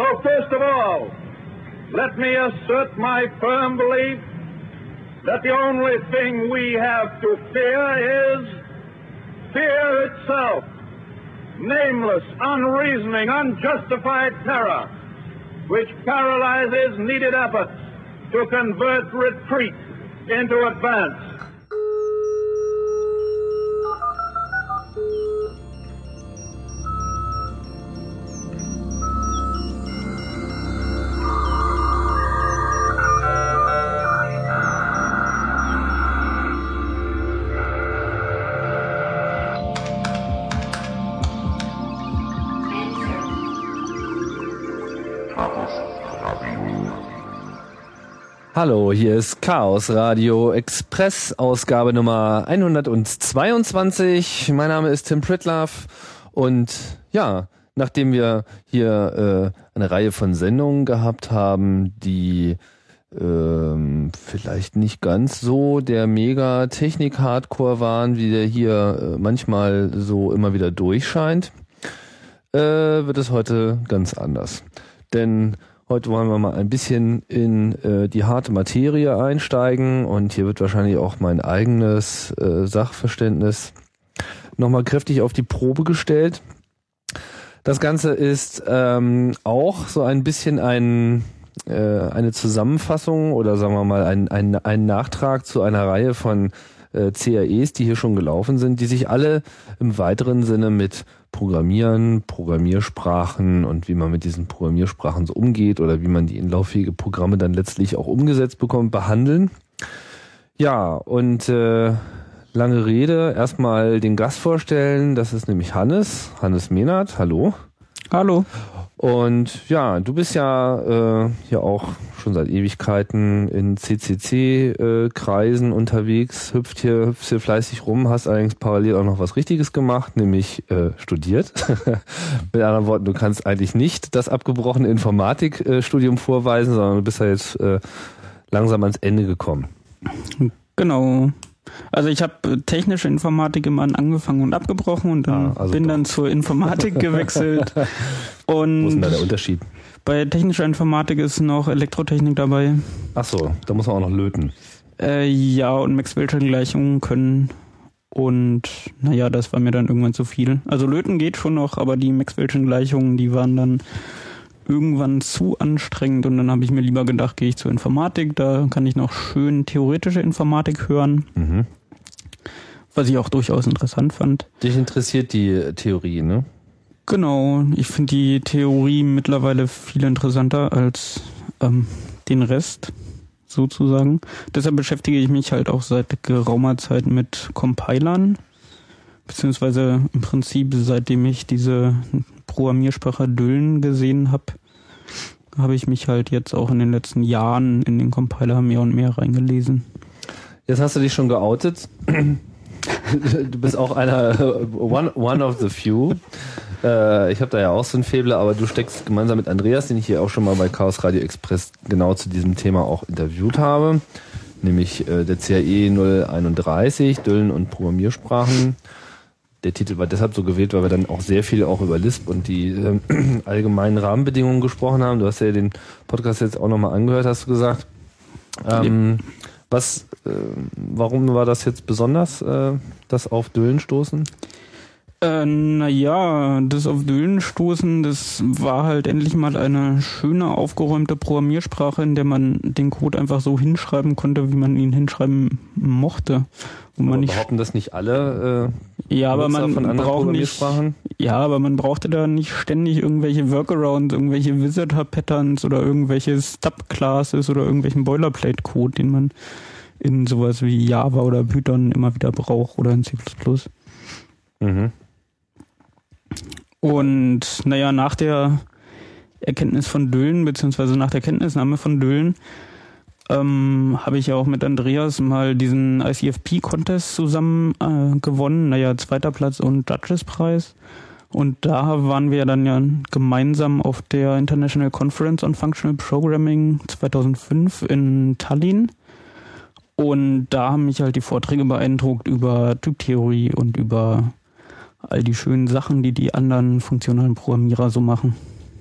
So first of all, let me assert my firm belief that the only thing we have to fear is fear itself. Nameless, unreasoning, unjustified terror, which paralyzes needed efforts to convert retreat into advance. Hallo, hier ist Chaos Radio Express, Ausgabe Nummer 122. Mein Name ist Tim Pritlaff und ja, nachdem wir hier äh, eine Reihe von Sendungen gehabt haben, die ähm, vielleicht nicht ganz so der mega Technik-Hardcore waren, wie der hier äh, manchmal so immer wieder durchscheint, äh, wird es heute ganz anders. Denn Heute wollen wir mal ein bisschen in äh, die harte Materie einsteigen und hier wird wahrscheinlich auch mein eigenes äh, Sachverständnis nochmal kräftig auf die Probe gestellt. Das Ganze ist ähm, auch so ein bisschen ein, äh, eine Zusammenfassung oder sagen wir mal ein, ein, ein Nachtrag zu einer Reihe von äh, CAEs, die hier schon gelaufen sind, die sich alle im weiteren Sinne mit Programmieren, Programmiersprachen und wie man mit diesen Programmiersprachen so umgeht oder wie man die in lauffähige Programme dann letztlich auch umgesetzt bekommt, behandeln. Ja, und äh, lange Rede, erstmal den Gast vorstellen, das ist nämlich Hannes, Hannes Mehnert, hallo. Hallo. Und ja, du bist ja äh, ja auch schon seit Ewigkeiten in CCC-Kreisen äh, unterwegs, hüpft hier, hüpft hier fleißig rum, hast allerdings parallel auch noch was Richtiges gemacht, nämlich äh, studiert. Mit anderen Worten, du kannst eigentlich nicht das abgebrochene Informatikstudium vorweisen, sondern du bist ja jetzt äh, langsam ans Ende gekommen. Genau. Also ich habe technische Informatik immer angefangen und abgebrochen und dann ah, also bin doch. dann zur Informatik gewechselt. und Wo ist denn da der Unterschied? Bei technischer Informatik ist noch Elektrotechnik dabei. Ach so, da muss man auch noch löten. Äh, ja, und Maxwell-Gleichungen können. Und naja, das war mir dann irgendwann zu viel. Also löten geht schon noch, aber die Maxwell'schen Gleichungen, die waren dann irgendwann zu anstrengend und dann habe ich mir lieber gedacht, gehe ich zur Informatik, da kann ich noch schön theoretische Informatik hören. Mhm. Was ich auch durchaus interessant fand. Dich interessiert die Theorie, ne? Genau, ich finde die Theorie mittlerweile viel interessanter als ähm, den Rest sozusagen. Deshalb beschäftige ich mich halt auch seit geraumer Zeit mit Compilern, beziehungsweise im Prinzip seitdem ich diese Programmiersprache Düllen gesehen habe, habe ich mich halt jetzt auch in den letzten Jahren in den Compiler mehr und mehr reingelesen. Jetzt hast du dich schon geoutet. du bist auch einer one, one of the few. Äh, ich habe da ja auch so ein Faible, aber du steckst gemeinsam mit Andreas, den ich hier auch schon mal bei Chaos Radio Express genau zu diesem Thema auch interviewt habe, nämlich äh, der CAE 031, Düllen und Programmiersprachen der Titel war deshalb so gewählt, weil wir dann auch sehr viel auch über Lisp und die äh, allgemeinen Rahmenbedingungen gesprochen haben. Du hast ja den Podcast jetzt auch nochmal angehört, hast du gesagt. Ähm, was, äh, warum war das jetzt besonders, äh, das auf Düllen stoßen? Äh, naja, das auf Düllen stoßen, das war halt endlich mal eine schöne, aufgeräumte Programmiersprache, in der man den Code einfach so hinschreiben konnte, wie man ihn hinschreiben mochte. Und man nicht behaupten das nicht alle äh, ja, aber man von anderen braucht nicht, Ja, aber man brauchte da nicht ständig irgendwelche Workarounds, irgendwelche Visitor-Patterns oder irgendwelche Stub-Classes oder irgendwelchen Boilerplate-Code, den man in sowas wie Java oder Python immer wieder braucht oder in C++. Mhm. Und naja, nach der Erkenntnis von Düllen, beziehungsweise nach der Kenntnisnahme von Düllen, ähm, habe ich ja auch mit Andreas mal diesen ICFP-Contest zusammen äh, gewonnen. Naja, zweiter Platz und Judges-Preis. Und da waren wir dann ja gemeinsam auf der International Conference on Functional Programming 2005 in Tallinn. Und da haben mich halt die Vorträge beeindruckt über Typtheorie und über all die schönen Sachen, die die anderen funktionalen Programmierer so machen.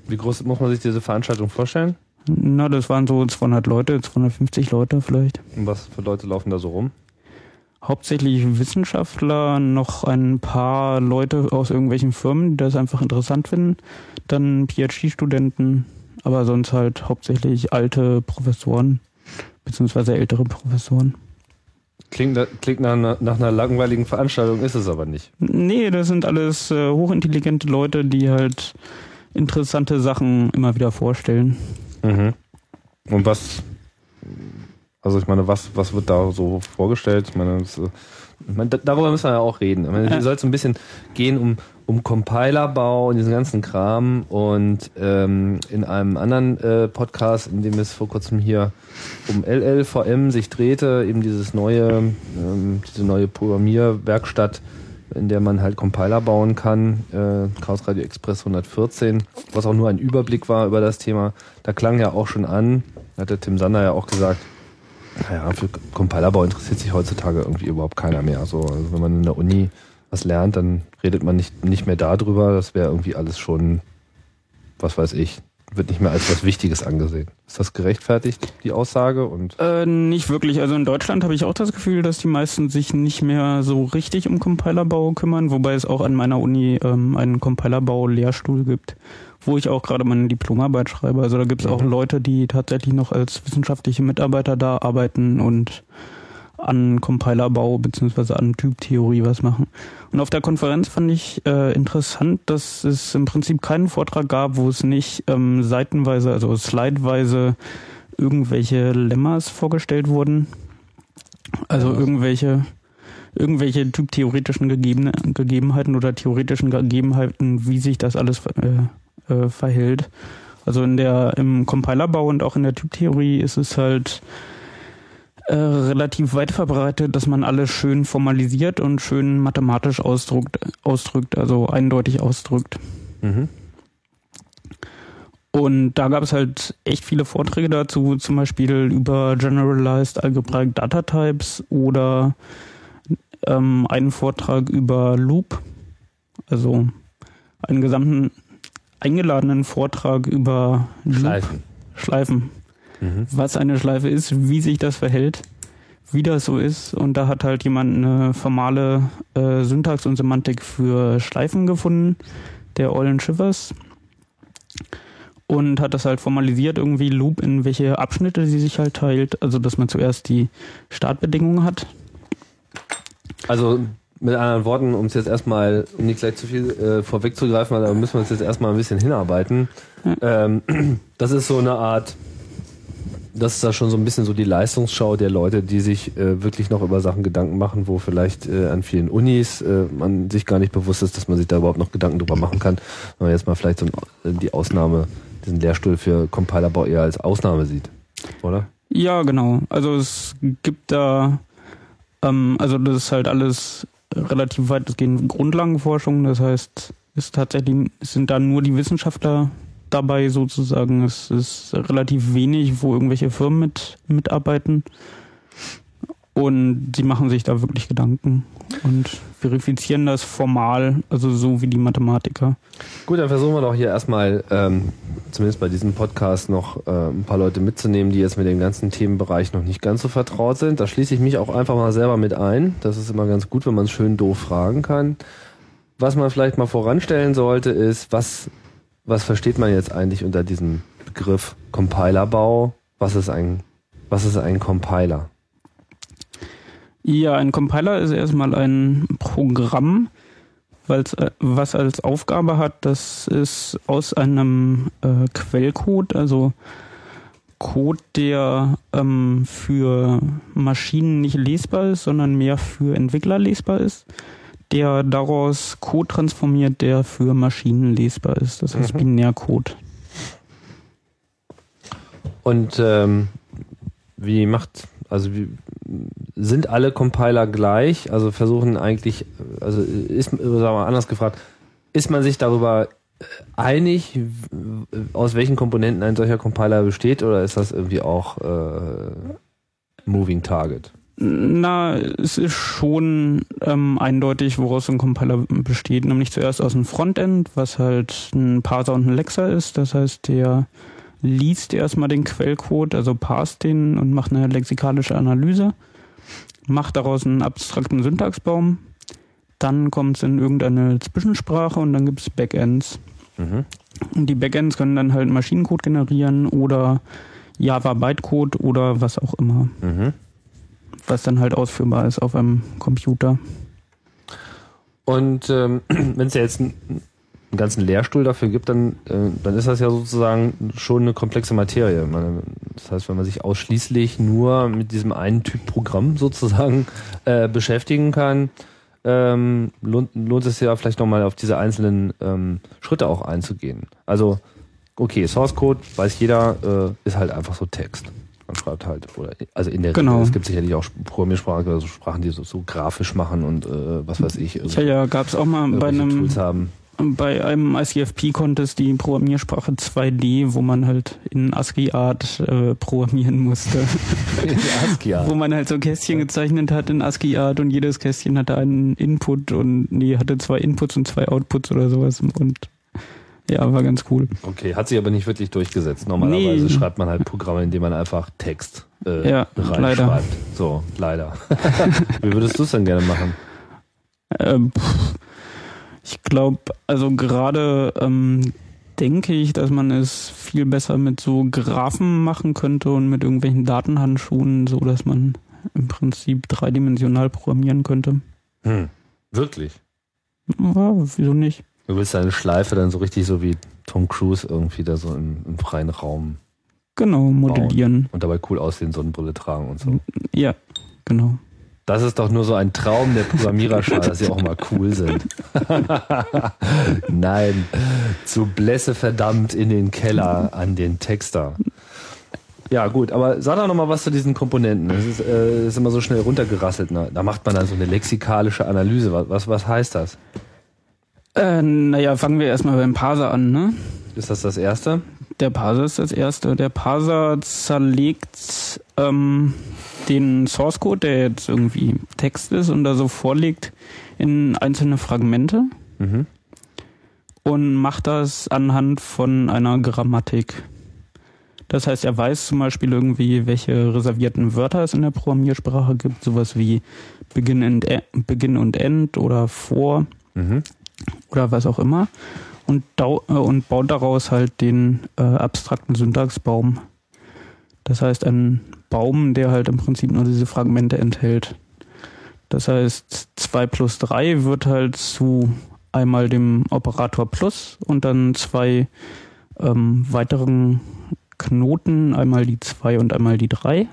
Wie groß muss man sich diese Veranstaltung vorstellen? Na, das waren so 200 Leute, 250 Leute vielleicht. Und was für Leute laufen da so rum? Hauptsächlich Wissenschaftler, noch ein paar Leute aus irgendwelchen Firmen, die das einfach interessant finden. Dann PhD-Studenten, aber sonst halt hauptsächlich alte Professoren, beziehungsweise ältere Professoren. Klingt, klingt nach, einer, nach einer langweiligen Veranstaltung, ist es aber nicht. Nee, das sind alles äh, hochintelligente Leute, die halt interessante Sachen immer wieder vorstellen. Mhm. Und was, also ich meine, was, was wird da so vorgestellt? Ich meine, das, ich meine darüber müssen wir ja auch reden. Ich meine, hier soll es ein bisschen gehen um, um Compilerbau und diesen ganzen Kram und ähm, in einem anderen äh, Podcast, in dem es vor kurzem hier um LLVM sich drehte, eben dieses neue, ähm, diese neue Programmierwerkstatt, in der man halt Compiler bauen kann, äh, Chaos Radio Express 114, was auch nur ein Überblick war über das Thema. Da klang ja auch schon an, hat der Tim Sander ja auch gesagt, naja, für Compilerbau interessiert sich heutzutage irgendwie überhaupt keiner mehr. So, also wenn man in der Uni was lernt, dann redet man nicht, nicht mehr darüber. Das wäre irgendwie alles schon, was weiß ich, wird nicht mehr als was Wichtiges angesehen. Ist das gerechtfertigt, die Aussage? Und äh, nicht wirklich. Also in Deutschland habe ich auch das Gefühl, dass die meisten sich nicht mehr so richtig um Compilerbau kümmern, wobei es auch an meiner Uni ähm, einen Compilerbau-Lehrstuhl gibt, wo ich auch gerade meine Diplomarbeit schreibe. Also da gibt es auch Mhm. Leute, die tatsächlich noch als wissenschaftliche Mitarbeiter da arbeiten und an Compilerbau beziehungsweise an Typtheorie was machen. Und auf der Konferenz fand ich äh, interessant, dass es im Prinzip keinen Vortrag gab, wo es nicht ähm, seitenweise, also slideweise irgendwelche Lemmas vorgestellt wurden. Also irgendwelche irgendwelche typtheoretischen Gegeben, Gegebenheiten oder theoretischen Gegebenheiten, wie sich das alles äh, äh, verhält. Also in der im Compilerbau und auch in der Typtheorie ist es halt äh, relativ weit verbreitet, dass man alles schön formalisiert und schön mathematisch ausdrückt, ausdrückt also eindeutig ausdrückt. mhm. Und da gab es halt echt viele Vorträge dazu, zum Beispiel über Generalized Algebraic Data Types oder ähm, einen Vortrag über Loop, also einen gesamten eingeladenen Vortrag über Loop, Schleifen. Mhm. was eine Schleife ist, wie sich das verhält, wie das so ist. Und da hat halt jemand eine formale äh, Syntax und Semantik für Schleifen gefunden, der Olin Shivers. Und hat das halt formalisiert, irgendwie Loop in welche Abschnitte sie sich halt teilt. Also, dass man zuerst die Startbedingungen hat. Also mit anderen Worten, um es jetzt erstmal, um nicht gleich zu viel äh, vorwegzugreifen, da müssen wir uns jetzt erstmal ein bisschen hinarbeiten. Ähm, das ist so eine Art, das ist da schon so ein bisschen so die Leistungsschau der Leute, die sich äh, wirklich noch über Sachen Gedanken machen, wo vielleicht äh, an vielen Unis äh, man sich gar nicht bewusst ist, dass man sich da überhaupt noch Gedanken drüber machen kann. Wenn man jetzt mal vielleicht so ein, die Ausnahme, diesen Lehrstuhl für Compilerbau eher als Ausnahme sieht. Oder? Ja, genau. Also es gibt da, ähm, also das ist halt alles relativ weitestgehend Grundlagenforschung. Das heißt, ist tatsächlich sind da nur die Wissenschaftler dabei sozusagen. Es ist relativ wenig, wo irgendwelche Firmen mit mitarbeiten. Und sie machen sich da wirklich Gedanken und verifizieren das formal, also so wie die Mathematiker. Gut, dann versuchen wir doch hier erstmal, ähm, zumindest bei diesem Podcast, noch äh, ein paar Leute mitzunehmen, die jetzt mit dem ganzen Themenbereich noch nicht ganz so vertraut sind. Da schließe ich mich auch einfach mal selber mit ein. Das ist immer ganz gut, wenn man schön doof fragen kann. Was man vielleicht mal voranstellen sollte, ist, was, was versteht man jetzt eigentlich unter diesem Begriff Compilerbau? Was ist ein, was ist ein Compiler? Ja, ein Compiler ist erstmal ein Programm, äh, was als Aufgabe hat, dass es aus einem äh, Quellcode, also Code, der ähm, für Maschinen nicht lesbar ist, sondern mehr für Entwickler lesbar ist, der daraus Code transformiert, der für Maschinen lesbar ist. Das heißt Mhm. Binärcode. Und ähm, wie macht, also wie, sind alle Compiler gleich? Also versuchen eigentlich, also ist, sagen wir mal anders gefragt, ist man sich darüber einig, w- aus welchen Komponenten ein solcher Compiler besteht, oder ist das irgendwie auch äh, Moving Target? Na, es ist schon ähm, eindeutig, woraus so ein Compiler besteht. Nämlich zuerst aus einem Frontend, was halt ein Parser und ein Lexer ist. Das heißt, der liest erstmal den Quellcode, also parst den und macht eine lexikalische Analyse, macht daraus einen abstrakten Syntaxbaum. Dann kommt es in irgendeine Zwischensprache und dann gibt es Backends. Mhm. Und die Backends können dann halt Maschinencode generieren oder Java Bytecode oder was auch immer Mhm. Was dann halt ausführbar ist auf einem Computer. Und ähm, wenn es ja jetzt einen, ganzen Lehrstuhl dafür gibt, dann, äh, dann ist das ja sozusagen schon eine komplexe Materie. Man, das heißt, wenn man sich ausschließlich nur mit diesem einen Typ Programm sozusagen äh, beschäftigen kann, ähm, lohnt, lohnt es ja vielleicht nochmal auf diese einzelnen ähm, Schritte auch einzugehen. Also, okay, Source Code, weiß jeder, äh, ist halt einfach so Text. Man schreibt halt, oder also in der Genau. Regel, es gibt sicherlich auch Programmiersprachen oder so Sprachen, die so, so grafisch machen und äh, was weiß ich, Ja, ja, gab es auch mal bei einem Tools haben. bei einem ICFP-Contest die Programmiersprache 2D, wo man halt in ASCII-Art äh, programmieren musste. ASCII, ja. Wo man halt so Kästchen gezeichnet hat in ASCII-Art und jedes Kästchen hatte einen Input und nee, hatte zwei Inputs und zwei Outputs oder sowas und ja, war ganz cool. Okay, hat sich aber nicht wirklich durchgesetzt. Normalerweise Nee. schreibt man halt Programme, in denen man einfach Text äh, Ja, reinschreibt. leider. So, leider. Wie würdest du es denn gerne machen? Ähm, ich glaube, also gerade ähm, denke ich, dass man es viel besser mit so Graphen machen könnte und mit irgendwelchen Datenhandschuhen, so dass man im Prinzip dreidimensional programmieren könnte. Hm, wirklich? Ja, wieso nicht? Du willst deine Schleife dann so richtig so wie Tom Cruise irgendwie da so im, im freien Raum Genau, modellieren. und dabei cool aussehen, Sonnenbrille tragen und so. Ja, genau. Das ist doch nur so ein Traum der Programmierer, dass sie auch mal cool sind. Nein, zu Blässe verdammt in den Keller an den Texter. Ja, gut, aber sag doch noch mal was zu diesen Komponenten. Es ist, äh, ist immer so schnell runtergerasselt. Ne? Da macht man dann so eine lexikalische Analyse. Was, was, was heißt das? Äh, naja, fangen wir erstmal beim Parser an, ne? Ist das das Erste? Der Parser ist das erste. Der Parser zerlegt ähm, den Source Code, der jetzt irgendwie Text ist und da so vorliegt, in einzelne Fragmente Mhm. und macht das anhand von einer Grammatik. Das heißt, er weiß zum Beispiel irgendwie, welche reservierten Wörter es in der Programmiersprache gibt, sowas wie Beginn und, E- Beginn und End oder vor Mhm. Oder was auch immer und, äh, und baut daraus halt den äh, abstrakten Syntaxbaum. Das heißt, ein Baum, der halt im Prinzip nur diese Fragmente enthält. Das heißt, 2 plus 3 wird halt zu einmal dem Operator plus und dann zwei ähm, weiteren Knoten, einmal die 2 und einmal die 3.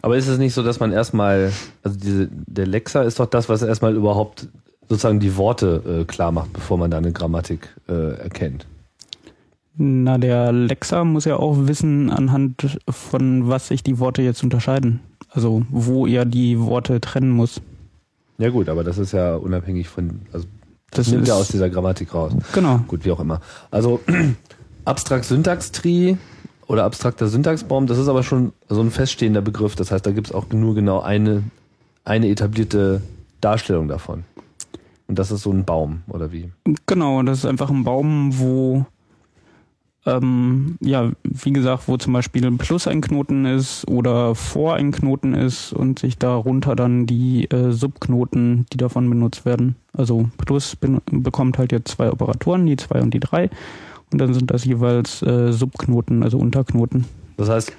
Aber ist es nicht so, dass man erstmal, also diese, der Lexa ist doch das, was erstmal überhaupt sozusagen die Worte äh, klar macht, bevor man da eine Grammatik äh, erkennt? Na, der Lexa muss ja auch wissen, anhand von was sich die Worte jetzt unterscheiden. Also wo er die Worte trennen muss. Ja gut, aber das ist ja unabhängig von, also das, Das nimmt ist- ja aus dieser Grammatik raus. Genau. Gut, wie auch immer. Also abstrakt Syntax-Tree oder abstrakter Syntaxbaum, das ist aber schon so ein feststehender Begriff. Das heißt, da gibt es auch nur genau eine, eine etablierte Darstellung davon. Und das ist so ein Baum, oder wie? Genau, das ist einfach ein Baum, wo ähm, ja, wie gesagt, wo zum Beispiel Plus ein Knoten ist oder Vor ein Knoten ist und sich darunter dann die äh, Subknoten, die davon benutzt werden. Also Plus bekommt halt jetzt zwei Operatoren, die zwei und die drei. Und dann sind das jeweils äh, Subknoten, also Unterknoten. Das heißt,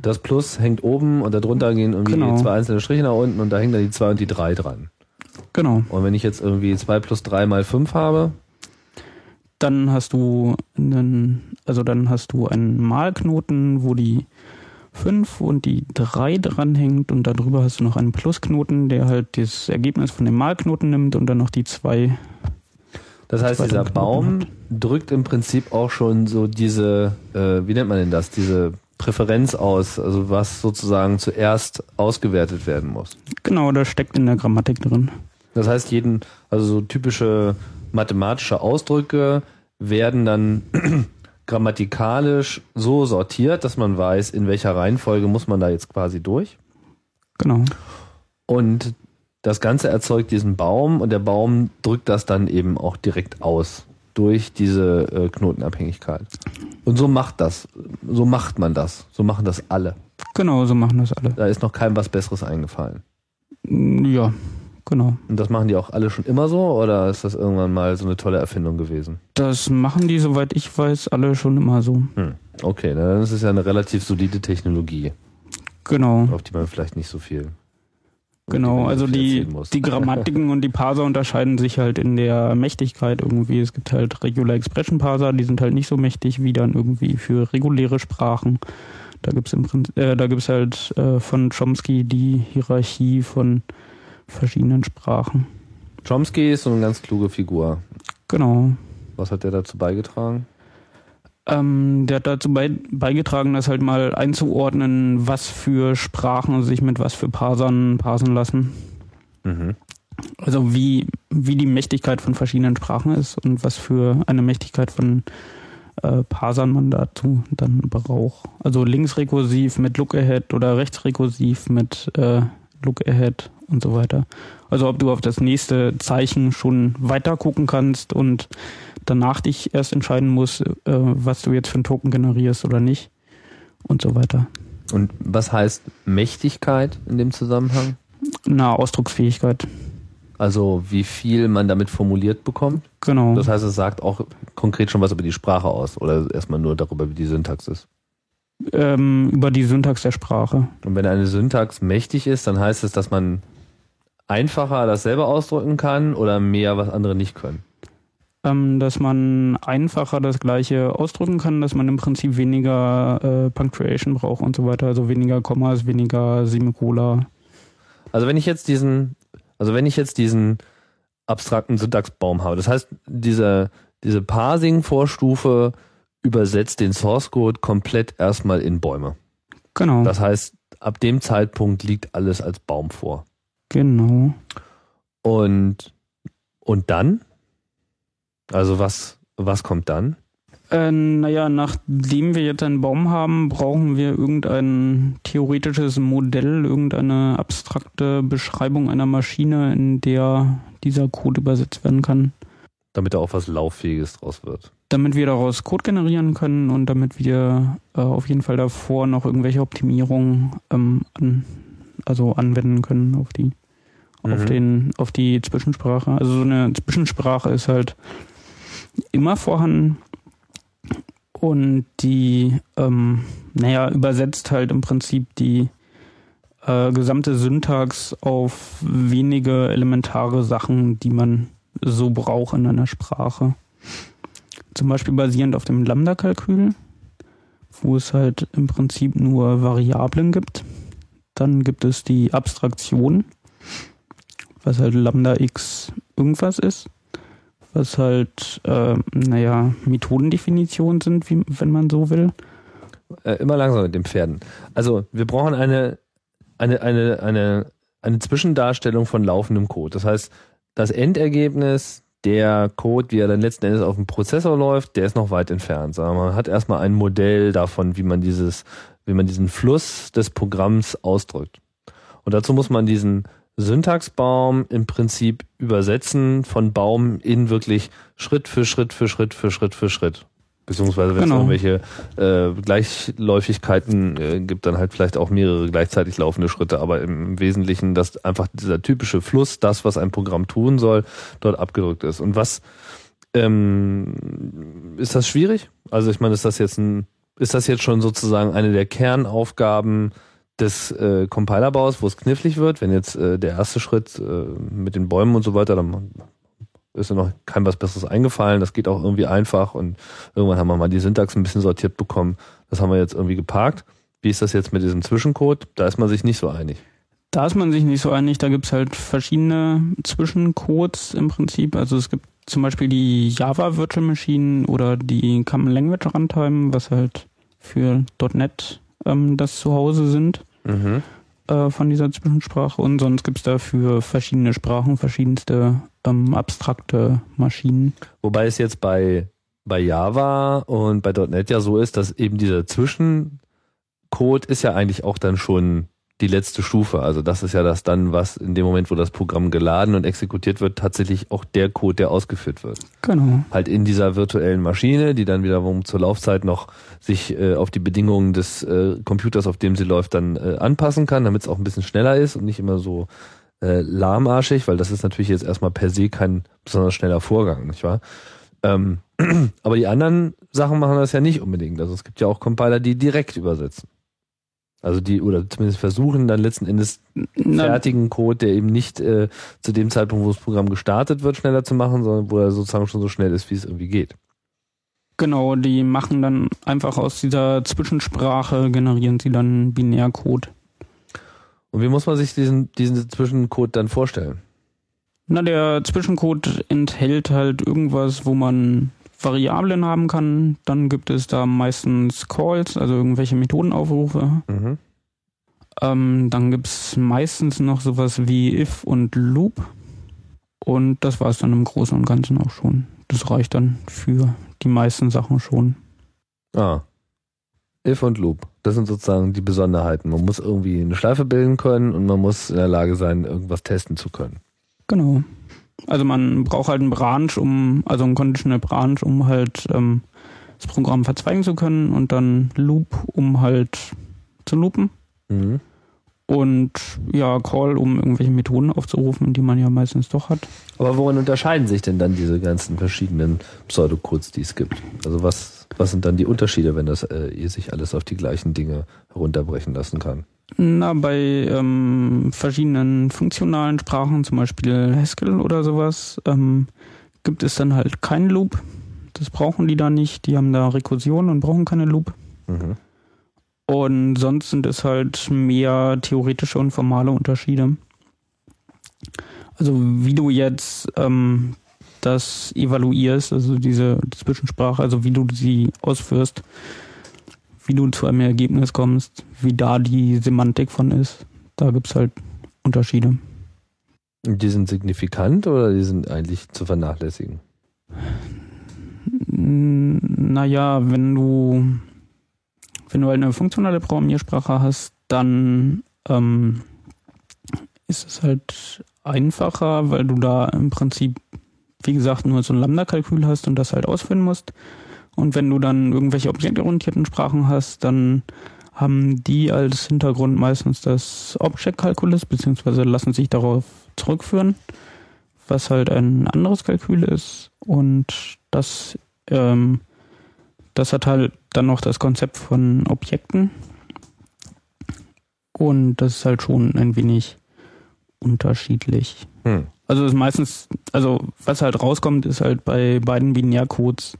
das Plus hängt oben und darunter gehen irgendwie Genau. zwei einzelne Striche nach unten und da hängen dann die zwei und die drei dran. Genau. Und wenn ich jetzt irgendwie zwei plus drei mal fünf habe, Dann hast du einen, also dann hast du einen Malknoten, wo die 5 und die 3 dranhängt und darüber hast du noch einen Plusknoten, der halt das Ergebnis von dem Malknoten nimmt und dann noch die 2. Das heißt, dieser Knoten Baum hat. drückt im Prinzip auch schon so diese, äh, wie nennt man denn das, diese Präferenz aus, also was sozusagen zuerst ausgewertet werden muss. Genau, das steckt in der Grammatik drin. Das heißt, jeden, also so typische mathematische Ausdrücke werden dann grammatikalisch so sortiert, dass man weiß, in welcher Reihenfolge muss man da jetzt quasi durch. Genau. Und das Ganze erzeugt diesen Baum und der Baum drückt das dann eben auch direkt aus durch diese äh, Knotenabhängigkeit. Und so macht das, so macht man das, so machen das alle. Genau, so machen das alle. Da ist noch keinem was Besseres eingefallen. Ja, genau. Und das machen die auch alle schon immer so oder ist das irgendwann mal so eine tolle Erfindung gewesen? Das machen die, soweit ich weiß, alle schon immer so. Hm. Okay, dann ist es ja eine relativ solide Technologie, Genau. auf die man vielleicht nicht so viel. Genau, also die, die Grammatiken und die Parser unterscheiden sich halt in der Mächtigkeit irgendwie. Es gibt halt Regular Expression Parser, die sind halt nicht so mächtig wie dann irgendwie für reguläre Sprachen. Da gibt's im Prinzip, äh, da gibt's halt äh, von Chomsky die Hierarchie von verschiedenen Sprachen. Chomsky ist so eine ganz kluge Figur. Genau. Was hat der dazu beigetragen? Ähm, der hat dazu bei, beigetragen, das halt mal einzuordnen, was für Sprachen sich mit was für Parsern parsen lassen. Mhm. Also wie, wie die Mächtigkeit von verschiedenen Sprachen ist und was für eine Mächtigkeit von äh, Parsern man dazu dann braucht. Also linksrekursiv mit Look-Ahead oder rechtsrekursiv mit äh, Look-Ahead und so weiter. Also ob du auf das nächste Zeichen schon weiter gucken kannst und danach dich erst entscheiden musst, äh, was du jetzt für einen Token generierst oder nicht und so weiter. Und was heißt Mächtigkeit in dem Zusammenhang? Na, Ausdrucksfähigkeit. Also wie viel man damit formuliert bekommt? Genau. Das heißt, es sagt auch konkret schon was über die Sprache aus oder erstmal nur darüber, wie die Syntax ist. ähm, über die Syntax der Sprache. Und wenn eine Syntax mächtig ist, dann heißt es, dass man einfacher das selber ausdrücken kann oder mehr, was andere nicht können. Ähm, dass man einfacher das gleiche ausdrücken kann, dass man im Prinzip weniger äh, Punctuation braucht und so weiter, also weniger Kommas, weniger Semikola. Also wenn ich jetzt diesen, also wenn ich jetzt diesen abstrakten Syntaxbaum habe, das heißt, diese, diese Parsing-Vorstufe übersetzt den Source Code komplett erstmal in Bäume. Genau. Das heißt, ab dem Zeitpunkt liegt alles als Baum vor. genau. Und, und dann? Also was, was kommt dann? Äh, naja, nachdem wir jetzt einen Baum haben, brauchen wir irgendein theoretisches Modell, irgendeine abstrakte Beschreibung einer Maschine, in der dieser Code übersetzt werden kann, Damit da auch was Lauffähiges draus wird. damit wir daraus Code generieren können und damit wir äh, auf jeden Fall davor noch irgendwelche Optimierungen ähm, an, also anwenden können auf die auf Mhm. den auf die Zwischensprache. Also so eine Zwischensprache ist halt immer vorhanden und die ähm, naja übersetzt halt im Prinzip die äh, gesamte Syntax auf wenige elementare Sachen, die man so braucht in einer Sprache. Zum Beispiel basierend auf dem Lambda-Kalkül, wo es halt im Prinzip nur Variablen gibt. Dann gibt es die Abstraktion, was halt Lambda x irgendwas ist, was halt, äh, naja, Methodendefinitionen sind, wie, wenn man so will. Äh, immer langsam mit den Pferden. Also wir brauchen eine, eine, eine, eine, eine Zwischendarstellung von laufendem Code. Das heißt, das Endergebnis, der Code, wie er dann letzten Endes auf dem Prozessor läuft, der ist noch weit entfernt. Wir, Man hat erstmal ein Modell davon, wie man dieses, wie man diesen Fluss des Programms ausdrückt. Und dazu muss man diesen Syntaxbaum im Prinzip übersetzen von Baum in wirklich Schritt für Schritt für Schritt für Schritt für Schritt. Beziehungsweise wenn Genau. es irgendwelche äh, Gleichläufigkeiten äh, gibt, dann halt vielleicht auch mehrere gleichzeitig laufende Schritte, aber im Wesentlichen, dass einfach dieser typische Fluss, das, was ein Programm tun soll, dort abgedrückt ist. Und was ähm, ist das schwierig? Also ich meine, ist das jetzt ein, ist das jetzt schon sozusagen eine der Kernaufgaben des äh, Compilerbaus, wo es knifflig wird, wenn jetzt äh, der erste Schritt äh, mit den Bäumen und so weiter, dann ist ja noch kein was Besseres eingefallen, das geht auch irgendwie einfach und irgendwann haben wir mal die Syntax ein bisschen sortiert bekommen, das haben wir jetzt irgendwie geparkt. Wie ist das jetzt mit diesem Zwischencode? Da ist man sich nicht so einig. Da ist man sich nicht so einig, da gibt's halt verschiedene Zwischencodes im Prinzip. Also es gibt zum Beispiel die Java Virtual Machine oder die Common Language Runtime, was halt für .NET ähm, das Zuhause sind Mhm. äh, von dieser Zwischensprache. Und sonst gibt's da für verschiedene Sprachen verschiedenste ähm, abstrakte Maschinen. Wobei es jetzt bei, bei Java und bei .NET ja so ist, dass eben dieser Zwischencode ist ja eigentlich auch dann schon die letzte Stufe. Also das ist ja das dann, was in dem Moment, wo das Programm geladen und exekutiert wird, tatsächlich auch der Code, der ausgeführt wird. Genau. Halt in dieser virtuellen Maschine, die dann wiederum zur Laufzeit noch sich äh, auf die Bedingungen des äh, Computers, auf dem sie läuft, dann äh, anpassen kann, damit es auch ein bisschen schneller ist und nicht immer so äh, lahmarschig, weil das ist natürlich jetzt erstmal per se kein besonders schneller Vorgang, nicht wahr? Ähm, aber die anderen Sachen machen das ja nicht unbedingt. Also es gibt ja auch Compiler, die direkt übersetzen. Also die, oder zumindest versuchen dann letzten Endes Na, fertigen Code, der eben nicht äh, zu dem Zeitpunkt, wo das Programm gestartet wird, schneller zu machen, sondern wo er sozusagen schon so schnell ist, wie es irgendwie geht. genau, die machen dann einfach aus dieser Zwischensprache, generieren sie dann Binärcode. Und wie muss man sich diesen, diesen Zwischencode dann vorstellen? Na, der Zwischencode enthält halt irgendwas, wo man Variablen haben kann. Dann gibt es da meistens Calls, also irgendwelche Methodenaufrufe. Mhm. Ähm, dann gibt es meistens noch sowas wie if und loop. Und das war es dann im Großen und Ganzen auch schon. Das reicht dann für die meisten Sachen schon. Ah. If und Loop. Das sind sozusagen die Besonderheiten. Man muss irgendwie eine Schleife bilden können und man muss in der Lage sein, irgendwas testen zu können. Genau. Also man braucht halt einen Branch, um, also einen Conditional Branch, um halt ähm, das Programm verzweigen zu können und dann Loop, um halt zu loopen. Mhm. Und ja, Call, um irgendwelche Methoden aufzurufen, die man ja meistens doch hat. Aber worin unterscheiden sich denn dann diese ganzen verschiedenen Pseudocodes, die es gibt? Also was, was sind dann die Unterschiede, wenn das äh, ihr sich alles auf die gleichen Dinge herunterbrechen lassen kann? Na, bei ähm, verschiedenen funktionalen Sprachen, zum Beispiel Haskell oder sowas, ähm, gibt es dann halt keinen Loop. Das brauchen die da nicht. Die haben da Rekursion und brauchen keine Loop. Mhm. Und sonst sind es halt mehr theoretische und formale Unterschiede. Also wie du jetzt ähm, das evaluierst, also diese Zwischensprache, also wie du sie ausführst, wie du zu einem Ergebnis kommst, wie da die Semantik von ist, da gibt's halt Unterschiede. Die sind signifikant oder die sind eigentlich zu vernachlässigen? Mm, Naja, wenn du, wenn du halt eine funktionale Programmiersprache hast, dann ähm, ist es halt einfacher, weil du da im Prinzip, wie gesagt, nur so ein Lambda-Kalkül hast und das halt ausführen musst. Und wenn du dann irgendwelche objektorientierten Sprachen hast, dann haben die als Hintergrund meistens das Object-Calculus, beziehungsweise lassen sich darauf zurückführen, was halt ein anderes Kalkül ist. Und das, ähm, das hat halt dann noch das Konzept von Objekten. Und das ist halt schon ein wenig unterschiedlich. Hm. Also ist meistens, also was halt rauskommt, ist halt bei beiden Binärcodes.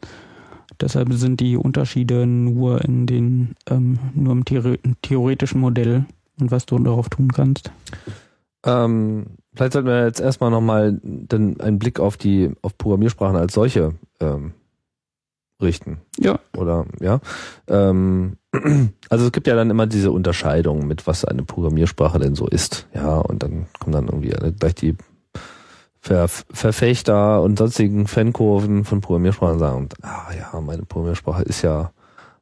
Deshalb sind die Unterschiede nur in den, ähm, nur im Theore theoretischen Modell und was du darauf tun kannst. Ähm, vielleicht sollten wir jetzt erstmal nochmal dann einen Blick auf die auf Programmiersprachen als solche ähm, richten. Ja. Oder ja. Ähm, also es gibt ja dann immer diese Unterscheidung mit was eine Programmiersprache denn so ist. Ja, und dann kommen dann irgendwie gleich die Ver Verfechter und sonstigen Fankurven von Programmiersprachen sagen, ah ja, meine Programmiersprache ist ja,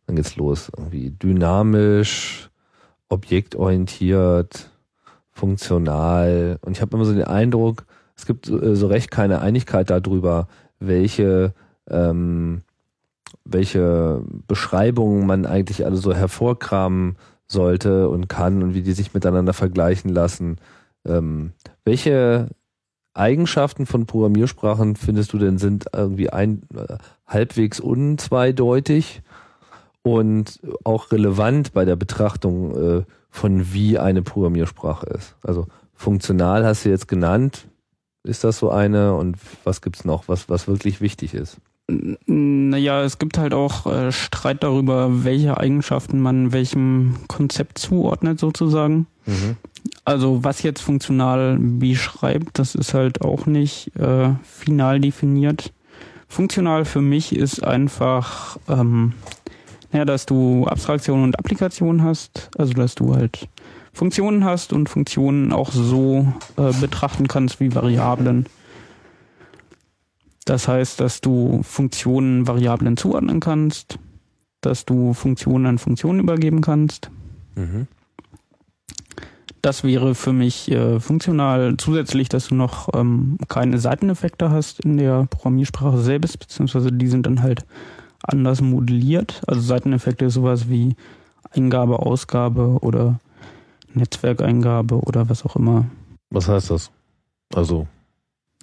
dann geht's los, irgendwie dynamisch, objektorientiert, funktional. Und ich habe immer so den Eindruck, es gibt so, äh, so recht keine Einigkeit darüber, welche ähm, welche Beschreibungen man eigentlich alle so hervorkramen sollte und kann und wie die sich miteinander vergleichen lassen. Ähm, welche Eigenschaften von Programmiersprachen findest du denn sind irgendwie ein, äh, halbwegs unzweideutig und auch relevant bei der Betrachtung äh, von wie eine Programmiersprache ist? Also funktional hast du jetzt genannt. Ist das so eine und was gibt's noch, was, was wirklich wichtig ist? Naja, es gibt halt auch äh, Streit darüber, welche Eigenschaften man welchem Konzept zuordnet sozusagen. Mhm. Also was jetzt funktional beschreibt, das ist halt auch nicht äh, final definiert. Funktional für mich ist einfach, ähm, naja, dass du Abstraktion und Applikation hast, also dass du halt Funktionen hast und Funktionen auch so äh, betrachten kannst wie Variablen. Das heißt, dass du Funktionen Variablen zuordnen kannst, dass du Funktionen an Funktionen übergeben kannst, Mhm. Das wäre für mich äh, funktional zusätzlich, dass du noch ähm, keine Seiteneffekte hast in der Programmiersprache selbst, beziehungsweise die sind dann halt anders modelliert. Also Seiteneffekte ist sowas wie Eingabe, Ausgabe oder Netzwerkeingabe oder was auch immer. Was heißt das? Also,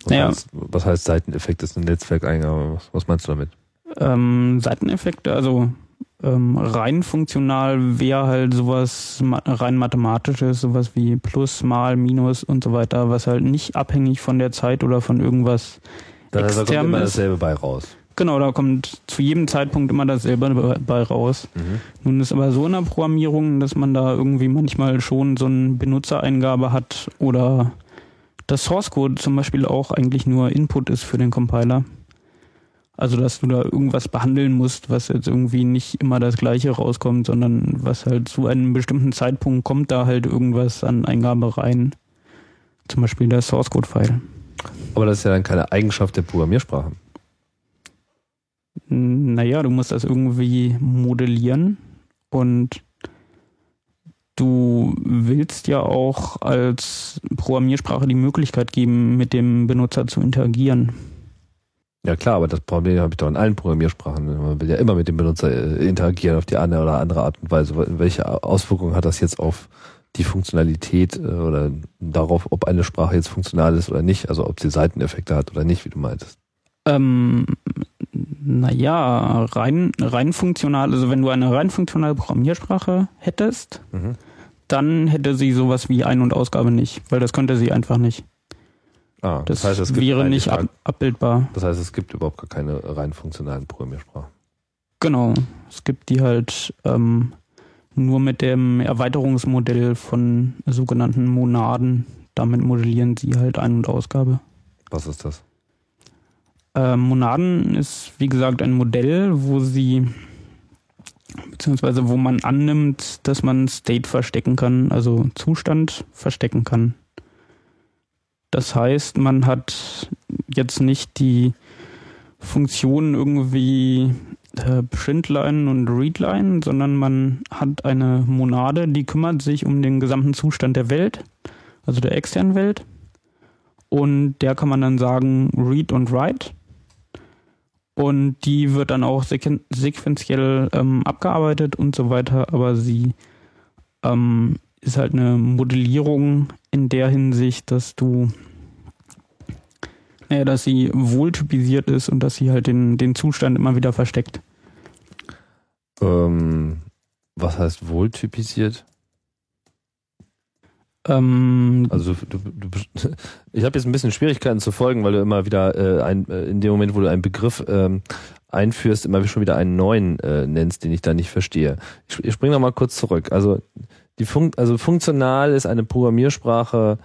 was, Naja. heißt, was heißt Seiteneffekt ist eine Netzwerkeingabe? Was, was meinst du damit? Ähm, Seiteneffekte, also ähm, rein funktional wäre halt sowas rein mathematisches, sowas wie Plus, Mal, Minus und so weiter, was halt nicht abhängig von der Zeit oder von irgendwas Da, da kommt extern immer ist. dasselbe bei raus. Genau, da kommt zu jedem Zeitpunkt immer dasselbe bei- bei raus. Mhm. Nun ist aber so in der Programmierung, dass man da irgendwie manchmal schon so eine Benutzereingabe hat oder das Source Code zum Beispiel auch eigentlich nur Input ist für den Compiler. Also dass du da irgendwas behandeln musst, was jetzt irgendwie nicht immer das gleiche rauskommt, sondern was halt zu einem bestimmten Zeitpunkt kommt da halt irgendwas an Eingabe rein. Zum Beispiel der Source Code File. Aber das ist ja dann keine Eigenschaft der Programmiersprache. Naja, du musst das irgendwie modellieren und du willst ja auch als Programmiersprache die Möglichkeit geben, mit dem Benutzer zu interagieren. Ja klar, aber das Problem habe ich doch in allen Programmiersprachen. Man will ja immer mit dem Benutzer äh, interagieren auf die eine oder andere Art und Weise. Welche Auswirkungen hat das jetzt auf die Funktionalität äh, oder darauf, ob eine Sprache jetzt funktional ist oder nicht? Also ob sie Seiteneffekte hat oder nicht, wie du meintest. Ähm, naja, rein, rein funktional, also wenn du eine rein funktionale Programmiersprache hättest, Mhm. Dann hätte sie sowas wie Ein- und Ausgabe nicht, weil das könnte sie einfach nicht. Ah, Das, das, heißt, es gibt wäre nicht ab, abbildbar. das heißt, es gibt überhaupt gar keine rein funktionalen Programmiersprachen. Genau. Es gibt die halt ähm, nur mit dem Erweiterungsmodell von sogenannten Monaden. Damit modellieren sie halt Ein- und Ausgabe. Was ist das? Ähm, Monaden ist, wie gesagt, ein Modell, wo sie, beziehungsweise wo man annimmt, dass man State verstecken kann, also Zustand verstecken kann. Das heißt, man hat jetzt nicht die Funktionen irgendwie äh, Printline und Readline, sondern man hat eine Monade, die kümmert sich um den gesamten Zustand der Welt, also der externen Welt. Und der kann man dann sagen Read und Write. Und die wird dann auch sequen sequenziell ähm, abgearbeitet und so weiter, aber sie ähm, ist halt eine Modellierung in der Hinsicht, dass du, naja, dass sie wohltypisiert ist und dass sie halt den, den Zustand immer wieder versteckt. Ähm, was heißt wohltypisiert? Ähm, Also du, du, ich habe jetzt ein bisschen Schwierigkeiten zu folgen, weil du immer wieder äh, ein, äh, in dem Moment, wo du einen Begriff ähm, einführst, immer schon wieder einen neuen äh, nennst, den ich da nicht verstehe. Ich, ich springe noch mal kurz zurück. Also die Fun also funktional ist eine Programmiersprache,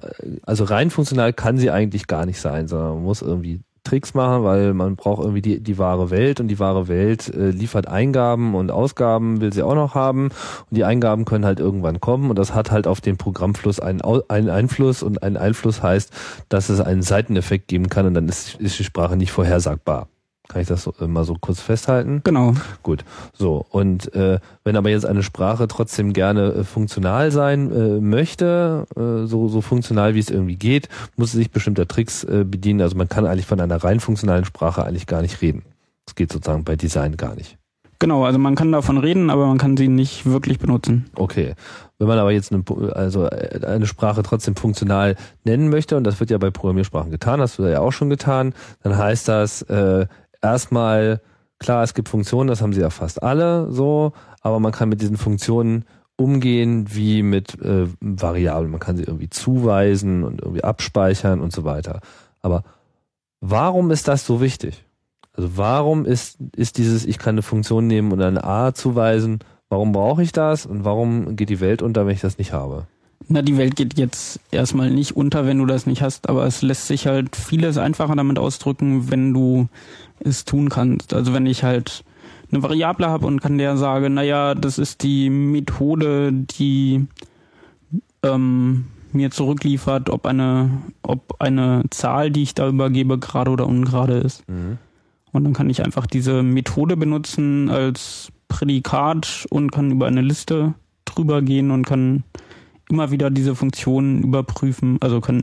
äh, also rein funktional kann sie eigentlich gar nicht sein, sondern man muss irgendwie Tricks machen, weil man braucht irgendwie die, die wahre Welt und die wahre Welt äh, liefert Eingaben und Ausgaben will sie auch noch haben und die Eingaben können halt irgendwann kommen und das hat halt auf den Programmfluss einen, einen Einfluss und ein Einfluss heißt, dass es einen Seiteneffekt geben kann und dann ist, ist die Sprache nicht vorhersagbar. Kann ich das so, äh, mal so kurz festhalten? genau. Gut, so. Und äh, wenn aber jetzt eine Sprache trotzdem gerne äh, funktional sein äh, möchte, äh, so, so funktional wie es irgendwie geht, muss sie sich bestimmter Tricks äh, bedienen. Also man kann eigentlich von einer rein funktionalen Sprache eigentlich gar nicht reden. Das geht sozusagen bei Design gar nicht. Genau, also man kann davon reden, aber man kann sie nicht wirklich benutzen. Okay. Wenn man aber jetzt eine, also äh, eine Sprache trotzdem funktional nennen möchte, und das wird ja bei Programmiersprachen getan, hast du ja auch schon getan, dann heißt das äh, erstmal, klar, es gibt Funktionen, das haben sie ja fast alle so, aber man kann mit diesen Funktionen umgehen wie mit äh, Variablen. Man kann sie irgendwie zuweisen und irgendwie abspeichern und so weiter. Aber warum ist das so wichtig? Also warum ist, ist dieses, ich kann eine Funktion nehmen und eine A zuweisen, warum brauche ich das und warum geht die Welt unter, wenn ich das nicht habe? Na, die Welt geht jetzt erstmal nicht unter, wenn du das nicht hast, aber es lässt sich halt vieles einfacher damit ausdrücken, wenn du es tun kannst. Also wenn ich halt eine Variable habe und kann der sagen, naja, das ist die Methode, die ähm, mir zurückliefert, ob eine, ob eine Zahl, die ich da übergebe, gerade oder ungerade ist. Und dann kann ich einfach diese Methode benutzen als Prädikat und kann über eine Liste drüber gehen und kann immer wieder diese Funktion überprüfen, also kann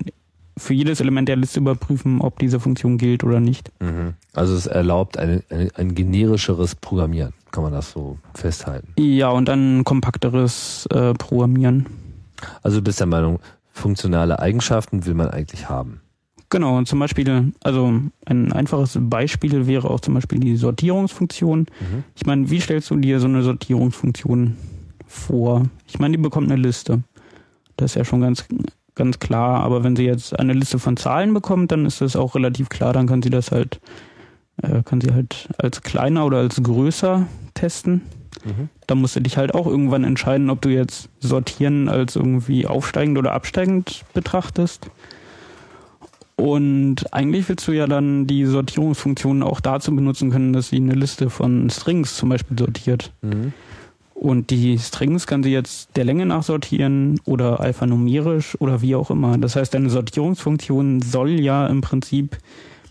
für jedes Element der Liste überprüfen, ob diese Funktion gilt oder nicht. Mhm. Also es erlaubt eine, eine, ein generischeres Programmieren, kann man das so festhalten. Ja, und ein kompakteres äh, Programmieren. Also du bist der Meinung, funktionale Eigenschaften will man eigentlich haben. Genau, zum Beispiel, also ein einfaches Beispiel wäre auch zum Beispiel die Sortierungsfunktion. Mhm. Ich meine, wie stellst du dir so eine Sortierungsfunktion vor? Ich meine, die bekommt eine Liste. Das ist ja schon ganz, ganz klar. Aber wenn sie jetzt eine Liste von Zahlen bekommt, dann ist das auch relativ klar. Dann kann sie das halt, äh, kann sie halt als kleiner oder als größer testen. Mhm. Da musst du dich halt auch irgendwann entscheiden, ob du jetzt sortieren als irgendwie aufsteigend oder absteigend betrachtest. Und eigentlich willst du ja dann die Sortierungsfunktion auch dazu benutzen können, dass sie eine Liste von Strings zum Beispiel sortiert. Mhm. Und die Strings kann sie jetzt der Länge nach sortieren oder alphanumerisch oder wie auch immer. Das heißt, deine Sortierungsfunktion soll ja im Prinzip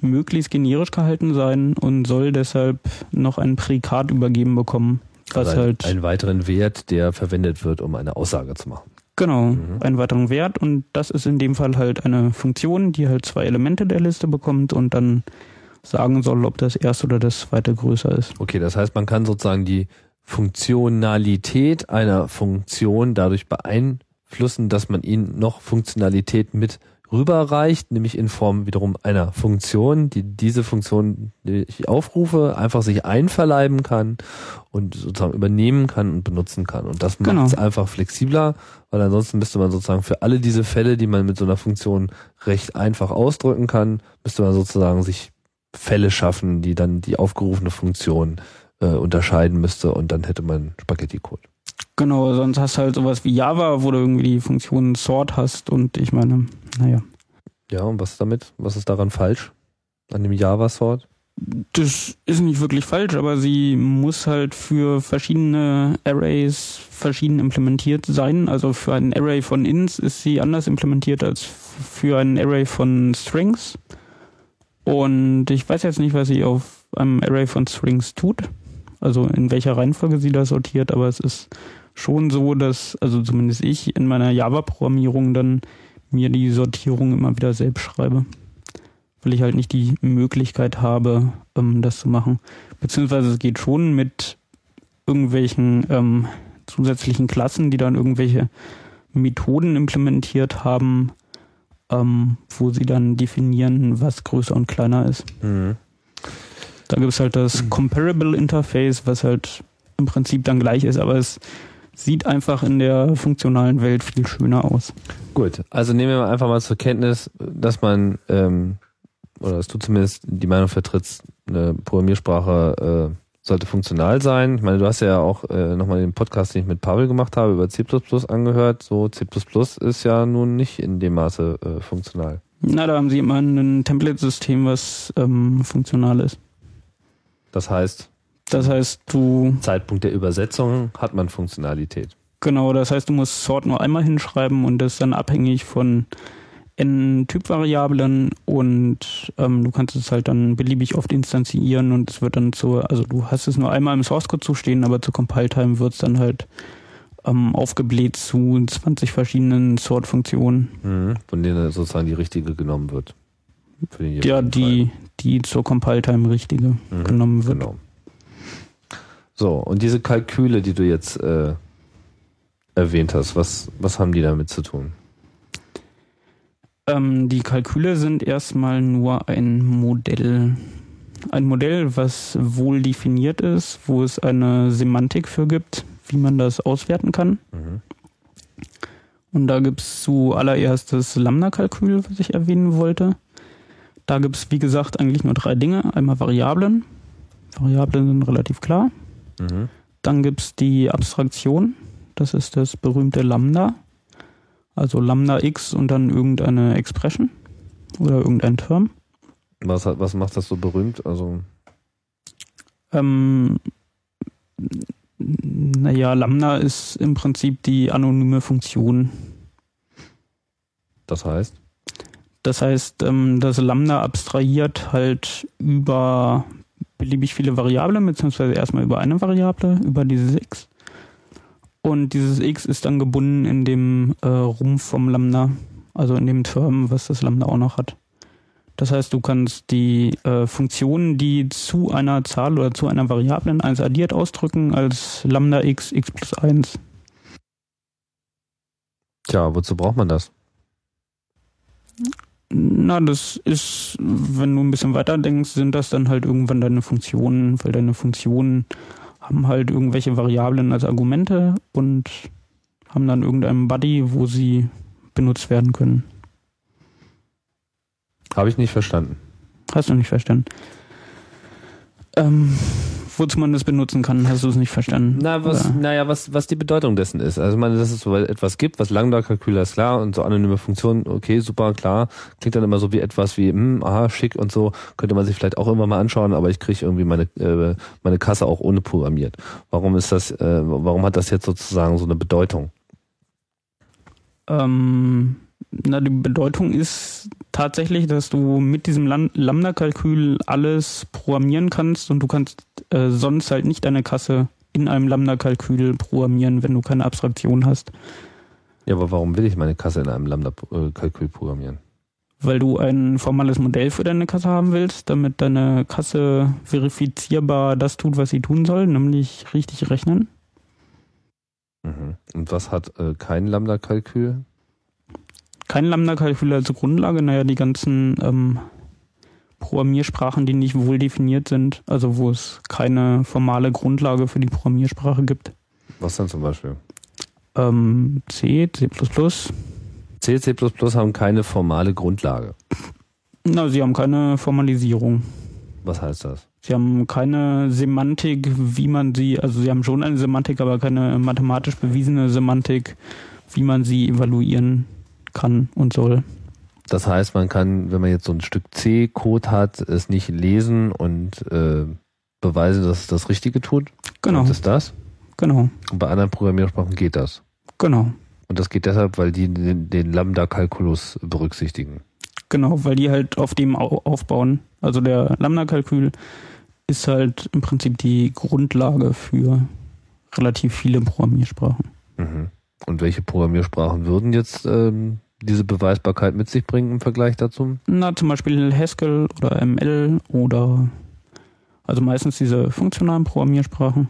möglichst generisch gehalten sein und soll deshalb noch ein Prädikat übergeben bekommen. Was also ein, halt einen weiteren Wert, der verwendet wird, um eine Aussage zu machen. Genau, mhm. einen weiteren Wert und das ist in dem Fall halt eine Funktion, die halt zwei Elemente der Liste bekommt und dann sagen soll, ob das erste oder das zweite größer ist. Okay, das heißt, man kann sozusagen die Funktionalität einer Funktion dadurch beeinflussen, dass man ihnen noch Funktionalität mit rüberreicht, nämlich in Form wiederum einer Funktion, die diese Funktion, die ich aufrufe, einfach sich einverleiben kann und sozusagen übernehmen kann und benutzen kann. Und das macht genau. es einfach flexibler, weil ansonsten müsste man sozusagen für alle diese Fälle, die man mit so einer Funktion recht einfach ausdrücken kann, müsste man sozusagen sich Fälle schaffen, die dann die aufgerufene Funktion äh, unterscheiden müsste und dann hätte man Spaghetti-Code. Genau, sonst hast du halt sowas wie Java, wo du irgendwie die Funktion Sort hast und ich meine, naja. Ja, und was damit? Was ist daran falsch? An dem Java-Sort? Das ist nicht wirklich falsch, aber sie muss halt für verschiedene Arrays verschieden implementiert sein. Also für ein Array von Ints ist sie anders implementiert als für ein Array von Strings. Und ich weiß jetzt nicht, was sie auf einem Array von Strings tut. Also in welcher Reihenfolge sie das sortiert, aber es ist schon so, dass, also zumindest ich in meiner Java-Programmierung dann mir die Sortierung immer wieder selbst schreibe. Weil ich halt nicht die Möglichkeit habe, ähm, das zu machen. Beziehungsweise es geht schon mit irgendwelchen ähm, zusätzlichen Klassen, die dann irgendwelche Methoden implementiert haben, ähm, wo sie dann definieren, was größer und kleiner ist. Mhm. Da gibt es halt das mhm. Comparable Interface, was halt im Prinzip dann gleich ist, aber es sieht einfach in der funktionalen Welt viel schöner aus. Gut, also nehmen wir einfach mal zur Kenntnis, dass man, ähm, oder dass du zumindest die Meinung vertrittst, eine Programmiersprache äh, sollte funktional sein. Ich meine, du hast ja auch äh, nochmal den Podcast, den ich mit Pavel gemacht habe, über C++ angehört. So, C++ ist ja nun nicht in dem Maße äh, funktional. Na, da haben sie immer ein Template-System, was ähm, funktional ist. Das heißt? Das heißt, du. Zeitpunkt der Übersetzung hat man Funktionalität. Genau, das heißt, du musst Sort nur einmal hinschreiben und das ist dann abhängig von n Typvariablen und ähm, du kannst es halt dann beliebig oft instanzieren und es wird dann zur, also du hast es nur einmal im Source Code zu stehen, aber zur Compile Time wird es dann halt ähm, aufgebläht zu 20 verschiedenen Sort-Funktionen. Mhm, von denen sozusagen die richtige genommen wird. Ja, die, die zur Compile-Time richtige mhm, genommen wird. Genau. So, und diese Kalküle, die du jetzt äh, erwähnt hast, was, was haben die damit zu tun? Ähm, die Kalküle sind erstmal nur ein Modell. Ein Modell, was wohl definiert ist, wo es eine Semantik für gibt, wie man das auswerten kann. Mhm. Und da gibt es zuallererst das Lambda-Kalkül, was ich erwähnen wollte. Da gibt es, wie gesagt, eigentlich nur drei Dinge. Einmal Variablen. Variablen sind relativ klar. Mhm. Dann gibt es die Abstraktion. Das ist das berühmte Lambda. Also Lambda x und dann irgendeine Expression oder irgendein Term. Was, was macht das so berühmt? Also ähm, naja, Lambda ist im Prinzip die anonyme Funktion. Das heißt? Das heißt, ähm, das Lambda abstrahiert halt über beliebig viele Variablen, beziehungsweise erstmal über eine Variable, über diese 6. Und dieses X ist dann gebunden in dem äh, Rumpf vom Lambda, also in dem Term, was das Lambda auch noch hat. Das heißt, du kannst die äh, Funktionen, die zu einer Zahl oder zu einer Variablen 1 addiert, ausdrücken als Lambda x, x plus 1. Tja, wozu braucht man das? Na, das ist, wenn du ein bisschen weiter denkst, sind das dann halt irgendwann deine Funktionen, weil deine Funktionen haben halt irgendwelche Variablen als Argumente und haben dann irgendeinen Buddy, wo sie benutzt werden können. Habe ich nicht verstanden. Hast du nicht verstanden? Ähm, wozu man das benutzen kann, hast du es nicht verstanden. Na, was, Oder? naja, was, was die Bedeutung dessen ist. Also, ich meine, dass es so etwas gibt, was Langdauerkalkül ist klar und so anonyme Funktionen, okay, super, klar. Klingt dann immer so wie etwas wie, hm, aha, schick und so. Könnte man sich vielleicht auch immer mal anschauen, aber ich kriege irgendwie meine, äh, meine Kasse auch ohne programmiert. Warum ist das, äh, warum hat das jetzt sozusagen so eine Bedeutung? Ähm, na, die Bedeutung ist tatsächlich, dass du mit diesem Lam- Lambda-Kalkül alles programmieren kannst und du kannst äh, sonst halt nicht deine Kasse in einem Lambda-Kalkül programmieren, wenn du keine Abstraktion hast. Ja, aber warum will ich meine Kasse in einem Lambda-Kalkül programmieren? Weil du ein formales Modell für deine Kasse haben willst, damit deine Kasse verifizierbar das tut, was sie tun soll, nämlich richtig rechnen. Mhm. Und was hat äh, kein Lambda-Kalkül? Kein Lambda-Kalkül als Grundlage, naja, die ganzen ähm, Programmiersprachen, die nicht wohl definiert sind, also wo es keine formale Grundlage für die Programmiersprache gibt. Was denn zum Beispiel? Ähm, C, C++. C, C++ haben keine formale Grundlage. Na, sie haben keine Formalisierung. Was heißt das? Sie haben keine Semantik, wie man sie, also sie haben schon eine Semantik, aber keine mathematisch bewiesene Semantik, wie man sie evaluieren kann und soll. Das heißt, man kann, wenn man jetzt so ein Stück C-Code hat, es nicht lesen und äh, beweisen, dass es das Richtige tut. Genau, Und ist das? genau, Und bei anderen Programmiersprachen geht das. genau. Und das geht deshalb, weil die den, den Lambda-Kalkulus berücksichtigen. Genau, weil die halt auf dem au- aufbauen. Also der Lambda-Kalkül ist halt im Prinzip die Grundlage für relativ viele Programmiersprachen. Mhm. Und welche Programmiersprachen würden jetzt ähm, diese Beweisbarkeit mit sich bringen im Vergleich dazu? Na, zum Beispiel Haskell oder ML oder also meistens diese funktionalen Programmiersprachen.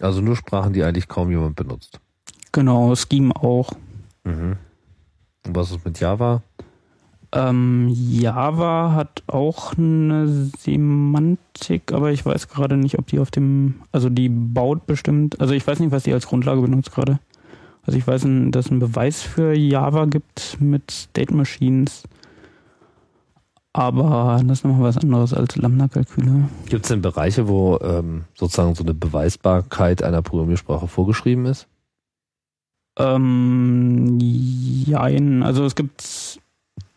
Also nur Sprachen, die eigentlich kaum jemand benutzt. Genau, Scheme auch. Mhm. Und was ist mit Java? Ähm, Java hat auch eine Semantik, aber ich weiß gerade nicht, ob die auf dem, also die baut bestimmt, also ich weiß nicht, was die als Grundlage benutzt gerade. Also ich weiß, dass es einen Beweis für Java gibt mit State Machines, aber das ist nochmal was anderes als Lambda-Kalküle. Gibt es denn Bereiche, wo ähm, sozusagen so eine Beweisbarkeit einer Programmiersprache vorgeschrieben ist? Ähm, jein, also es gibt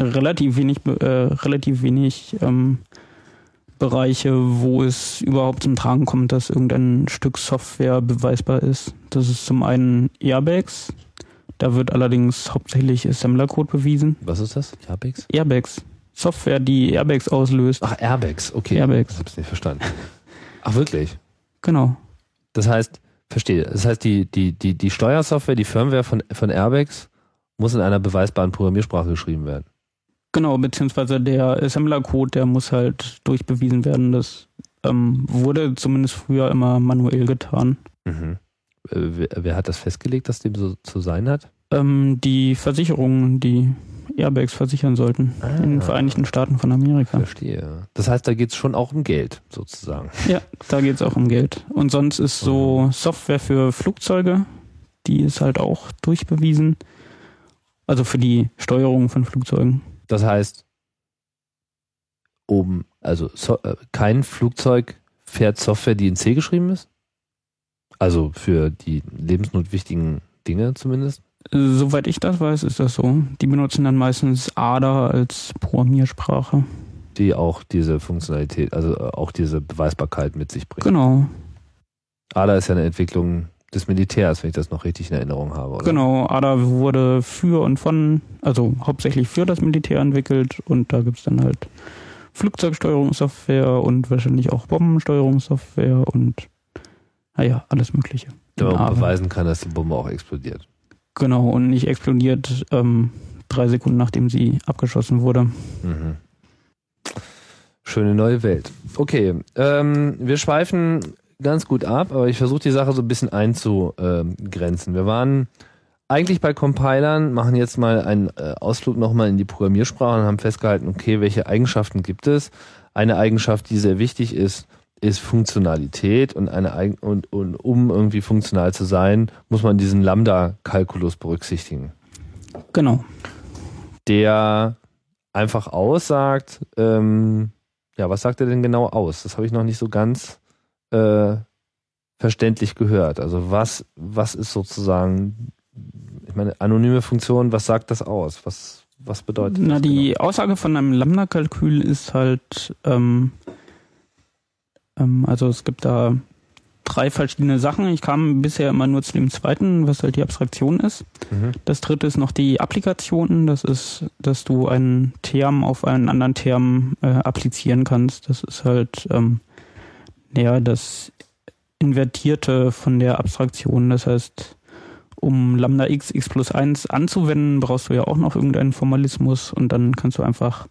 relativ wenig, äh, relativ wenig ähm, Bereiche, wo es überhaupt zum Tragen kommt, dass irgendein Stück Software beweisbar ist. Das ist zum einen Airbags. Da wird allerdings hauptsächlich Assembler-Code bewiesen. Was ist das? Jabex? Airbags. Software, die Airbags auslöst. Ach, Airbags, okay. Airbags. Ich hab's nicht verstanden. Ach, wirklich? Genau. Das heißt, verstehe, das heißt, die, die, die, die Steuersoftware, die Firmware von, von Airbags muss in einer beweisbaren Programmiersprache geschrieben werden. Genau, beziehungsweise der Assembler-Code, der muss halt durchbewiesen werden. Das ähm, wurde zumindest früher immer manuell getan. Mhm. Äh, wer, hat das festgelegt, dass dem so zu sein hat? Ähm, die Versicherungen, die Airbags versichern sollten in den Ah. Vereinigten Staaten von Amerika. Verstehe. Das heißt, da geht es schon auch um Geld, sozusagen. Ja, da geht es auch um Geld. Und sonst ist so Software für Flugzeuge, die ist halt auch durchbewiesen. Also für die Steuerung von Flugzeugen. Das heißt, oben, also so, äh, kein Flugzeug fährt Software, die in C geschrieben ist? Also für die lebensnotwichtigen Dinge zumindest? Soweit ich das weiß, ist das so. Die benutzen dann meistens ADA als Programmiersprache. Die auch diese Funktionalität, also auch diese Beweisbarkeit mit sich bringen. Genau, ADA ist ja eine Entwicklung des Militärs, wenn ich das noch richtig in Erinnerung habe. Oder? genau. ADA wurde für und von, also hauptsächlich für das Militär entwickelt und da gibt's dann halt Flugzeugsteuerungssoftware und wahrscheinlich auch Bombensteuerungssoftware und naja, alles Mögliche. Damit man beweisen kann, dass die Bombe auch explodiert. Genau, und nicht explodiert ähm, drei Sekunden nachdem sie abgeschossen wurde. Mhm. Schöne neue Welt. Okay, ähm, wir schweifen ganz gut ab, aber ich versuche die Sache so ein bisschen einzugrenzen. Wir waren eigentlich bei Compilern, machen jetzt mal einen äh, Ausflug nochmal in die Programmiersprache und haben festgehalten, okay, welche Eigenschaften gibt es? Eine Eigenschaft, die sehr wichtig ist, ist Funktionalität und eine und, und um irgendwie funktional zu sein, muss man diesen Lambda-Kalkulus berücksichtigen Genau. der einfach aussagt, ähm, ja, was sagt er denn genau aus? Das habe ich noch nicht so ganz äh, verständlich gehört. Also was, was ist sozusagen, ich meine, anonyme Funktion, was sagt das aus? Was, was bedeutet Na, das? die Aussage von einem Lambda-Kalkül ist halt, ähm, ähm, also es gibt da drei verschiedene Sachen. Ich kam bisher immer nur zu dem zweiten, was halt die Abstraktion ist. Genau? Mhm. Das dritte ist noch die Applikation. Das ist, dass du einen Term auf einen anderen Term äh, applizieren kannst. Das ist halt, ähm, ja, das Invertierte von der Abstraktion. Das heißt, um Lambda x, x plus 1 anzuwenden, brauchst du ja auch noch irgendeinen Formalismus und dann kannst du einfach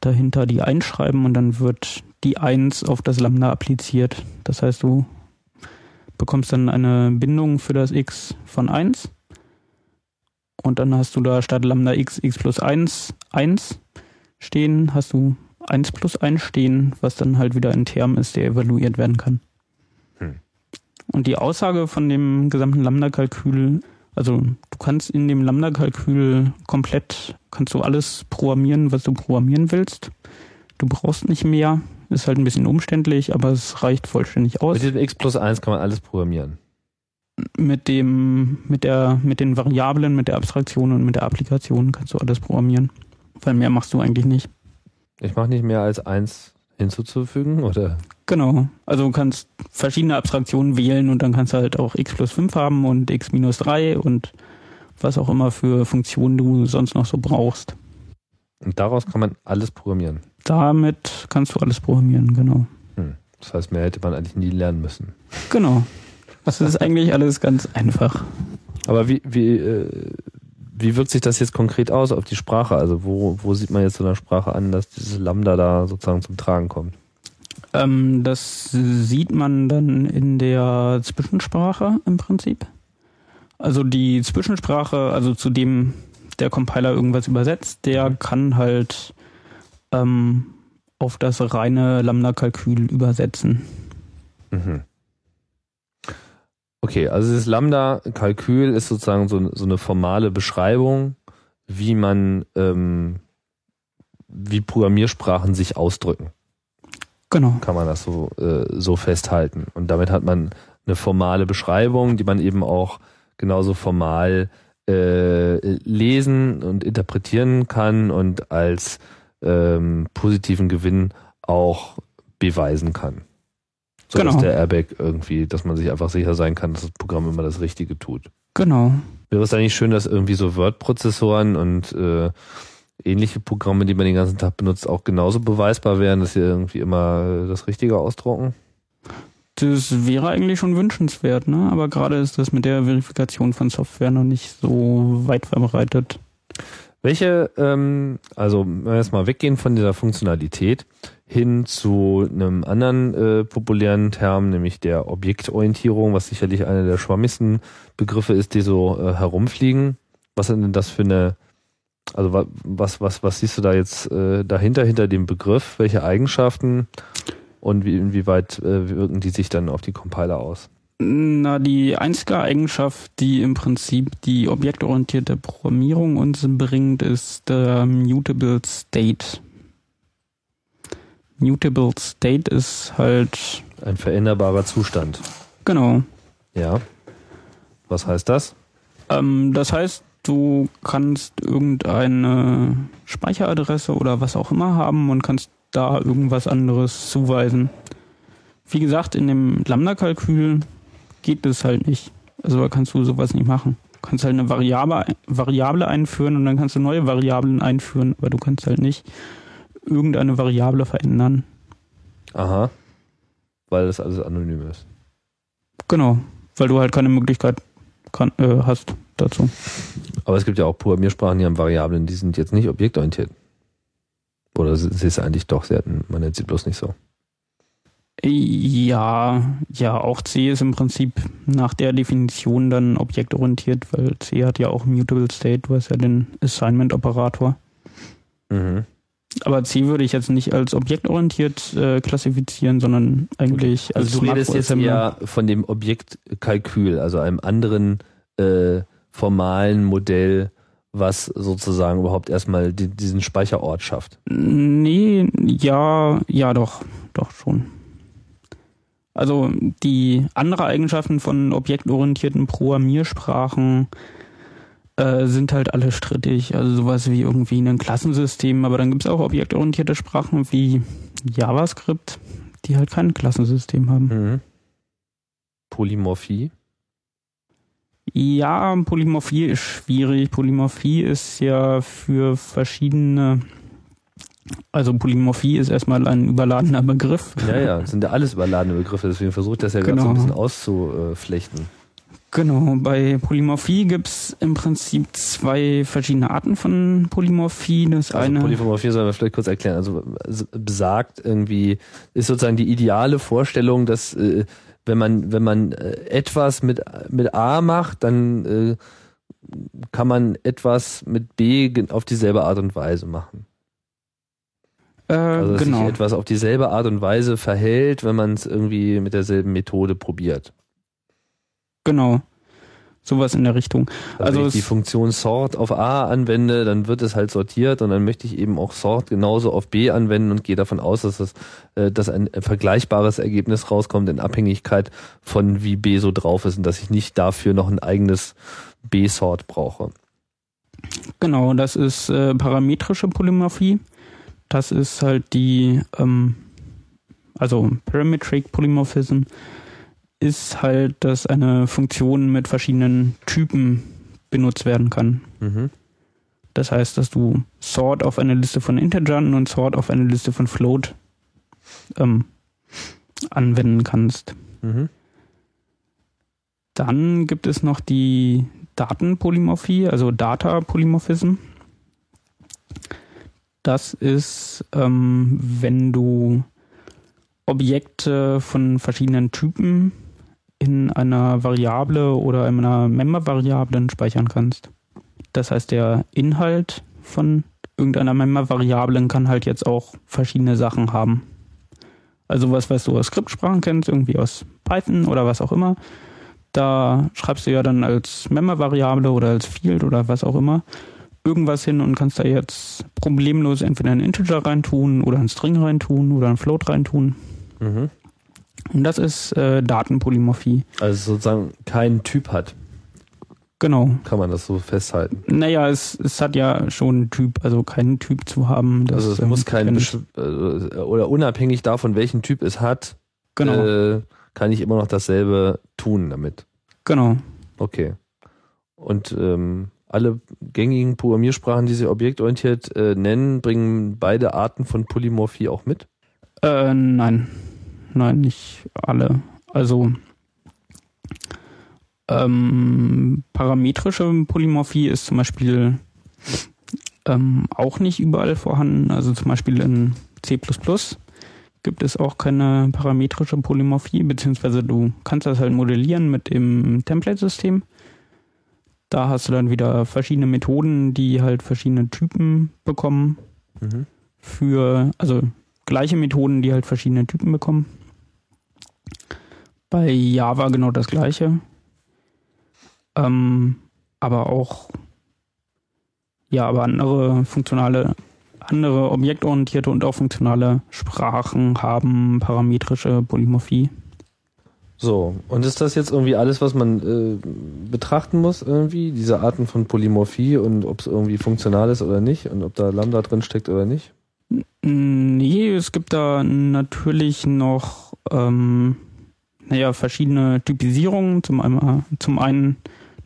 dahinter die 1 schreiben und dann wird die 1 auf das Lambda appliziert. Das heißt, du bekommst dann eine Bindung für das x von 1 und dann hast du da statt Lambda x, x plus 1, 1 stehen, hast du 1 plus 1 stehen, was dann halt wieder ein Term ist, der evaluiert werden kann. Hm. Und die Aussage von dem gesamten Lambda-Kalkül, also du kannst in dem Lambda-Kalkül komplett, kannst du alles programmieren, was du programmieren willst. Du brauchst nicht mehr, ist halt ein bisschen umständlich, aber es reicht vollständig aus Mit diesem x plus 1 kann man alles programmieren. mit dem, mit der, mit den Variablen, mit der Abstraktion und mit der Applikation kannst du alles programmieren. Weil mehr machst du eigentlich nicht. Ich mache nicht mehr als 1 hinzuzufügen, oder? Genau. Also du kannst verschiedene Abstraktionen wählen und dann kannst du halt auch x plus 5 haben und x minus 3 und was auch immer für Funktionen du sonst noch so brauchst. Und daraus kann man alles programmieren. Damit kannst du alles programmieren, genau. Hm. Das heißt, mehr hätte man eigentlich nie lernen müssen. Genau. Das ist eigentlich alles ganz einfach. Aber wie, wie, äh, wie wirkt sich das jetzt konkret aus auf die Sprache? Also wo, wo sieht man jetzt so einer Sprache an, dass dieses Lambda da sozusagen zum Tragen kommt? Ähm, das sieht man dann in der Zwischensprache im Prinzip. Also die Zwischensprache, also zu dem der Compiler irgendwas übersetzt, der kann halt ähm, auf das reine Lambda-Kalkül übersetzen. Mhm. Okay, also dieses Lambda-Kalkül ist sozusagen so, so eine formale Beschreibung, wie man, ähm, wie Programmiersprachen sich ausdrücken. Genau. kann man das so, äh, so festhalten. Und damit hat man eine formale Beschreibung, die man eben auch genauso formal äh, lesen und interpretieren kann und als ähm, positiven Gewinn auch beweisen kann. So dass Genau. der Airbag irgendwie, dass man sich einfach sicher sein kann, dass das Programm immer das Richtige tut. Genau. Wäre es eigentlich schön, dass irgendwie so Word-Prozessoren und äh, ähnliche Programme, die man den ganzen Tag benutzt, auch genauso beweisbar wären, dass sie irgendwie immer äh, das Richtige ausdrucken? Das wäre eigentlich schon wünschenswert, ne? Aber gerade ist das mit der Verifikation von Software noch nicht so weit verbreitet. Welche, ähm, also wenn wir jetzt mal weggehen von dieser Funktionalität hin zu einem anderen äh, populären Term, nämlich der Objektorientierung, was sicherlich einer der schwammigsten Begriffe ist, die so äh, herumfliegen. Was sind denn das für eine, also wa- was, was, was siehst du da jetzt äh, dahinter, hinter dem Begriff? Welche Eigenschaften und wie, inwieweit äh, wirken die sich dann auf die Compiler aus? Na, die einzige Eigenschaft, die im Prinzip die objektorientierte Programmierung uns bringt, ist der Mutable State. Mutable State ist halt, Ein veränderbarer Zustand. genau. Ja. Was heißt das? Ähm, das heißt, du kannst irgendeine Speicheradresse oder was auch immer haben und kannst da irgendwas anderes zuweisen. Wie gesagt, in dem Lambda-Kalkül geht das halt nicht. Also da kannst du sowas nicht machen. Du kannst halt eine Variable, Variable einführen und dann kannst du neue Variablen einführen, aber du kannst halt nicht irgendeine Variable verändern. Aha. Weil das alles anonym ist. Genau. weil du halt keine Möglichkeit kann, äh, hast dazu. Aber es gibt ja auch Programmiersprachen, die haben Variablen, die sind jetzt nicht objektorientiert. Oder sie ist eigentlich doch selten, man nennt sie bloß nicht so. Ja, ja, auch C ist im Prinzip nach der Definition dann objektorientiert, weil C hat ja auch Mutable State, du hast ja den Assignment-Operator. Mhm. Aber C würde ich jetzt nicht als objektorientiert äh, klassifizieren, sondern eigentlich also als du redest jetzt eher von dem Objektkalkül, also einem anderen äh, formalen Modell, was sozusagen überhaupt erstmal die, diesen Speicherort schafft. Nee, ja, ja doch, doch schon. Also die andere Eigenschaften von objektorientierten Programmiersprachen äh, sind halt alle strittig. Also sowas wie irgendwie ein Klassensystem, aber dann gibt es auch objektorientierte Sprachen wie JavaScript, die halt kein Klassensystem haben. Mhm. Polymorphie? Ja, Polymorphie ist schwierig. Polymorphie ist ja für verschiedene also Polymorphie ist erstmal ein überladener Begriff. Ja, ja, das sind ja alles überladene Begriffe, deswegen versuche ich das ja genau. gerade so ein bisschen auszuflechten. Genau, bei Polymorphie gibt es im Prinzip zwei verschiedene Arten von Polymorphie. Das also eine Polymorphie sollen wir vielleicht kurz erklären. Also besagt irgendwie, ist sozusagen die ideale Vorstellung, dass äh, wenn man, wenn man äh, etwas mit, mit A macht, dann äh, kann man etwas mit B auf dieselbe Art und Weise machen. Äh, also dass genau. sich etwas auf dieselbe Art und Weise verhält, wenn man es irgendwie mit derselben Methode probiert. Genau. Sowas in der Richtung. Also, also wenn ich die Funktion sort auf A anwende, dann wird es halt sortiert und dann möchte ich eben auch sort genauso auf B anwenden und gehe davon aus, dass, das, äh, dass ein vergleichbares Ergebnis rauskommt in Abhängigkeit von wie B so drauf ist und dass ich nicht dafür noch ein eigenes B-Sort brauche. Genau, das ist äh, parametrische Polymorphie. Das ist halt die, ähm, also Parametric Polymorphism ist halt, dass eine Funktion mit verschiedenen Typen benutzt werden kann. Mhm. Das heißt, dass du Sort auf eine Liste von Integern und Sort auf eine Liste von Float ähm, anwenden kannst. Mhm. Dann gibt es noch die Datenpolymorphie, also Data Polymorphism. Das ist, ähm, wenn du Objekte von verschiedenen Typen in einer Variable oder in einer Member-Variablen speichern kannst. Das heißt, der Inhalt von irgendeiner Member-Variablen kann halt jetzt auch verschiedene Sachen haben. Also was, was du aus Skriptsprachen kennst, irgendwie aus Python oder was auch immer, da schreibst du ja dann als Member-Variable oder als Field oder was auch immer irgendwas hin und kannst da jetzt problemlos entweder einen Integer reintun oder einen String reintun oder einen Float reintun. Mhm. Und das ist äh, Datenpolymorphie. Also sozusagen keinen Typ hat. Genau. Kann man das so festhalten? Naja, es, es hat ja schon einen Typ, also keinen Typ zu haben. Das, also es ähm, muss kein, äh, oder unabhängig davon, welchen Typ es hat, genau. äh, kann ich immer noch dasselbe tun damit. Genau. Okay. Und ähm, alle gängigen Programmiersprachen, die sie objektorientiert äh, nennen, bringen beide Arten von Polymorphie auch mit? Äh, nein. Nein, nicht alle. Also ähm, parametrische Polymorphie ist zum Beispiel ähm, auch nicht überall vorhanden. Also zum Beispiel in C gibt es auch keine parametrische Polymorphie, beziehungsweise du kannst das halt modellieren mit dem Template-System. Da hast du dann wieder verschiedene Methoden, die halt verschiedene Typen bekommen. Mhm. Für, also gleiche Methoden, die halt verschiedene Typen bekommen. Bei Java genau das gleiche. Ähm, aber auch, ja, aber andere funktionale, andere objektorientierte und auch funktionale Sprachen haben parametrische Polymorphie. So, und ist das jetzt irgendwie alles, was man äh, betrachten muss, irgendwie, diese Arten von Polymorphie und ob es irgendwie funktional ist oder nicht und ob da Lambda drin steckt oder nicht? Nee, es gibt da natürlich noch, ähm, naja, verschiedene Typisierungen. Zum, einmal, zum einen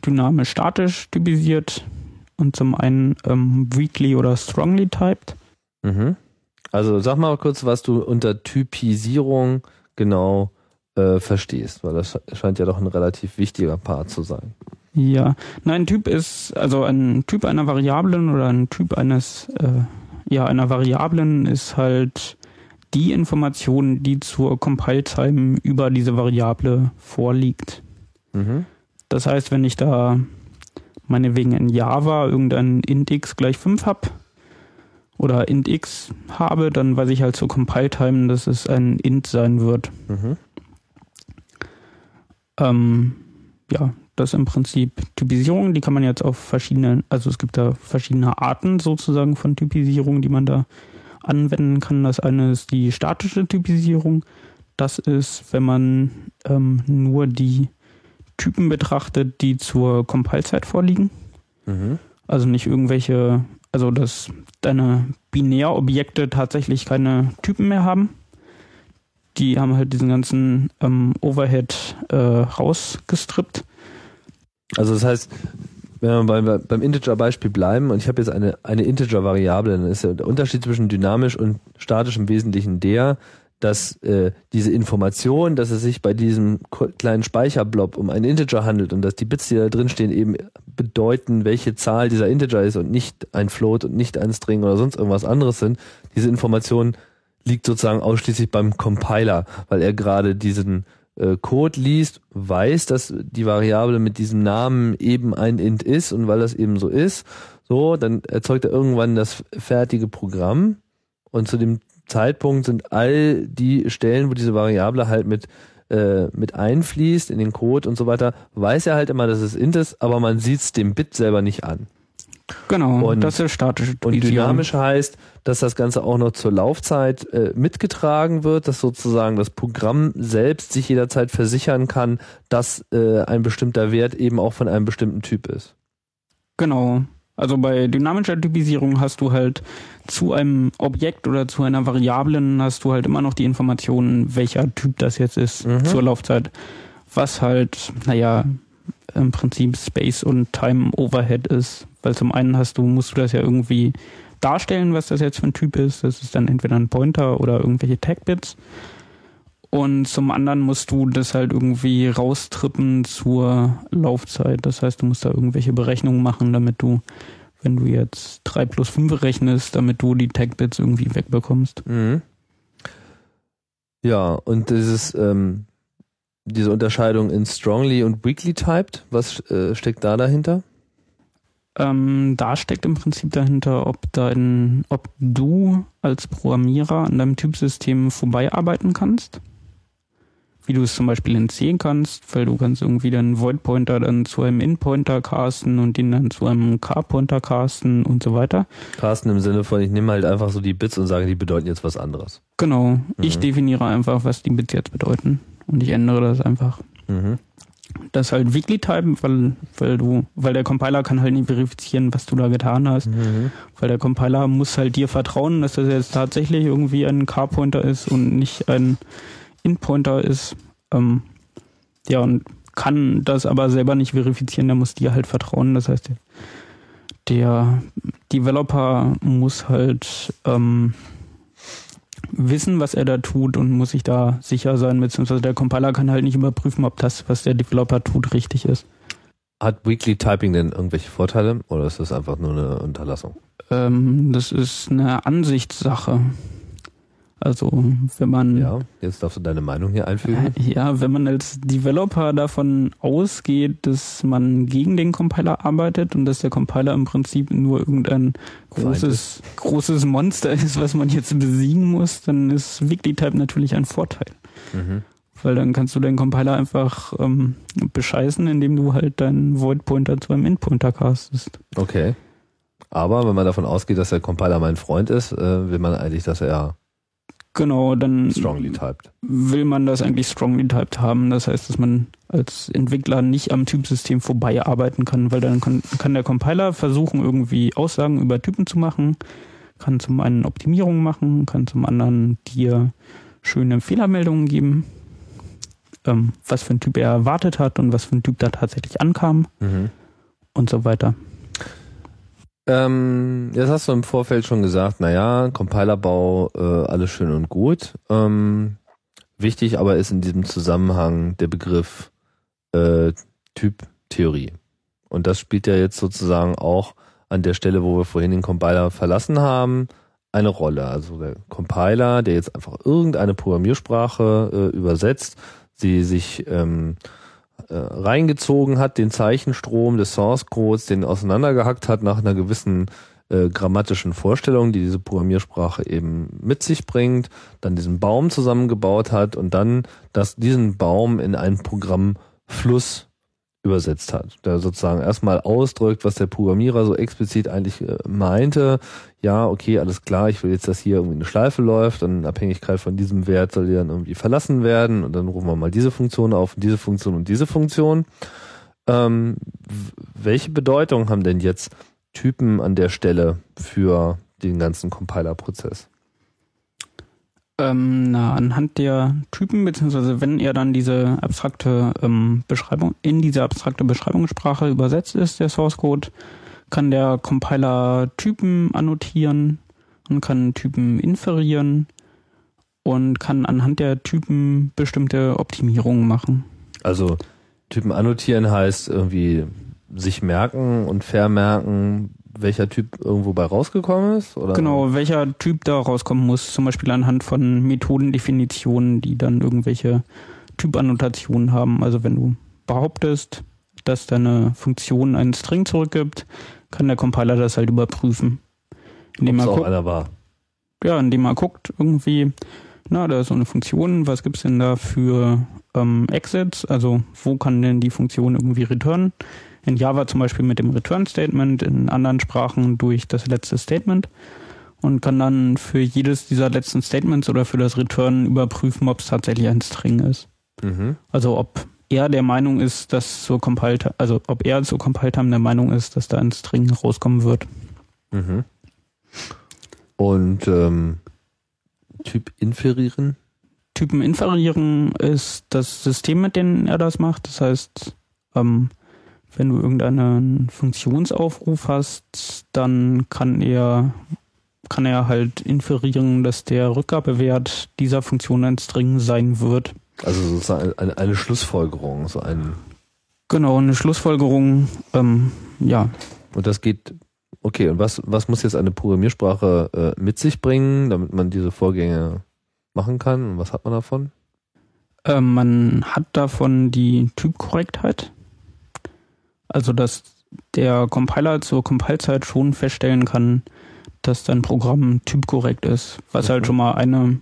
dynamisch statisch typisiert und zum einen ähm, weakly oder strongly typed. Mhm. Also sag mal kurz, was du unter Typisierung genau äh, verstehst, weil das scheint ja doch ein relativ wichtiger Part zu sein. Ja, nein, ein Typ ist, also ein Typ einer Variablen oder ein Typ eines, äh, ja, einer Variablen ist halt die Information, die zur Compile-Time über diese Variable vorliegt. Mhm. Das heißt, wenn ich da meinetwegen in Java irgendein int x gleich 5 habe oder int x habe, dann weiß ich halt zur Compile-Time, dass es ein int sein wird. Mhm. Ähm, ja, das ist im Prinzip Typisierung, die kann man jetzt auf verschiedene, also es gibt da verschiedene Arten sozusagen von Typisierung, die man da anwenden kann. Das eine ist die statische Typisierung. Das ist, wenn man ähm, nur die Typen betrachtet, die zur Compile-Zeit vorliegen. Mhm. Also nicht irgendwelche, also dass deine Binärobjekte tatsächlich keine Typen mehr haben. Die haben halt diesen ganzen ähm, Overhead äh, rausgestrippt. Also das heißt, wenn wir beim, Integer-Beispiel bleiben und ich habe jetzt eine, eine Integer-Variable, dann ist der Unterschied zwischen dynamisch und statisch im Wesentlichen der, dass äh, diese Information, dass es sich bei diesem kleinen Speicherblob um einen Integer handelt und dass die Bits, die da drin stehen, eben bedeuten, welche Zahl dieser Integer ist und nicht ein Float und nicht ein String oder sonst irgendwas anderes sind, diese Information liegt sozusagen ausschließlich beim Compiler, weil er gerade diesen äh, Code liest, weiß, dass die Variable mit diesem Namen eben ein int ist und weil das eben so ist, so, dann erzeugt er irgendwann das fertige Programm und zu dem Zeitpunkt sind all die Stellen, wo diese Variable halt mit äh, mit einfließt in den Code und so weiter, weiß er halt immer, dass es int ist, aber man sieht es dem Bit selber nicht an. Genau, und, das ist statische Und dynamisch heißt, dass das Ganze auch noch zur Laufzeit äh, mitgetragen wird, dass sozusagen das Programm selbst sich jederzeit versichern kann, dass äh, ein bestimmter Wert eben auch von einem bestimmten Typ ist. Genau. Also bei dynamischer Typisierung hast du halt zu einem Objekt oder zu einer Variablen hast du halt immer noch die Informationen, welcher Typ das jetzt ist mhm. zur Laufzeit. Was halt, naja, im Prinzip Space und Time Overhead ist. Weil zum einen hast du, musst du das ja irgendwie darstellen, was das jetzt für ein Typ ist. Das ist dann entweder ein Pointer oder irgendwelche Tagbits. Und zum anderen musst du das halt irgendwie raustrippen zur Laufzeit. Das heißt, du musst da irgendwelche Berechnungen machen, damit du, wenn du jetzt 3 plus 5 rechnest, damit du die Tagbits irgendwie wegbekommst. Mhm. Ja, und dieses, ähm, diese Unterscheidung in strongly und weakly typed, was äh, steckt da dahinter? Ähm, da steckt im Prinzip dahinter, ob dein, ob du als Programmierer an deinem Typsystem vorbeiarbeiten kannst. Wie du es zum Beispiel in C kannst, weil du kannst irgendwie deinen Void Pointer dann zu einem In Pointer casten und den dann zu einem K Pointer casten und so weiter. Casten im Sinne von, ich nehme halt einfach so die Bits und sage, die bedeuten jetzt was anderes. Genau. Mhm. Ich definiere einfach, was die Bits jetzt bedeuten. Und ich ändere das einfach. Mhm. Das ist halt Weekly Type, weil, weil du, weil der Compiler kann halt nicht verifizieren, was du da getan hast. Mhm. Weil der Compiler muss halt dir vertrauen, dass das jetzt tatsächlich irgendwie ein Car-Pointer ist und nicht ein In-Pointer ist. Ähm, ja, und kann das aber selber nicht verifizieren, der muss dir halt vertrauen. Das heißt, der, der Developer muss halt ähm, wissen, was er da tut und muss sich da sicher sein, beziehungsweise der Compiler kann halt nicht überprüfen, ob das, was der Developer tut, richtig ist. Hat Weekly Typing denn irgendwelche Vorteile oder ist das einfach nur eine Unterlassung? Ähm, das ist eine Ansichtssache. Also wenn man ja, jetzt darfst du deine Meinung hier einfügen. Ja, wenn man als Developer davon ausgeht, dass man gegen den Compiler arbeitet und dass der Compiler im Prinzip nur irgendein großes großes Monster ist, was man jetzt besiegen muss, dann ist WikiType natürlich ein Vorteil. Mhm. Weil dann kannst du deinen Compiler einfach ähm, bescheißen, indem du halt deinen Void Pointer zu einem End Pointer castest. Okay. Aber wenn man davon ausgeht, dass der Compiler mein Freund ist, äh, will man eigentlich, dass er Genau, dann strongly typed. will man das eigentlich strongly typed haben. Das heißt, dass man als Entwickler nicht am Typsystem vorbei arbeiten kann, weil dann kann, kann der Compiler versuchen, irgendwie Aussagen über Typen zu machen, kann zum einen Optimierungen machen, kann zum anderen dir schöne Fehlermeldungen geben, ähm, was für ein Typ er erwartet hat und was für ein Typ da tatsächlich ankam mhm. und so weiter. Ähm, jetzt hast du im Vorfeld schon gesagt, naja, Compilerbau, äh, alles schön und gut. Ähm, Wichtig aber ist in diesem Zusammenhang der Begriff äh, Typtheorie. Und das spielt ja jetzt sozusagen auch an der Stelle, wo wir vorhin den Compiler verlassen haben, eine Rolle. Also der Compiler, der jetzt einfach irgendeine Programmiersprache äh, übersetzt, sie sich ähm, äh, reingezogen hat, den Zeichenstrom des Source Codes, den auseinandergehackt hat nach einer gewissen äh, grammatischen Vorstellung, die diese Programmiersprache eben mit sich bringt, dann diesen Baum zusammengebaut hat und dann das, diesen Baum in einen Programmfluss übersetzt hat, der sozusagen erstmal ausdrückt, was der Programmierer so explizit eigentlich äh, meinte. Ja, okay, alles klar, ich will jetzt, dass hier irgendwie eine Schleife läuft und in Abhängigkeit von diesem Wert soll die dann irgendwie verlassen werden und dann rufen wir mal diese Funktion auf, diese Funktion und diese Funktion. Ähm, welche Bedeutung haben denn jetzt Typen an der Stelle für den ganzen Compiler-Prozess? Ähm, na, anhand der Typen, beziehungsweise wenn er dann diese abstrakte ähm, Beschreibung, in diese abstrakte Beschreibungssprache übersetzt ist, der Source Code, kann der Compiler Typen annotieren und kann Typen inferieren und kann anhand der Typen bestimmte Optimierungen machen. Also Typen annotieren heißt irgendwie sich merken und vermerken, welcher Typ irgendwo bei rausgekommen ist? Oder? Genau, welcher Typ da rauskommen muss, zum Beispiel anhand von Methodendefinitionen, die dann irgendwelche Typannotationen haben. Also wenn du behauptest, dass deine Funktion einen String zurückgibt, kann der Compiler das halt überprüfen. Indem er auch einer war. Ja, indem er guckt, irgendwie, na, da ist so eine Funktion, was gibt's denn da für ähm, Exits? Also wo kann denn die Funktion irgendwie returnen? In Java zum Beispiel mit dem Return Statement, in anderen Sprachen durch das letzte Statement und kann dann für jedes dieser letzten Statements oder für das Return überprüfen, ob es tatsächlich ein String ist. Mhm. Also ob er der Meinung ist, dass zur Compile, also ob er zur Compile Time der Meinung ist, dass da ein String rauskommen wird. Mhm. Und ähm, Typ inferieren? Typen inferieren ist das System, mit dem er das macht. Das heißt, ähm, wenn du irgendeinen Funktionsaufruf hast, dann kann er kann er halt inferieren, dass der Rückgabewert dieser Funktion ein String sein wird. Also sozusagen eine, eine Schlussfolgerung, so ein Genau, eine Schlussfolgerung, ähm, ja. Und das geht, okay, und was, was muss jetzt eine Programmiersprache äh, mit sich bringen, damit man diese Vorgänge machen kann? Und was hat man davon? Ähm, man hat davon die Typkorrektheit. Also, dass der Compiler zur Compilezeit schon feststellen kann, dass dein Programm typkorrekt ist, was mhm. halt schon mal eine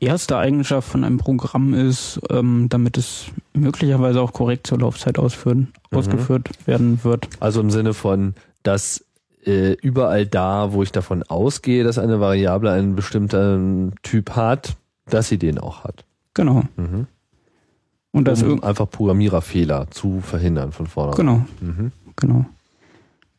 erste Eigenschaft von einem Programm ist, ähm, damit es möglicherweise auch korrekt zur Laufzeit ausführen, mhm. ausgeführt werden wird. Also im Sinne von, dass äh, überall da, wo ich davon ausgehe, dass eine Variable einen bestimmten Typ hat, dass sie den auch hat. Genau. Mhm. Und das um einfach Programmiererfehler zu verhindern von vornherein. Genau. Mhm. Genau.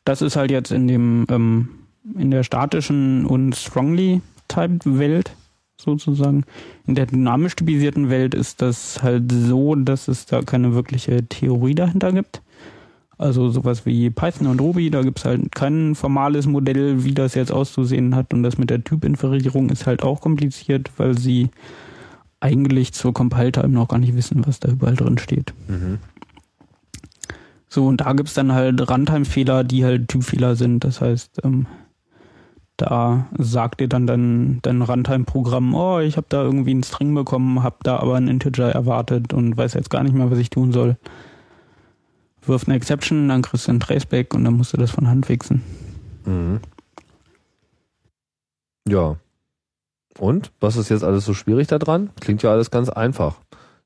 Das ist halt jetzt in dem ähm, in der statischen und strongly typed Welt sozusagen. In der dynamisch typisierten Welt ist das halt so, dass es da keine wirkliche Theorie dahinter gibt. Also sowas wie Python und Ruby, da gibt es halt kein formales Modell, wie das jetzt auszusehen hat. Und das mit der Typinferierung ist halt auch kompliziert, weil sie eigentlich zur Compile-Time noch gar nicht wissen, was da überall drin steht. Mhm. So, und da gibt's dann halt Runtime-Fehler, die halt Typfehler sind. Das heißt, ähm, da sagt dir dann dein, dein Runtime-Programm, oh, ich habe da irgendwie einen String bekommen, habe da aber einen Integer erwartet und weiß jetzt gar nicht mehr, was ich tun soll. Wirf eine Exception, dann kriegst du einen Traceback und dann musst du das von Hand fixen. Mhm. Ja, und? Was ist jetzt alles so schwierig daran? Klingt ja alles ganz einfach.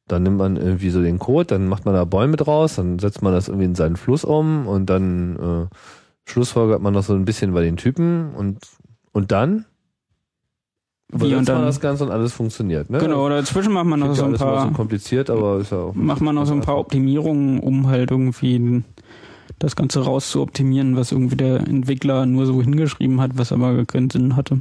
Dann nimmt man irgendwie so den Code, dann macht man da Bäume draus, dann setzt man das irgendwie in seinen Fluss um und dann äh, schlussfolgert man noch so ein bisschen bei den Typen und, und dann wie und dann das Ganze und alles funktioniert, ne? Genau, dazwischen macht man noch so ein paar so kompliziert, aber ist ja auch macht man noch so ein paar Optimierungen, um halt irgendwie das Ganze rauszuoptimieren, was irgendwie der Entwickler nur so hingeschrieben hat, was aber keinen Sinn hatte.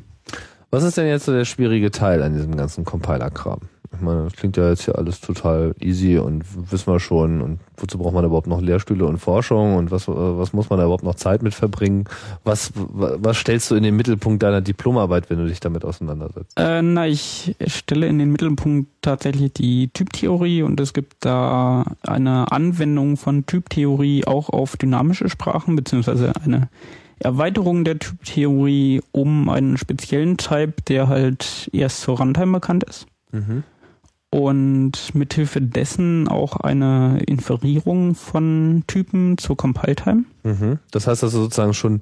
Was ist denn jetzt so der schwierige Teil an diesem ganzen Compiler-Kram? Ich meine, das klingt ja jetzt hier alles total easy und wissen wir schon. Und wozu braucht man überhaupt noch Lehrstühle und Forschung und was, was muss man da überhaupt noch Zeit mit verbringen? Was, was stellst du in den Mittelpunkt deiner Diplomarbeit, wenn du dich damit auseinandersetzt? Äh, na, ich stelle in den Mittelpunkt tatsächlich die Typtheorie und es gibt da eine Anwendung von Typtheorie auch auf dynamische Sprachen, beziehungsweise eine Erweiterung der Typtheorie um einen speziellen Type, der halt erst zur Runtime bekannt ist. Mhm und mithilfe dessen auch eine Inferierung von Typen zur Compile-Time. Mhm. Das heißt also sozusagen schon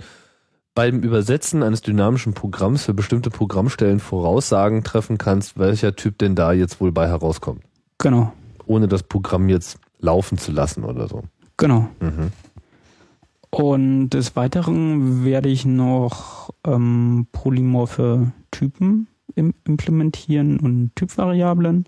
beim Übersetzen eines dynamischen Programms für bestimmte Programmstellen Voraussagen treffen kannst, welcher Typ denn da jetzt wohl bei herauskommt. Genau. Ohne das Programm jetzt laufen zu lassen oder so. Genau. Mhm. Und des Weiteren werde ich noch ähm, polymorphe Typen im implementieren und Typvariablen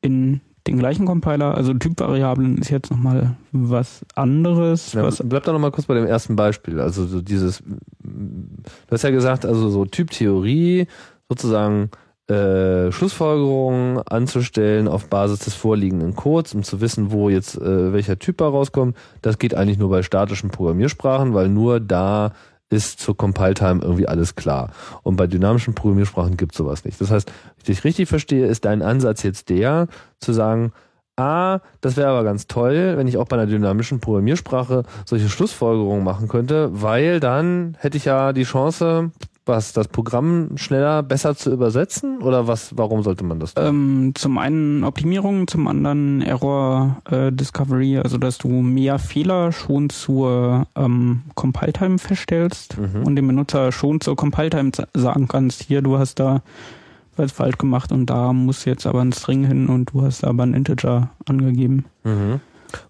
in den gleichen Compiler. Also Typvariablen ist jetzt nochmal was anderes. Ja, was bleib da nochmal kurz bei dem ersten Beispiel. Also so dieses, du hast ja gesagt, also so Typtheorie, sozusagen äh, Schlussfolgerungen anzustellen auf Basis des vorliegenden Codes, um zu wissen, wo jetzt äh, welcher Typ rauskommt. Das geht eigentlich nur bei statischen Programmiersprachen, weil nur da ist zur Compile-Time irgendwie alles klar. Und bei dynamischen Programmiersprachen gibt es sowas nicht. Das heißt, wenn ich dich richtig verstehe, ist dein Ansatz jetzt der, zu sagen, ah, das wäre aber ganz toll, wenn ich auch bei einer dynamischen Programmiersprache solche Schlussfolgerungen machen könnte, weil dann hätte ich ja die Chance, was, das Programm schneller, besser zu übersetzen? Oder was, warum sollte man das tun? Ähm, zum einen Optimierung, zum anderen Error äh, Discovery, also dass du mehr Fehler schon zur ähm, Compile-Time feststellst mhm. und dem Benutzer schon zur Compile-Time sagen kannst, hier, du hast da was falsch gemacht und da muss jetzt aber ein String hin und du hast aber ein Integer angegeben. Mhm.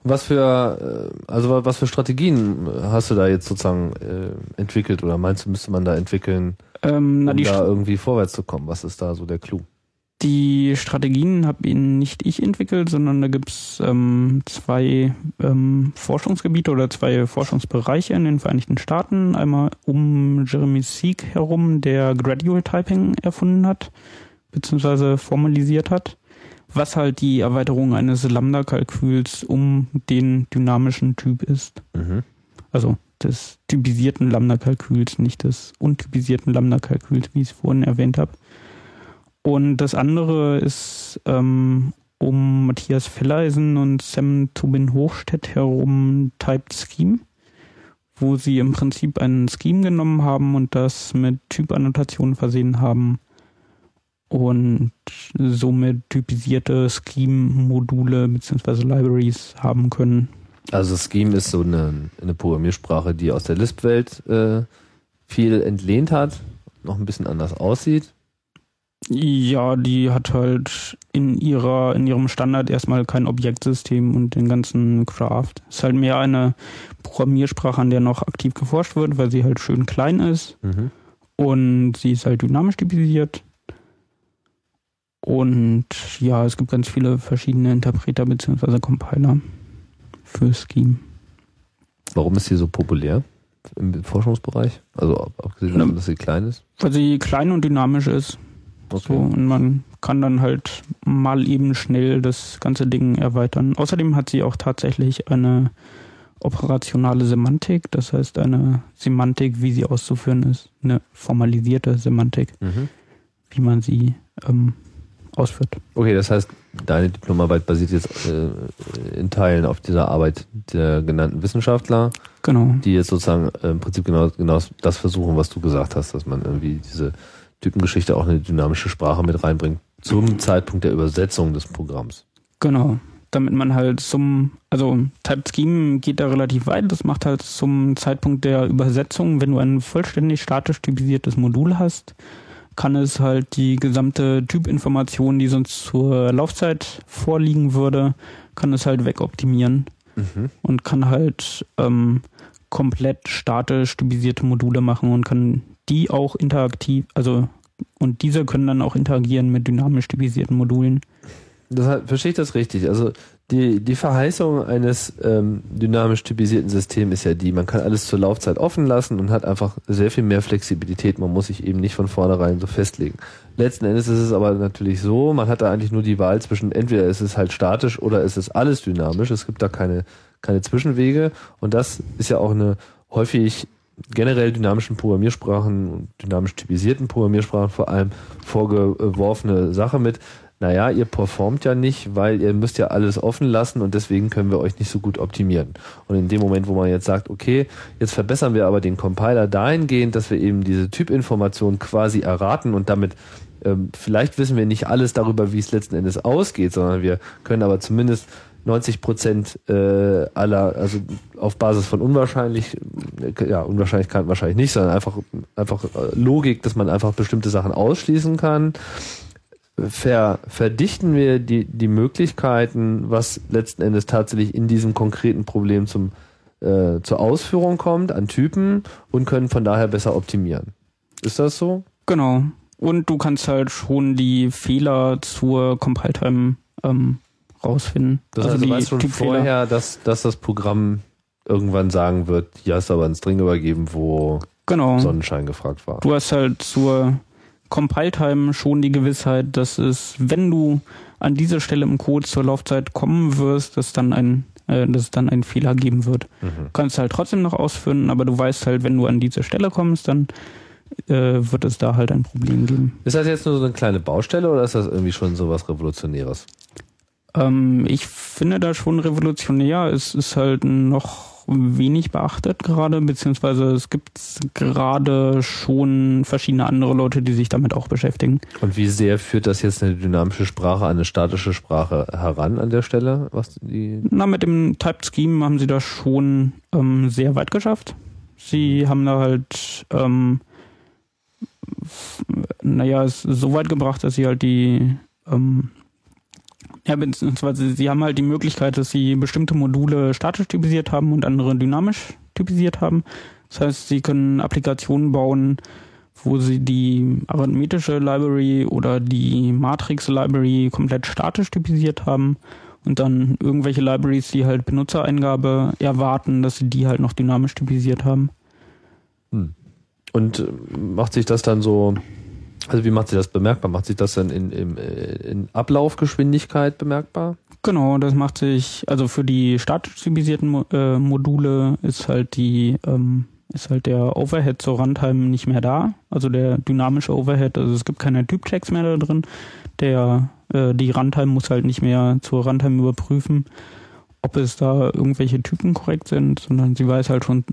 Was für, äh, also was für Strategien hast du da jetzt sozusagen äh, entwickelt oder meinst du, müsste man da entwickeln, ähm, na, um da irgendwie vorwärts zu kommen? Was ist da so der Clou? Die Strategien habe ihn nicht ich entwickelt, sondern da gibt's ähm, zwei ähm, Forschungsgebiete oder zwei Forschungsbereiche in den Vereinigten Staaten. Einmal um Jeremy Sieg herum, der Gradual Typing erfunden hat, beziehungsweise formalisiert hat was halt die Erweiterung eines Lambda-Kalküls um den dynamischen Typ ist. Mhm. Also des typisierten Lambda-Kalküls, nicht des untypisierten Lambda-Kalküls, wie ich es vorhin erwähnt habe. Und das andere ist ähm, um Matthias Felleisen und Sam Tobin Hochstedt herum Typed Scheme, wo sie im Prinzip einen Scheme genommen haben und das mit Typannotationen versehen haben und somit typisierte Scheme-Module bzw. Libraries haben können. Also Scheme ist so eine, eine Programmiersprache, die aus der Lisp-Welt äh, viel entlehnt hat, noch ein bisschen anders aussieht. Ja, die hat halt in ihrer, in ihrem Standard erstmal kein Objektsystem und den ganzen Craft. Ist halt mehr eine Programmiersprache, an der noch aktiv geforscht wird, weil sie halt schön klein ist. Mhm. Und sie ist halt dynamisch typisiert und ja, es gibt ganz viele verschiedene Interpreter bzw. Compiler für Scheme. Warum ist sie so populär im Forschungsbereich? Also abgesehen davon, dass sie klein ist? Weil sie klein und dynamisch ist. Okay. So, und man kann dann halt mal eben schnell das ganze Ding erweitern. Außerdem hat sie auch tatsächlich eine operationale Semantik, das heißt eine Semantik, wie sie auszuführen ist, eine formalisierte Semantik, mhm. wie man sie ähm, ausführt. Okay, das heißt, deine Diplomarbeit basiert jetzt äh, in Teilen auf dieser Arbeit der genannten Wissenschaftler, genau. die jetzt sozusagen äh, im Prinzip genau, genau das versuchen, was du gesagt hast, dass man irgendwie diese Typengeschichte auch eine dynamische Sprache mit reinbringt zum Zeitpunkt der Übersetzung des Programms. Genau. Damit man halt zum, also Type Scheme geht da relativ weit. Das macht halt zum Zeitpunkt der Übersetzung, wenn du ein vollständig statisch typisiertes Modul hast, kann es halt die gesamte Typinformation, die sonst zur Laufzeit vorliegen würde, kann es halt wegoptimieren mhm. und kann halt ähm, komplett statisch typisierte Module machen und kann die auch interaktiv, also und diese können dann auch interagieren mit dynamisch typisierten Modulen. Das, verstehe ich das richtig? Also die, die Verheißung eines ähm, dynamisch typisierten Systems ist ja die, man kann alles zur Laufzeit offen lassen und hat einfach sehr viel mehr Flexibilität. Man muss sich eben nicht von vornherein so festlegen. Letzten Endes ist es aber natürlich so, man hat da eigentlich nur die Wahl zwischen entweder ist es halt statisch oder ist es alles dynamisch. Es gibt da keine, keine Zwischenwege und das ist ja auch eine häufig generell dynamischen Programmiersprachen und dynamisch typisierten Programmiersprachen vor allem vorgeworfene Sache mit, naja, ihr performt ja nicht, weil ihr müsst ja alles offen lassen und deswegen können wir euch nicht so gut optimieren. Und in dem Moment, wo man jetzt sagt, okay, jetzt verbessern wir aber den Compiler dahingehend, dass wir eben diese Typinformation quasi erraten und damit ähm, vielleicht wissen wir nicht alles darüber, wie es letzten Endes ausgeht, sondern wir können aber zumindest 90 Prozent äh, aller, also auf Basis von unwahrscheinlich, äh, ja, Unwahrscheinlichkeit wahrscheinlich nicht, sondern einfach, einfach äh, Logik, dass man einfach bestimmte Sachen ausschließen kann ver, verdichten wir die, die Möglichkeiten, was letzten Endes tatsächlich in diesem konkreten Problem zum, äh, zur Ausführung kommt, an Typen und können von daher besser optimieren. Ist das so? Genau. Und du kannst halt schon die Fehler zur Compile-Time ähm, rausfinden. Das also heißt, du weißt schon vorher, dass, dass das Programm irgendwann sagen wird, hier hast du aber einen String übergeben, wo genau. Sonnenschein gefragt war. Du hast halt zur Compile-Time schon die Gewissheit, dass es, wenn du an dieser Stelle im Code zur Laufzeit kommen wirst, dass dann ein äh, dass es dann einen Fehler geben wird. Mhm. Kannst halt trotzdem noch ausführen, aber du weißt halt, wenn du an diese Stelle kommst, dann äh, wird es da halt ein Problem geben. Ist das jetzt nur so eine kleine Baustelle oder ist das irgendwie schon so was Revolutionäres? Ähm, ich finde das schon revolutionär. Es ist halt noch wenig beachtet gerade, beziehungsweise es gibt gerade schon verschiedene andere Leute, die sich damit auch beschäftigen. Und wie sehr führt das jetzt eine dynamische Sprache an eine statische Sprache heran an der Stelle? Was die Na, mit dem Typed Scheme haben sie das schon ähm, sehr weit geschafft. Sie haben da halt ähm, naja, es so weit gebracht, dass sie halt die ähm, ja, beziehungsweise sie haben halt die Möglichkeit, dass sie bestimmte Module statisch typisiert haben und andere dynamisch typisiert haben. Das heißt, sie können Applikationen bauen, wo sie die arithmetische Library oder die Matrix Library komplett statisch typisiert haben und dann irgendwelche Libraries, die halt Benutzereingabe erwarten, dass sie die halt noch dynamisch typisiert haben. Hm. Und äh, macht sich das dann so also wie macht sich das bemerkbar? Macht sich das dann in, in, in Ablaufgeschwindigkeit bemerkbar? Genau, das macht sich, also für die statisch typisierten äh, Module ist halt die, ähm, ist halt der Overhead zur Runtime nicht mehr da. Also der dynamische Overhead, also es gibt keine Typchecks mehr da drin. Der, äh, die Runtime muss halt nicht mehr zur Runtime überprüfen, ob es da irgendwelche Typen korrekt sind, sondern sie weiß halt schon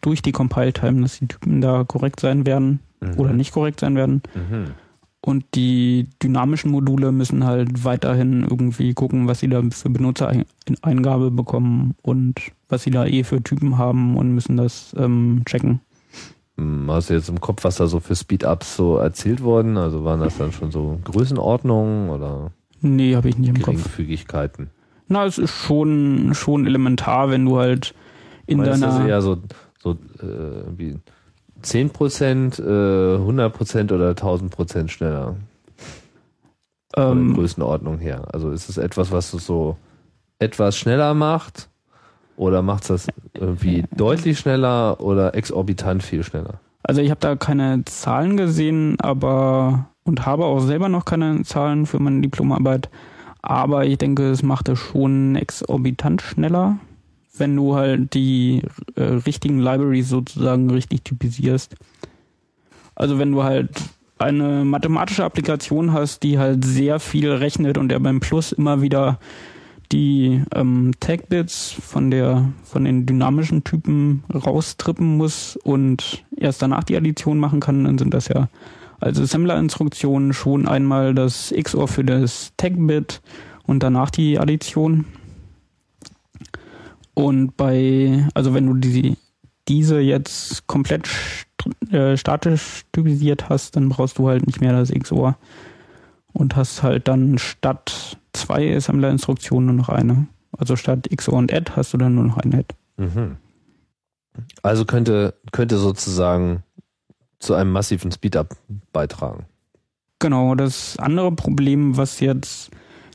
durch die Compile-Time, dass die Typen da korrekt sein werden mhm. oder nicht korrekt sein werden. Mhm. Und die dynamischen Module müssen halt weiterhin irgendwie gucken, was sie da für Benutzereingabe bekommen und was sie da eh für Typen haben und müssen das ähm, checken. Hm, hast du jetzt im Kopf, was da so für Speedups so erzählt worden? Also waren das dann schon so Größenordnungen oder? Nee, habe ich nicht im Kopf. Geringfügigkeiten. Na, es ist schon, schon elementar, wenn du halt in Meinst deiner. Das eher so, so äh, wie 10 Prozent, äh, 100 Prozent oder 1000 Prozent schneller? Von ähm, Größenordnung her. Also ist es etwas, was es so etwas schneller macht? Oder macht es das irgendwie deutlich schneller oder exorbitant viel schneller? Also ich habe da keine Zahlen gesehen, aber und habe auch selber noch keine Zahlen für meine Diplomarbeit. Aber ich denke, es macht es schon exorbitant schneller wenn du halt die äh, richtigen Libraries sozusagen richtig typisierst. Also wenn du halt eine mathematische Applikation hast, die halt sehr viel rechnet und der beim Plus immer wieder die ähm, Tag-Bits von der von den dynamischen Typen raustrippen muss und erst danach die Addition machen kann, dann sind das ja als Assembler-Instruktionen schon einmal das XOR für das Tag-Bit und danach die Addition. Und bei, also wenn du die, diese jetzt komplett äh, statisch typisiert hast, dann brauchst du halt nicht mehr das XOR und hast halt dann statt zwei Assembler-Instruktionen nur noch eine. Also statt XOR und Add hast du dann nur noch ein Add. Mhm. Also könnte, könnte sozusagen zu einem massiven Speedup beitragen. Genau, das andere Problem, was jetzt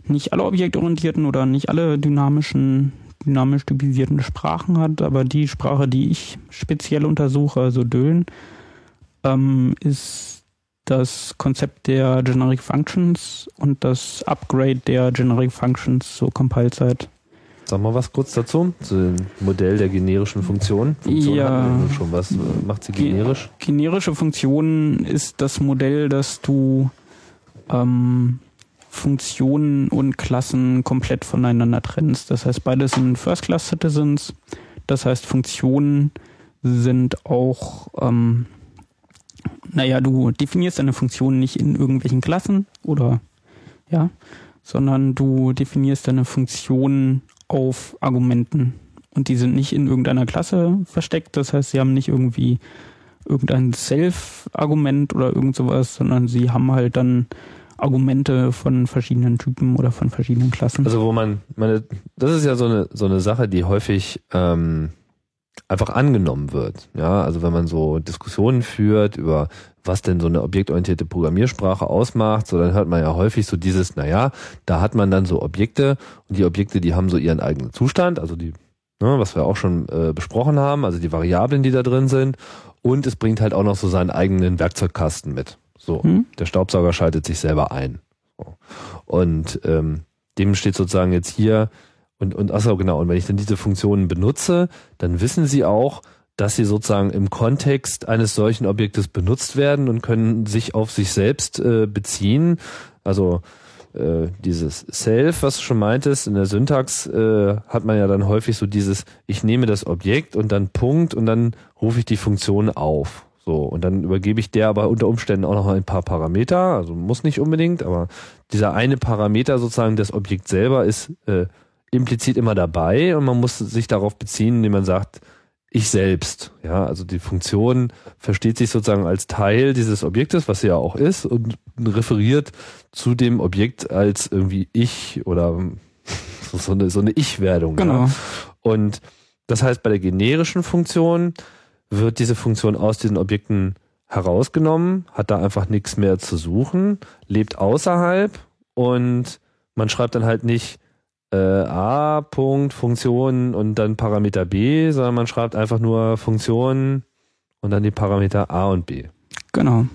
nicht alle objektorientierten oder nicht alle dynamischen, dynamisch typisierten Sprachen hat, aber die Sprache, die ich speziell untersuche, also Dölen, ähm, ist das Konzept der Generic Functions und das Upgrade der Generic Functions zur Compile-Zeit. Sag mal was kurz dazu, zu dem Modell der generischen Funktion. Funktion Ja. schon was macht sie Ge- generisch? Generische Funktion ist das Modell, dass du ähm, Funktionen und Klassen komplett voneinander trennst. Das heißt, beides sind First-Class-Citizens. Das heißt, Funktionen sind auch, ähm, naja, du definierst deine Funktion nicht in irgendwelchen Klassen oder, ja, sondern du definierst deine Funktion auf Argumenten. Und die sind nicht in irgendeiner Klasse versteckt. Das heißt, sie haben nicht irgendwie irgendein Self-Argument oder irgend sowas, sondern sie haben halt dann Argumente von verschiedenen Typen oder von verschiedenen Klassen. Also wo man, meine, das ist ja so eine so eine Sache, die häufig ähm, einfach angenommen wird. Ja, also wenn man so Diskussionen führt über was denn so eine objektorientierte Programmiersprache ausmacht, so dann hört man ja häufig so dieses, naja, da hat man dann so Objekte und die Objekte, die haben so ihren eigenen Zustand, also die, ne, was wir auch schon äh, besprochen haben, also die Variablen, die da drin sind und es bringt halt auch noch so seinen eigenen Werkzeugkasten mit. So, Hm? der Staubsauger schaltet sich selber ein. So. Und ähm, dem steht sozusagen jetzt hier und und achso genau und wenn ich dann diese Funktionen benutze, dann wissen sie auch, dass sie sozusagen im Kontext eines solchen Objektes benutzt werden und können sich auf sich selbst äh, beziehen. Also äh, dieses Self, was du schon meintest, in der Syntax äh, hat man ja dann häufig so dieses, ich nehme das Objekt und dann Punkt und dann rufe ich die Funktion auf. So, und dann übergebe ich der aber unter Umständen auch noch ein paar Parameter, also muss nicht unbedingt, aber dieser eine Parameter sozusagen, das Objekt selber ist äh, implizit immer dabei und man muss sich darauf beziehen, indem man sagt, ich selbst. Ja, also die Funktion versteht sich sozusagen als Teil dieses Objektes, was sie ja auch ist, und referiert zu dem Objekt als irgendwie ich oder so, eine, so eine Ich-Werdung. genau. Ja. Und das heißt, bei der generischen Funktion wird diese Funktion aus diesen Objekten herausgenommen, hat da einfach nichts mehr zu suchen, lebt außerhalb und man schreibt dann halt nicht äh, A, Punkt, Funktion und dann Parameter B, sondern man schreibt einfach nur Funktion und dann die Parameter A und B. Genau.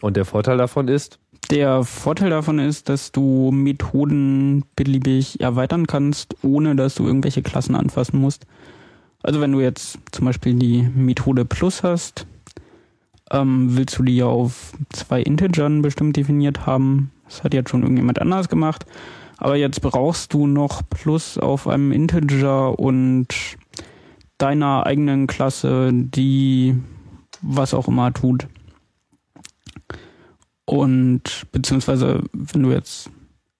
Und der Vorteil davon ist, Der Vorteil davon ist, dass du Methoden beliebig erweitern kannst, ohne dass du irgendwelche Klassen anfassen musst. Also wenn du jetzt zum Beispiel die Methode Plus hast, ähm, willst du die ja auf zwei Integern bestimmt definiert haben. Das hat jetzt schon irgendjemand anders gemacht. Aber jetzt brauchst du noch Plus auf einem Integer und deiner eigenen Klasse, die was auch immer tut. Und beziehungsweise, wenn du jetzt,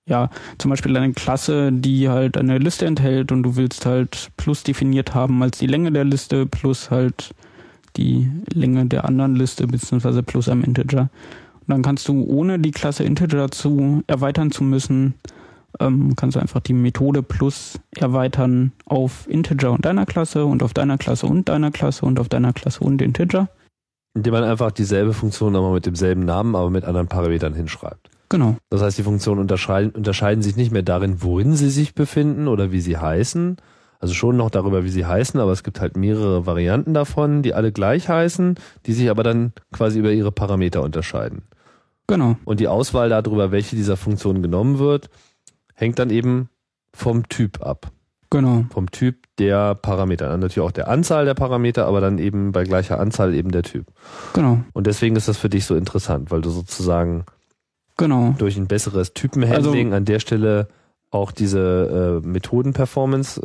ja, zum Beispiel eine Klasse, die halt eine Liste enthält und du willst halt plus definiert haben als die Länge der Liste plus halt die Länge der anderen Liste, beziehungsweise plus einem Integer. Und dann kannst du, ohne die Klasse Integer zu erweitern zu müssen, ähm, kannst du einfach die Methode plus erweitern auf Integer und deiner Klasse und auf deiner Klasse und deiner Klasse und auf deiner Klasse und Integer. indem man einfach dieselbe Funktion nochmal mit demselben Namen, aber mit anderen Parametern hinschreibt. Genau. Das heißt, die Funktionen unterscheiden, unterscheiden sich nicht mehr darin, worin sie sich befinden oder wie sie heißen. Also schon noch darüber, wie sie heißen, aber es gibt halt mehrere Varianten davon, die alle gleich heißen, die sich aber dann quasi über ihre Parameter unterscheiden. Genau. Und die Auswahl darüber, welche dieser Funktionen genommen wird, hängt dann eben vom Typ ab. Genau. Vom Typ der Parameter. Dann natürlich auch der Anzahl der Parameter, aber dann eben bei gleicher Anzahl eben der Typ. Genau. Und deswegen ist das für dich so interessant, weil du sozusagen Genau. durch ein besseres Typenhandling an der Stelle auch diese äh, Methoden-Performance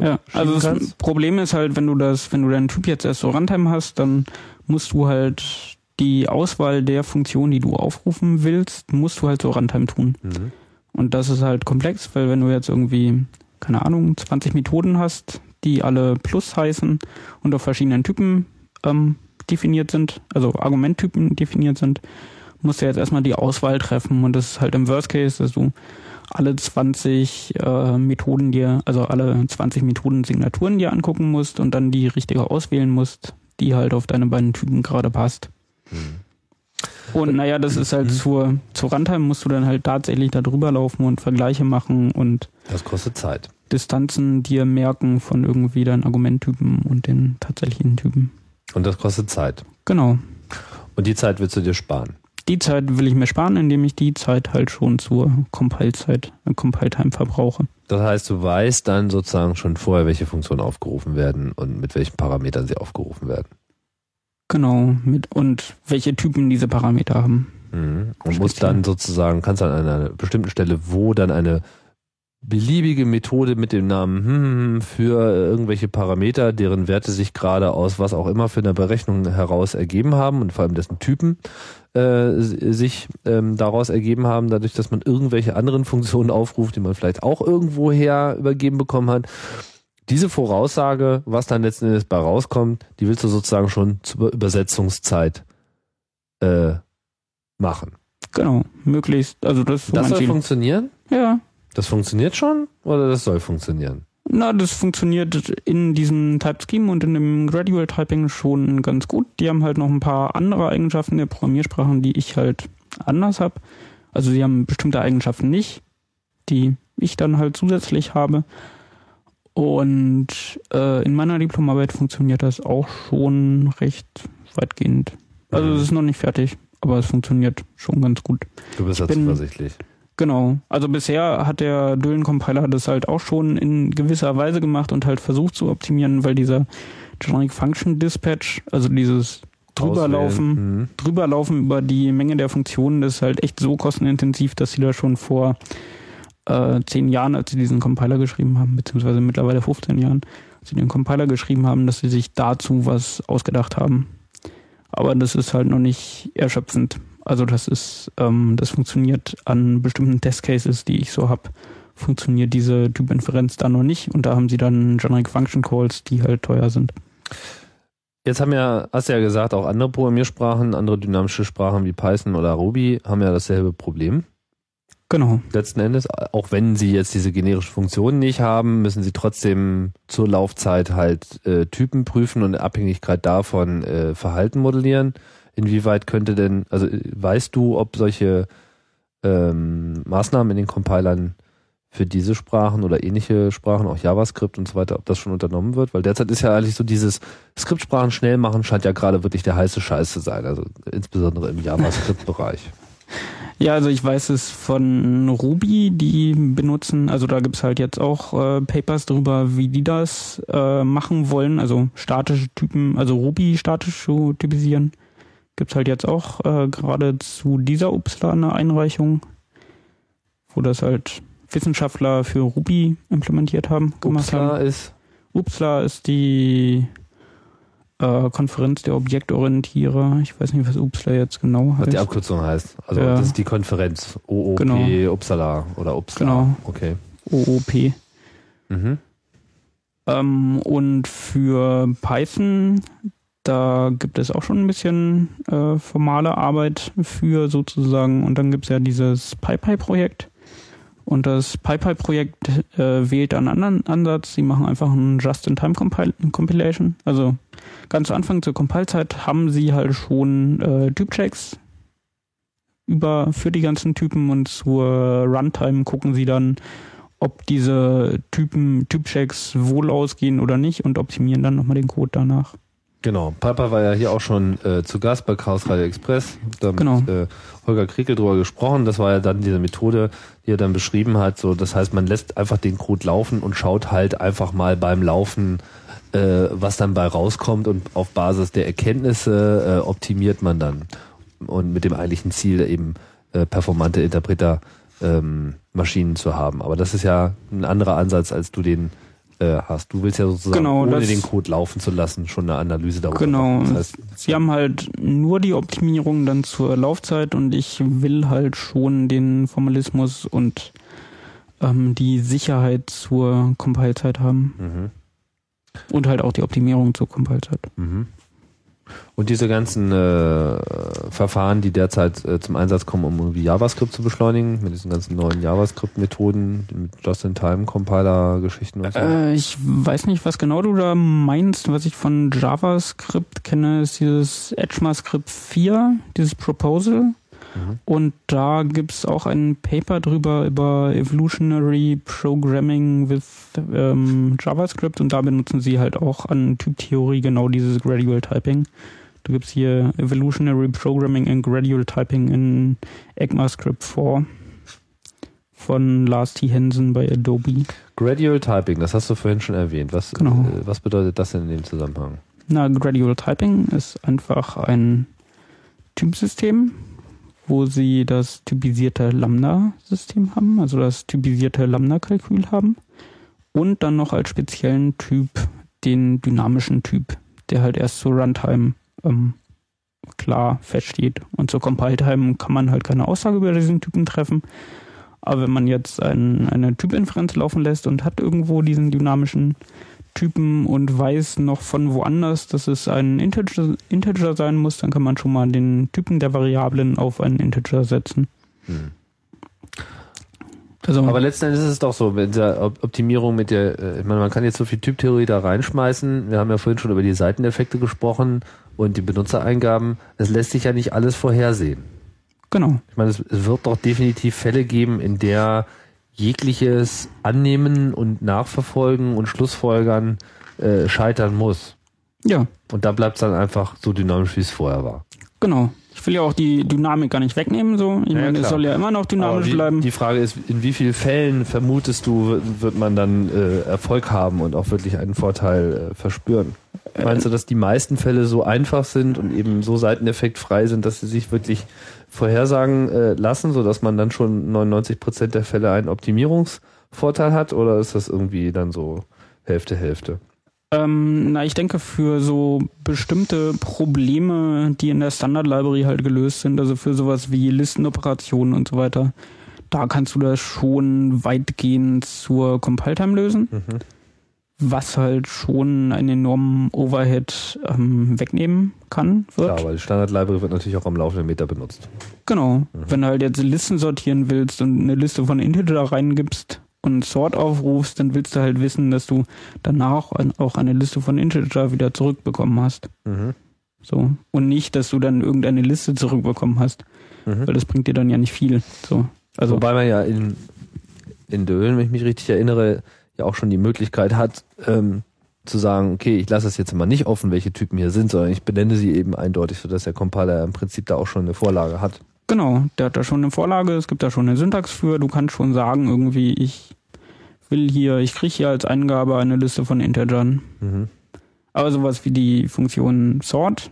äh, Ja, also das kannst. Problem ist halt, wenn du das, wenn du deinen Typ jetzt erst so Runtime hast, dann musst du halt die Auswahl der Funktion, die du aufrufen willst, musst du halt so Runtime tun. Mhm. Und das ist halt komplex, weil wenn du jetzt irgendwie, keine Ahnung, 20 Methoden hast, die alle Plus heißen und auf verschiedenen Typen ähm, definiert sind, also Argumenttypen definiert sind, musst du jetzt erstmal die Auswahl treffen und das ist halt im Worst Case, dass du alle 20 äh, Methoden dir, also alle 20 Methoden Signaturen dir angucken musst und dann die richtige auswählen musst, die halt auf deine beiden Typen gerade passt. Mhm. Und naja, das ist halt Mhm. zur, zur Runtime musst du dann halt tatsächlich da drüber laufen und Vergleiche machen und Das kostet Zeit. Distanzen dir merken von irgendwie deinen Argumenttypen und den tatsächlichen Typen. Und das kostet Zeit. Genau. Und die Zeit willst du dir sparen. Die Zeit will ich mir sparen, indem ich die Zeit halt schon zur Compile-Zeit, äh, Compile-Time verbrauche. Das heißt, du weißt dann sozusagen schon vorher, welche Funktionen aufgerufen werden und mit welchen Parametern sie aufgerufen werden. Genau. Mit, und welche Typen diese Parameter haben. Mhm. Und Speziell. dann sozusagen, kannst dann an einer bestimmten Stelle, wo dann eine beliebige Methode mit dem Namen hm, für irgendwelche Parameter, deren Werte sich gerade aus was auch immer für eine Berechnung heraus ergeben haben und vor allem dessen Typen äh, sich ähm, daraus ergeben haben, dadurch, dass man irgendwelche anderen Funktionen aufruft, die man vielleicht auch irgendwoher übergeben bekommen hat. Diese Voraussage, was dann letzten Endes bei rauskommt, die willst du sozusagen schon zur Übersetzungszeit äh, machen. Genau. Möglichst, also das Das soll Ziel. funktionieren? Ja. Das funktioniert schon oder das soll funktionieren? Na, das funktioniert in diesem Type Scheme und in dem Gradual Typing schon ganz gut. Die haben halt noch ein paar andere Eigenschaften der Programmiersprachen, die ich halt anders habe. Also sie haben bestimmte Eigenschaften nicht, die ich dann halt zusätzlich habe. Und äh, in meiner Diplomarbeit funktioniert das auch schon recht weitgehend. Also Mhm. es ist noch nicht fertig, aber es funktioniert schon ganz gut. Du bist ja bin- zuversichtlich. Genau. Also bisher hat der Düllen-Compiler das halt auch schon in gewisser Weise gemacht und halt versucht zu optimieren, weil dieser Generic Function Dispatch, also dieses drüberlaufen. Mhm. drüberlaufen über die Menge der Funktionen, das ist halt echt so kostenintensiv, dass sie da schon vor äh, zehn Jahren, als sie diesen Compiler geschrieben haben, beziehungsweise mittlerweile 15 Jahren, als sie den Compiler geschrieben haben, dass sie sich dazu was ausgedacht haben. Aber das ist halt noch nicht erschöpfend. Also das ist, ähm, das funktioniert an bestimmten Testcases, die ich so habe, funktioniert diese Typinferenz da noch nicht und da haben sie dann Generic Function Calls, die halt teuer sind. Jetzt haben ja, hast du ja gesagt, auch andere Programmiersprachen, andere dynamische Sprachen wie Python oder Ruby haben ja dasselbe Problem. Genau. Letzten Endes, auch wenn sie jetzt diese generische Funktion nicht haben, müssen sie trotzdem zur Laufzeit halt äh, Typen prüfen und in Abhängigkeit davon äh, Verhalten modellieren. Inwieweit könnte denn, also äh, weißt du, ob solche ähm, Maßnahmen in den Compilern für diese Sprachen oder ähnliche Sprachen, auch JavaScript und so weiter, ob das schon unternommen wird? Weil derzeit ist ja eigentlich so dieses Skriptsprachen schnell machen, scheint ja gerade wirklich der heiße Scheiß zu sein, also insbesondere im JavaScript-Bereich. Ja, also ich weiß es von Ruby, die benutzen, also da gibt's halt jetzt auch äh, Papers drüber, wie die das äh, machen wollen, also statische Typen, also Ruby statisch zu typisieren. Gibt's halt jetzt auch äh, gerade zu dieser UPSLA eine Einreichung, wo das halt Wissenschaftler für Ruby implementiert haben, gemacht haben. Upsla ist UPSLA ist die äh, Konferenz der Objektorientierer. Ich weiß nicht, was UPSLA jetzt genau Was heißt. die Abkürzung heißt. Also Ja. das ist die Konferenz. OOP Genau. Uppsala oder Uppsala. Genau. Okay. OOP. Mhm. Ähm, und für Python, da gibt es auch schon ein bisschen äh, formale Arbeit für sozusagen. Und dann gibt es ja dieses PyPy-Projekt. Und das PyPy-Projekt äh, wählt einen anderen Ansatz. Sie machen einfach ein Just-in-Time-Compilation. Also ganz zu Anfang zur Compile-Zeit haben sie halt schon äh, Typchecks über für die ganzen Typen und zur Runtime gucken sie dann, ob diese Typen, Typchecks wohl ausgehen oder nicht und optimieren dann nochmal den Code danach. Genau. Piper war ja hier auch schon äh, zu Gast bei Chaos Radio Express. Da mit Genau. äh, Holger Kriekel drüber gesprochen. Das war ja dann diese Methode, er dann beschrieben hat. So, das heißt, man lässt einfach den Code laufen und schaut halt einfach mal beim Laufen, äh, was dann bei rauskommt und auf Basis der Erkenntnisse äh, optimiert man dann. Und mit dem eigentlichen Ziel eben äh, performante Interpreter ähm, Maschinen zu haben. Aber das ist ja ein anderer Ansatz, als du den äh, hast. Du willst ja sozusagen, Genau, ohne den Code laufen zu lassen, schon eine Analyse darüber Genau. machen. Das heißt, Sie haben halt nur die Optimierung dann zur Laufzeit und ich will halt schon den Formalismus und ähm, die Sicherheit zur Compile-Zeit haben mhm, und halt auch die Optimierung zur Compile-Zeit. mhm. Und diese ganzen äh, Verfahren, die derzeit äh, zum Einsatz kommen, um irgendwie JavaScript zu beschleunigen, mit diesen ganzen neuen JavaScript-Methoden, mit Just-in-Time-Compiler-Geschichten und so? Äh, ich weiß nicht, was genau du da meinst. Was ich von JavaScript kenne, ist dieses EdgeMaScript 4, dieses Proposal. Mhm. Und da gibt's auch ein Paper drüber über Evolutionary Programming with ähm, JavaScript und da benutzen sie halt auch an Typtheorie genau dieses Gradual Typing. Du gibst hier Evolutionary Programming and Gradual Typing in ECMAScript 4 von Lars T. Hensen bei Adobe. Gradual Typing, das hast du vorhin schon erwähnt. Was, genau. äh, was bedeutet das denn in dem Zusammenhang? Na, Gradual Typing ist einfach ein Typsystem, wo sie das typisierte Lambda-System haben, also das typisierte Lambda-Kalkül haben. Und dann noch als speziellen Typ den dynamischen Typ, der halt erst zur Runtime ähm, klar feststeht. Und zur Compile-Time kann man halt keine Aussage über diesen Typen treffen. Aber wenn man jetzt ein, eine Typinferenz laufen lässt und hat irgendwo diesen dynamischen Typen und weiß noch von woanders, dass es ein Integer, Integer sein muss, dann kann man schon mal den Typen der Variablen auf einen Integer setzen. Hm. Also, aber letzten Endes ist es doch so, mit der Optimierung mit der, äh, ich meine, man kann jetzt so viel Typtheorie da reinschmeißen. Wir haben ja vorhin schon über die Seiteneffekte gesprochen und die Benutzereingaben. Es lässt sich ja nicht alles vorhersehen. Genau. Ich meine, es, es wird doch definitiv Fälle geben, in der jegliches Annehmen und Nachverfolgen und Schlussfolgern äh, scheitern muss. Ja. Und da bleibt es dann einfach so dynamisch, wie es vorher war. Genau. Ich will ja auch die Dynamik gar nicht wegnehmen, so. Ich ja, meine, es soll ja immer noch dynamisch wie, bleiben. Die Frage ist, in wie vielen Fällen vermutest du, wird man dann äh, Erfolg haben und auch wirklich einen Vorteil äh, verspüren? Meinst du, dass die meisten Fälle so einfach sind und eben so seiteneffektfrei sind, dass sie sich wirklich vorhersagen äh, lassen, sodass man dann schon 99 Prozent der Fälle einen Optimierungsvorteil hat? Oder ist das irgendwie dann so Hälfte, Hälfte? Ähm, na, ich denke für so bestimmte Probleme, die in der Standard Library halt gelöst sind, also für sowas wie Listenoperationen und so weiter, da kannst du das schon weitgehend zur Compile-Time lösen. Mhm. Was halt schon einen enormen Overhead ähm, wegnehmen kann. Wird. Klar, weil die Standard Library wird natürlich auch am laufenden Meter benutzt. Genau. Mhm. Wenn du halt jetzt Listen sortieren willst und eine Liste von Integer reingibst, und Sort aufrufst, dann willst du halt wissen, dass du danach auch eine Liste von Integer wieder zurückbekommen hast. Mhm. So. Und nicht, dass du dann irgendeine Liste zurückbekommen hast. Mhm. Weil das bringt dir dann ja nicht viel. So. Also, Wobei man ja in, in Dölen, wenn ich mich richtig erinnere, ja auch schon die Möglichkeit hat, ähm, zu sagen, okay, ich lasse es jetzt mal nicht offen, welche Typen hier sind, sondern ich benenne sie eben eindeutig, sodass der Compiler im Prinzip da auch schon eine Vorlage hat. Genau, der hat da schon eine Vorlage, es gibt da schon eine Syntax für. Du kannst schon sagen, irgendwie, ich will hier, ich kriege hier als Eingabe eine Liste von Integern. Mhm. Aber sowas wie die Funktion sort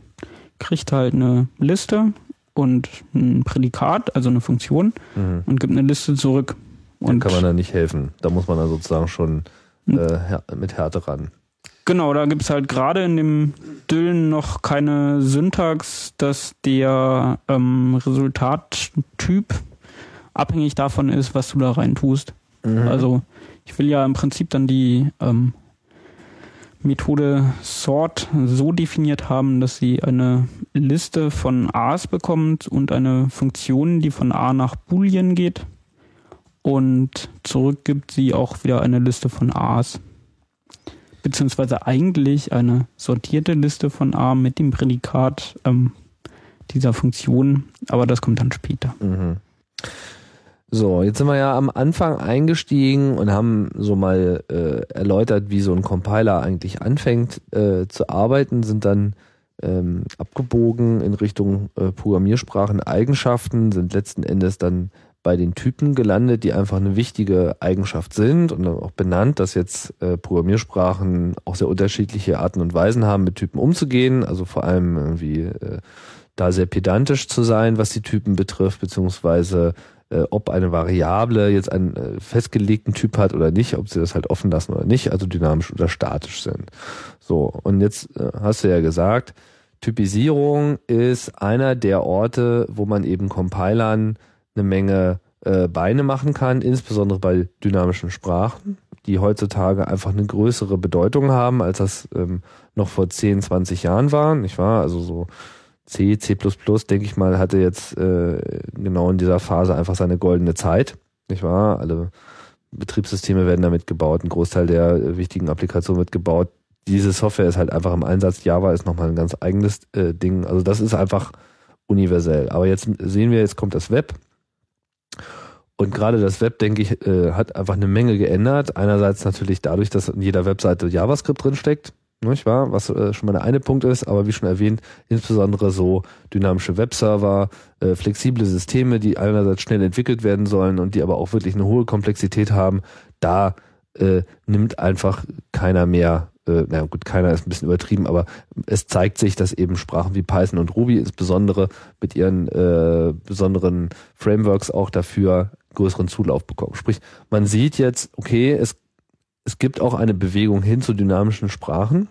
kriegt halt eine Liste und ein Prädikat, also eine Funktion, mhm. und gibt eine Liste zurück. Und kann man da nicht helfen. Da muss man dann sozusagen schon äh, mit Härte ran. Genau, da gibt's halt gerade in dem Düllen noch keine Syntax, dass der ähm, Resultattyp abhängig davon ist, was du da rein tust. Mhm. Also ich will ja im Prinzip dann die ähm, Methode sort so definiert haben, dass sie eine Liste von A's bekommt und eine Funktion, die von A nach Boolean geht. Und zurück gibt sie auch wieder eine Liste von A's beziehungsweise eigentlich eine sortierte Liste von A mit dem Prädikat ähm, dieser Funktion, aber das kommt dann später. Mhm. So, jetzt sind wir ja am Anfang eingestiegen und haben so mal äh, erläutert, wie so ein Compiler eigentlich anfängt äh, zu arbeiten, sind dann ähm, abgebogen in Richtung äh, Programmiersprachen Eigenschaften, sind letzten Endes dann bei den Typen gelandet, die einfach eine wichtige Eigenschaft sind und auch benannt, dass jetzt äh, Programmiersprachen auch sehr unterschiedliche Arten und Weisen haben, mit Typen umzugehen. Also vor allem irgendwie äh, da sehr pedantisch zu sein, was die Typen betrifft, beziehungsweise äh, ob eine Variable jetzt einen äh, festgelegten Typ hat oder nicht, ob sie das halt offen lassen oder nicht, also dynamisch oder statisch sind. So, und jetzt äh, hast du ja gesagt, Typisierung ist einer der Orte, wo man eben Compilern eine Menge äh, Beine machen kann, insbesondere bei dynamischen Sprachen, die heutzutage einfach eine größere Bedeutung haben, als das ähm, noch vor 10, 20 Jahren waren, nicht wahr? Also so C, C++, denke ich mal, hatte jetzt äh, genau in dieser Phase einfach seine goldene Zeit, nicht wahr? Alle Betriebssysteme werden damit gebaut, ein Großteil der wichtigen Applikationen wird gebaut. Diese Software ist halt einfach im Einsatz. Java ist nochmal ein ganz eigenes äh, Ding. Also das ist einfach universell. Aber jetzt sehen wir, jetzt kommt das Web. Und gerade das Web, denke ich, äh, hat einfach eine Menge geändert. Einerseits natürlich dadurch, dass in jeder Webseite JavaScript drinsteckt nicht wahr? Was äh, schon mal der eine Punkt ist, aber wie schon erwähnt, insbesondere so dynamische Webserver, äh, flexible Systeme, die einerseits schnell entwickelt werden sollen und die aber auch wirklich eine hohe Komplexität haben, da nimmt einfach keiner mehr, na gut, keiner ist ein bisschen übertrieben, aber es zeigt sich, dass eben Sprachen wie Python und Ruby insbesondere mit ihren äh, besonderen Frameworks auch dafür größeren Zulauf bekommen. Sprich, man sieht jetzt, okay, es es gibt auch eine Bewegung hin zu dynamischen Sprachen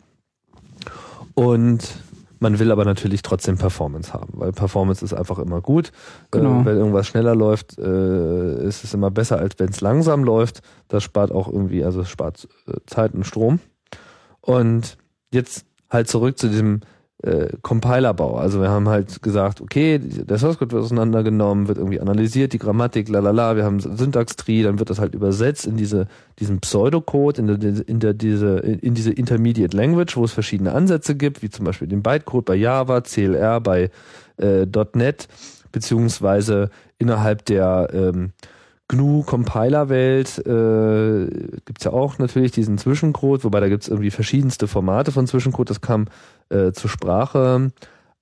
und man will aber natürlich trotzdem Performance haben, weil Performance ist einfach immer gut. Genau. Äh, wenn irgendwas schneller läuft, äh, ist es immer besser, als wenn es langsam läuft. Das spart auch irgendwie, also es spart äh, Zeit und Strom. Und jetzt halt zurück zu diesem äh, Compilerbau. Also wir haben halt gesagt, okay, der Source Code wird auseinandergenommen, wird irgendwie analysiert, die Grammatik, lalala, wir haben Syntax-Tree, dann wird das halt übersetzt in diese, diesen Pseudocode, in, der, in, der, diese, in diese Intermediate Language, wo es verschiedene Ansätze gibt, wie zum Beispiel den Bytecode bei Java, CLR bei äh, .NET, beziehungsweise innerhalb der ähm, GNU-Compiler-Welt äh, gibt ja auch natürlich diesen Zwischencode, wobei da gibt es irgendwie verschiedenste Formate von Zwischencode. Das kam äh, zur Sprache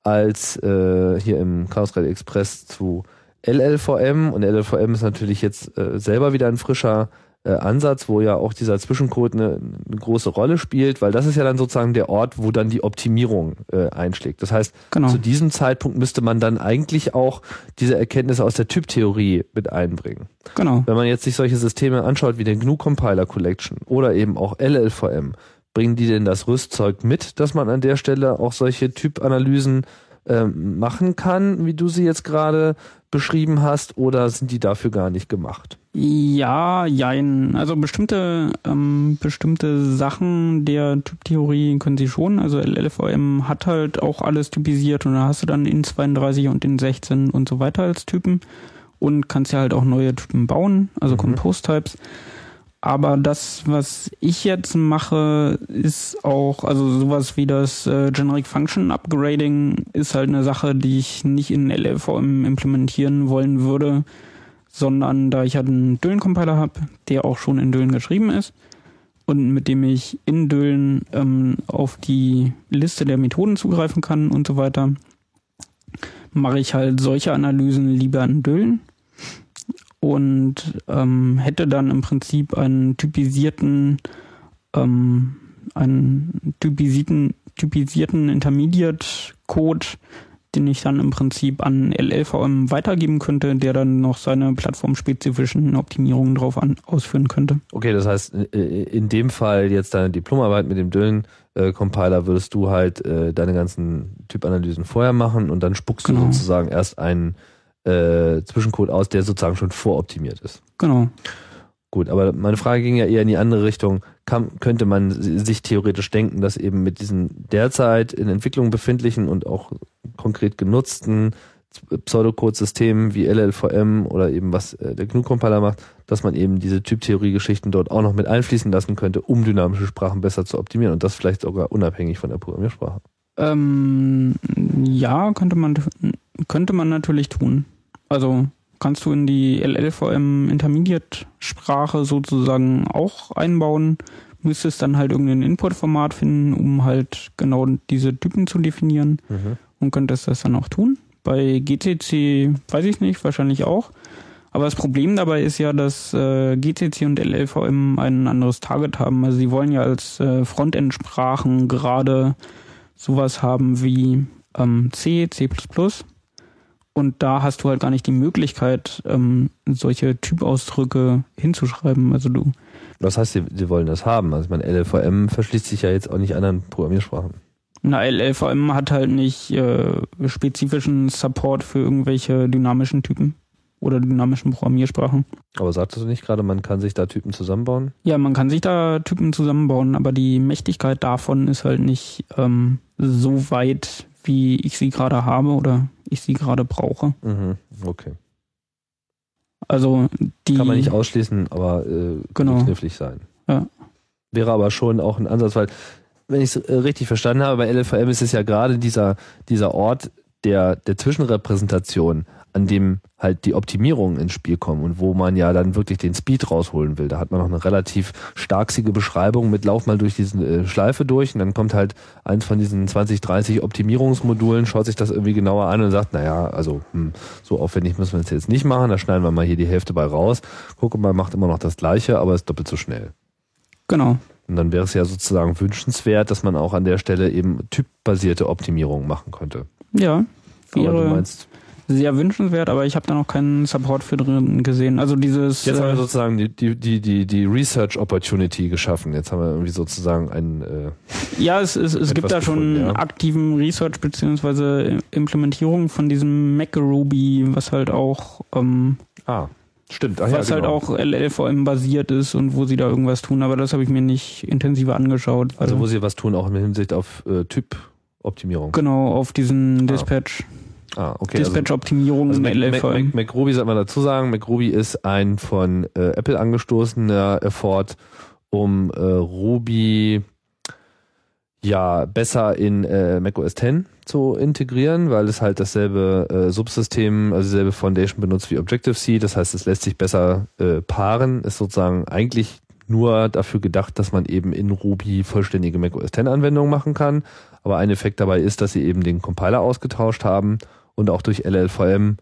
als äh, hier im Chaos Radio Express zu LLVM und LLVM ist natürlich jetzt äh, selber wieder ein frischer äh, Ansatz, wo ja auch dieser Zwischencode eine, eine, große Rolle spielt, weil das ist ja dann sozusagen der Ort, wo dann die Optimierung äh, einschlägt. Das heißt, genau. zu diesem Zeitpunkt müsste man dann eigentlich auch diese Erkenntnisse aus der Typtheorie mit einbringen. Genau. Wenn man jetzt sich solche Systeme anschaut wie den GNU Compiler Collection oder eben auch LLVM, bringen die denn das Rüstzeug mit, dass man an der Stelle auch solche Typanalysen ähm, machen kann, wie du sie jetzt gerade beschrieben hast, oder sind die dafür gar nicht gemacht? Ja, jein. Also bestimmte, ähm, bestimmte Sachen der Typtheorie können sie schon. Also LLVM hat halt auch alles typisiert und da hast du dann in 32 und in 16 und so weiter als Typen und kannst ja halt auch neue Typen bauen, also mhm. Compose-Types. Aber das, was ich jetzt mache, ist auch, also sowas wie das äh, Generic Function Upgrading ist halt eine Sache, die ich nicht in LLVM implementieren wollen würde, sondern da ich halt einen Düllen-Compiler habe, der auch schon in Düllen geschrieben ist und mit dem ich in Düllen ähm, auf die Liste der Methoden zugreifen kann und so weiter, mache ich halt solche Analysen lieber in Düllen und ähm, hätte dann im Prinzip einen typisierten, ähm, einen typisierten, typisierten Intermediate-Code, den ich dann im Prinzip an LLVM weitergeben könnte, der dann noch seine plattformspezifischen Optimierungen drauf an, ausführen könnte. Okay, das heißt, in dem Fall jetzt deine Diplomarbeit mit dem Dylan-Compiler äh, würdest du halt äh, deine ganzen Typanalysen vorher machen und dann spuckst genau. du sozusagen erst einen äh, Zwischencode aus, der sozusagen schon voroptimiert ist. Genau. Gut, aber meine Frage ging ja eher in die andere Richtung. Kann, könnte man sich theoretisch denken, dass eben mit diesen derzeit in Entwicklung befindlichen und auch konkret genutzten Pseudocode-Systemen wie LLVM oder eben was äh, der GNU-Compiler macht, dass man eben diese Typtheorie-Geschichten dort auch noch mit einfließen lassen könnte, um dynamische Sprachen besser zu optimieren und das vielleicht sogar unabhängig von der Programmiersprache. Ähm, ja, könnte man, könnte man natürlich tun. Also kannst du in die LLVM Intermediate Sprache sozusagen auch einbauen, müsstest dann halt irgendein Input-Format finden, um halt genau diese Typen zu definieren mhm. und könntest das dann auch tun. Bei GCC weiß ich nicht, wahrscheinlich auch. Aber das Problem dabei ist ja, dass äh, GCC und LLVM ein anderes Target haben. Also sie wollen ja als äh, Frontend-Sprachen gerade sowas haben wie ähm, C, C++. Und da hast du halt gar nicht die Möglichkeit, ähm, solche Typausdrücke hinzuschreiben. Also du. Was heißt, sie, sie wollen das haben? Also ich meine, LLVM verschließt sich ja jetzt auch nicht anderen Programmiersprachen. Na, LLVM hat halt nicht äh, spezifischen Support für irgendwelche dynamischen Typen. oder dynamischen Programmiersprachen. Aber sagtest du nicht gerade, man kann sich da Typen zusammenbauen? Ja, man kann sich da Typen zusammenbauen, aber die Mächtigkeit davon ist halt nicht ähm, so weit, wie ich sie gerade habe oder ich sie gerade brauche. Mhm. Okay. Also die Kann man nicht ausschließen, aber äh, Genau. kann knifflig sein. Ja. Wäre aber schon auch ein Ansatz, weil, wenn ich es äh, richtig verstanden habe, bei LLVM ist es ja gerade dieser, dieser Ort der, der Zwischenrepräsentation, an dem halt die Optimierungen ins Spiel kommen und wo man ja dann wirklich den Speed rausholen will. Da hat man noch eine relativ starksige Beschreibung mit Lauf mal durch diese äh, Schleife durch und dann kommt halt eins von diesen 20, 30 Optimierungsmodulen, schaut sich das irgendwie genauer an und sagt, naja, also hm, so aufwendig müssen wir es jetzt nicht machen, da schneiden wir mal hier die Hälfte bei raus. Gucke mal, macht immer noch das gleiche, aber ist doppelt so schnell. genau. Und dann wäre es ja sozusagen wünschenswert, dass man auch an der Stelle eben typbasierte Optimierung machen könnte. Ja, Aber du meinst, sehr wünschenswert, aber ich habe da noch keinen Support für drin gesehen. Also dieses jetzt haben wir äh, sozusagen die, die, die, die, die Research Opportunity geschaffen. Jetzt haben wir irgendwie sozusagen ein, äh, Ja, es, es, es gibt da schon ja. aktiven Research beziehungsweise Implementierung von diesem MacRuby, was halt auch ähm, ah, stimmt, ach was ja, halt genau. auch LLVM basiert ist und wo sie da irgendwas tun, aber das habe ich mir nicht intensiver angeschaut. Also wo sie was tun, auch in Hinsicht auf äh, Typoptimierung. genau auf diesen Dispatch Ah, okay. also- Dispatch-Optimierung Also Mac, Mac, LLVM. Mac, MacRuby sollte man dazu sagen. MacRuby ist ein von äh, Apple angestoßener Effort, um äh, Ruby ja besser in äh, macOS 10 zu integrieren, weil es halt dasselbe äh, Subsystem, also dieselbe Foundation benutzt wie Objective-C. Das heißt, es lässt sich besser äh, paaren. Ist sozusagen eigentlich nur dafür gedacht, dass man eben in Ruby vollständige macOS 10 Anwendungen machen kann. Aber ein Effekt dabei ist, dass sie eben den Compiler ausgetauscht haben und auch durch LLVM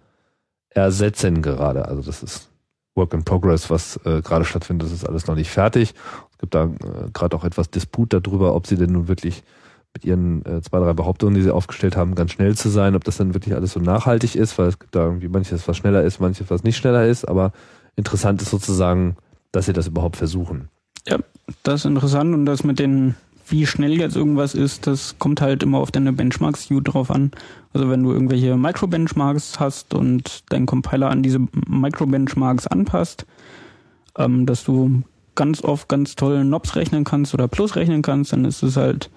ersetzen gerade. Also das ist Work in Progress, was äh, gerade stattfindet. Das ist alles noch nicht fertig. Es gibt da äh, gerade auch etwas Disput darüber, ob sie denn nun wirklich mit ihren äh, zwei, drei Behauptungen, die sie aufgestellt haben, ganz schnell zu sein, ob das dann wirklich alles so nachhaltig ist, weil es gibt da irgendwie manches, was schneller ist, manches, was nicht schneller ist. Aber interessant ist sozusagen, dass sie das überhaupt versuchen. Das ist interessant und das mit den, wie schnell jetzt irgendwas ist, das kommt halt immer auf deine Benchmarks-View drauf an. Also wenn du irgendwelche Micro-Benchmarks hast und dein Compiler an diese Micro-Benchmarks anpasst, ähm, dass du ganz oft ganz toll Nobs rechnen kannst oder Plus rechnen kannst, dann ist es halt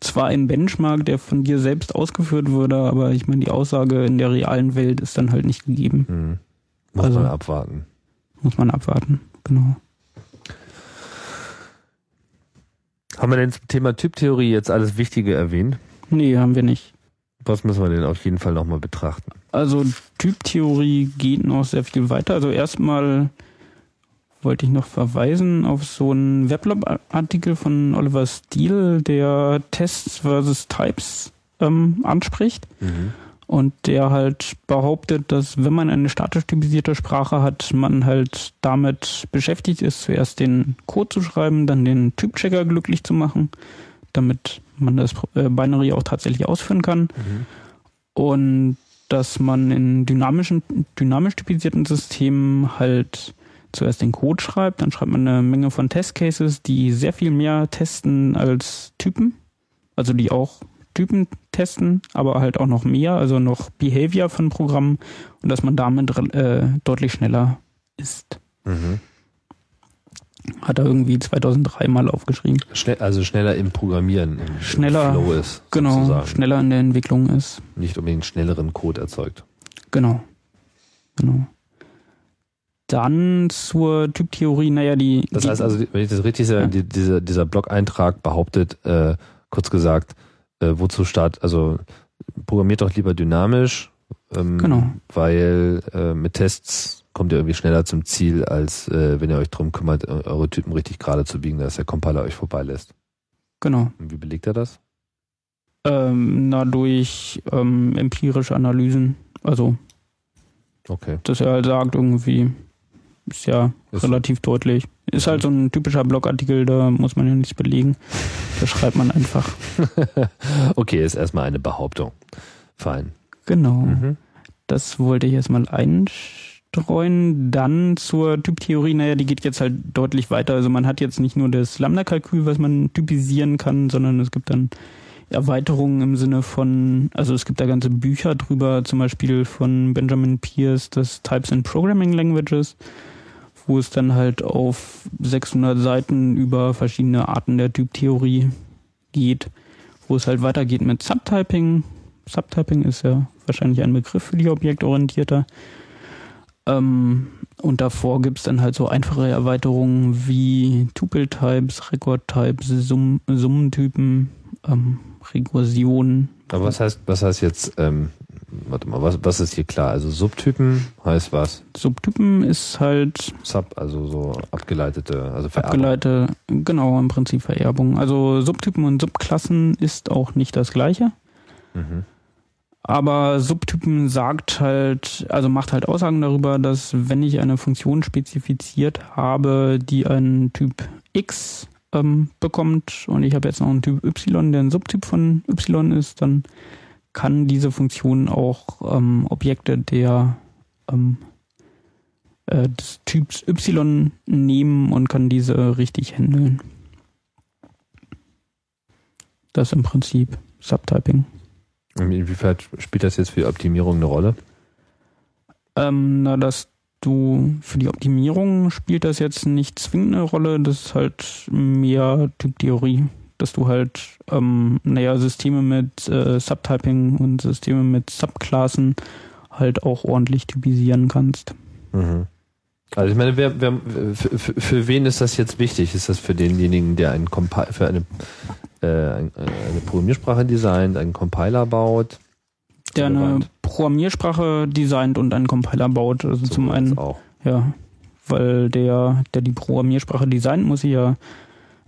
zwar ein Benchmark, der von dir selbst ausgeführt würde, aber ich meine, die Aussage in der realen Welt ist dann halt nicht gegeben. Hm. Muss Also- man abwarten. Muss man abwarten. Genau. Haben wir denn zum Thema Typtheorie jetzt alles Wichtige erwähnt? Nee, haben wir nicht. Was müssen wir denn auf jeden Fall nochmal betrachten? Also Typtheorie geht noch sehr viel weiter. Also erstmal wollte ich noch verweisen auf so einen Weblog-Artikel von Oliver Steele, der Tests versus Types ähm, anspricht und der halt behauptet, dass wenn man eine statisch typisierte Sprache hat, man halt damit beschäftigt ist, zuerst den Code zu schreiben, dann den Typchecker glücklich zu machen, damit man das äh, Binary auch tatsächlich ausführen kann. Und dass man in dynamischen, dynamisch typisierten Systemen halt zuerst den Code schreibt, dann schreibt man eine Menge von Testcases, die sehr viel mehr testen als Typen, also die auch Typen testen, aber halt auch noch mehr, also noch Behavior von Programmen und dass man damit äh, deutlich schneller ist. Mhm. Hat er irgendwie 2003 mal aufgeschrieben. Schnell, also schneller im Programmieren, im Schneller, Flow ist, Genau, sozusagen. schneller in der Entwicklung ist. Nicht unbedingt schnelleren Code erzeugt. Genau. Genau. Dann zur Typtheorie, naja, die. Das heißt also, wenn ich das richtig sehe, Ja. die, dieser, dieser Blog-Eintrag behauptet, äh, kurz gesagt, äh, wozu start, also programmiert doch lieber dynamisch, ähm, Genau. weil äh, mit Tests kommt ihr irgendwie schneller zum Ziel, als äh, wenn ihr euch drum kümmert, eure Typen richtig gerade zu biegen, dass der Compiler euch vorbeilässt. Genau. Und wie belegt er das? Ähm, na, durch ähm, empirische Analysen. Also, Okay. dass er halt sagt, irgendwie, ist ja Ist- relativ deutlich. Ist halt so ein typischer Blogartikel, da muss man ja nichts belegen. Da schreibt man einfach. okay, ist erstmal eine Behauptung. Fein. Genau. Mhm. Das wollte ich erstmal einstreuen. Dann zur Typtheorie, naja, die geht jetzt halt deutlich weiter. Also man hat jetzt nicht nur das Lambda-Kalkül, was man typisieren kann, sondern es gibt dann Erweiterungen im Sinne von, also es gibt da ganze Bücher drüber, zum Beispiel von Benjamin Pierce, das Types in Programming Languages, wo es dann halt auf 600 Seiten über verschiedene Arten der Typtheorie geht, wo es halt weitergeht mit Subtyping. Subtyping ist ja wahrscheinlich ein Begriff für die objektorientierte. Ähm, und davor gibt es dann halt so einfache Erweiterungen wie Tuple-Types, Record-Types, Sum Summentypen, ähm, Rekursionen. Aber was heißt, was heißt jetzt, ähm, warte mal, was, was ist hier klar? Also Subtypen heißt was? Subtypen ist halt. Sub, also so abgeleitete, also Vererbung. Abgeleitete, genau, im Prinzip Vererbung. Also Subtypen und Subklassen ist auch nicht das gleiche. Mhm. Aber Subtypen sagt halt, also macht halt Aussagen darüber, dass wenn ich eine Funktion spezifiziert habe, die einen Typ X ähm, bekommt und ich habe jetzt noch einen Typ Y, der ein Subtyp von Y ist, dann kann diese Funktion auch ähm, Objekte der ähm, äh, des Typs Y nehmen und kann diese richtig handeln. Das ist im Prinzip Subtyping. Inwiefern spielt das jetzt für die Optimierung eine Rolle? Ähm, na, dass du für die Optimierung spielt das jetzt nicht zwingend eine Rolle, das ist halt mehr Typtheorie, dass du halt, ähm, naja, Systeme mit äh, Subtyping und Systeme mit Subklassen halt auch ordentlich typisieren kannst. Mhm. Also ich meine, wer, wer, für, für, für, wen ist das jetzt wichtig? Ist das für denjenigen, der einen Compi für eine, äh, eine Programmiersprache designt, einen Compiler baut? der eine Programmiersprache designt und einen Compiler baut. Also so zum einen, auch. ja, weil der, der die Programmiersprache designt, muss ja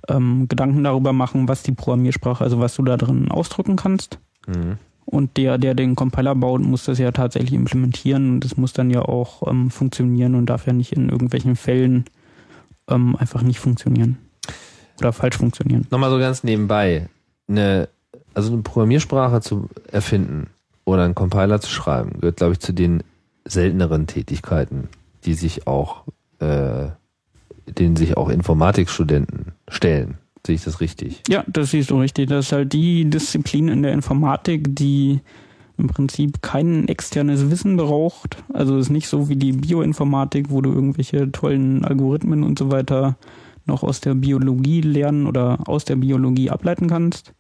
ähm, Gedanken darüber machen, was die Programmiersprache, also was du da drin ausdrücken kannst. Mhm. Und der, der den Compiler baut, muss das ja tatsächlich implementieren und das muss dann ja auch ähm, funktionieren und darf ja nicht in irgendwelchen Fällen ähm, einfach nicht funktionieren. Oder falsch funktionieren. Nochmal so ganz nebenbei. Eine, also eine Programmiersprache zu erfinden, oder einen Compiler zu schreiben, gehört, glaube ich, zu den selteneren Tätigkeiten, die sich auch, äh, denen sich auch Informatikstudenten stellen. Sehe ich das richtig? Ja, das siehst du richtig. Das ist halt die Disziplin in der Informatik, die im Prinzip kein externes Wissen braucht. Also ist nicht so wie die Bioinformatik, wo du irgendwelche tollen Algorithmen und so weiter noch aus der Biologie lernen oder aus der Biologie ableiten kannst,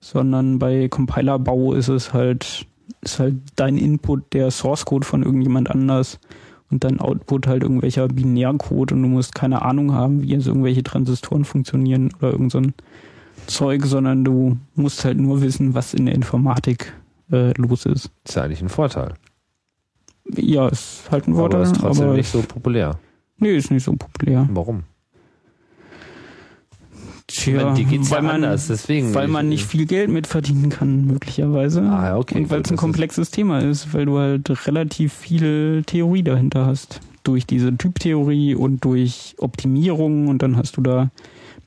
sondern bei Compilerbau ist es halt ist halt dein Input der Source Code von irgendjemand anders und dein Output halt irgendwelcher Binärcode und du musst keine Ahnung haben, wie jetzt irgendwelche Transistoren funktionieren oder irgend so ein Zeug, sondern du musst halt nur wissen, was in der Informatik äh, los ist. Ist ja eigentlich ein Vorteil. Ja, ist halt ein Vorteil. Aber ist trotzdem aber nicht so populär. Nee, ist nicht so populär. Warum? Tja, die geht's weil ja man, anders, deswegen. Weil man nicht viel Geld mit verdienen kann, möglicherweise. Ah, okay. Und weil es ein komplexes Thema ist, weil du halt relativ viel Theorie dahinter hast. Durch diese Typtheorie und durch Optimierung und dann hast du da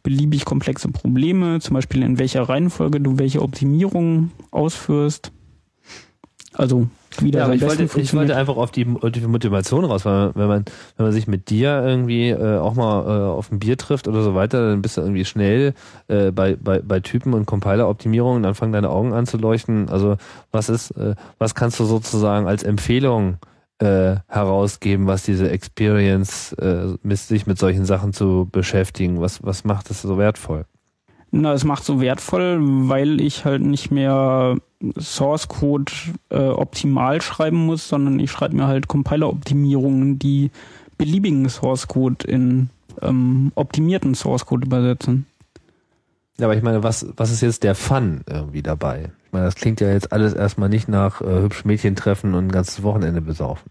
beliebig komplexe Probleme, zum Beispiel in welcher Reihenfolge du welche Optimierung ausführst. Also wieder ja, aber ich wollte, ich wollte einfach auf die, auf die Motivation raus, weil wenn man, wenn man sich mit dir irgendwie äh, auch mal äh, auf ein Bier trifft oder so weiter, dann bist du irgendwie schnell äh, bei, bei, bei Typen und Compiler-Optimierung und dann fangen deine Augen an zu leuchten. Also was ist, äh, was kannst du sozusagen als Empfehlung äh, herausgeben, was diese Experience, äh, mit, sich mit solchen Sachen zu beschäftigen? Was, was macht das so wertvoll? Na, es macht so wertvoll, weil ich halt nicht mehr Source Code äh, optimal schreiben muss, sondern ich schreibe mir halt Compiler-Optimierungen, die beliebigen Source Code in ähm, optimierten Source Code übersetzen. Ja, aber ich meine, was, was ist jetzt der Fun irgendwie dabei? Ich meine, das klingt ja jetzt alles erstmal nicht nach äh, hübschen Mädchen treffen und ein ganzes Wochenende besaufen.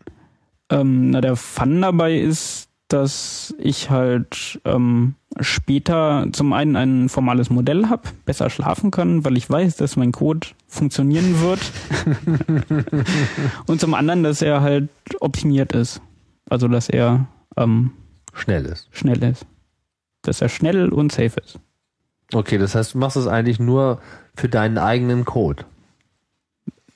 Ähm, na, der Fun dabei ist, dass ich halt ähm, später zum einen ein formales Modell habe, besser schlafen kann, weil ich weiß, dass mein Code funktionieren wird. und zum anderen, dass er halt optimiert ist. Also dass er ähm, schnell ist. Schnell ist. Dass er schnell und safe ist. Okay, das heißt, du machst es eigentlich nur für deinen eigenen Code.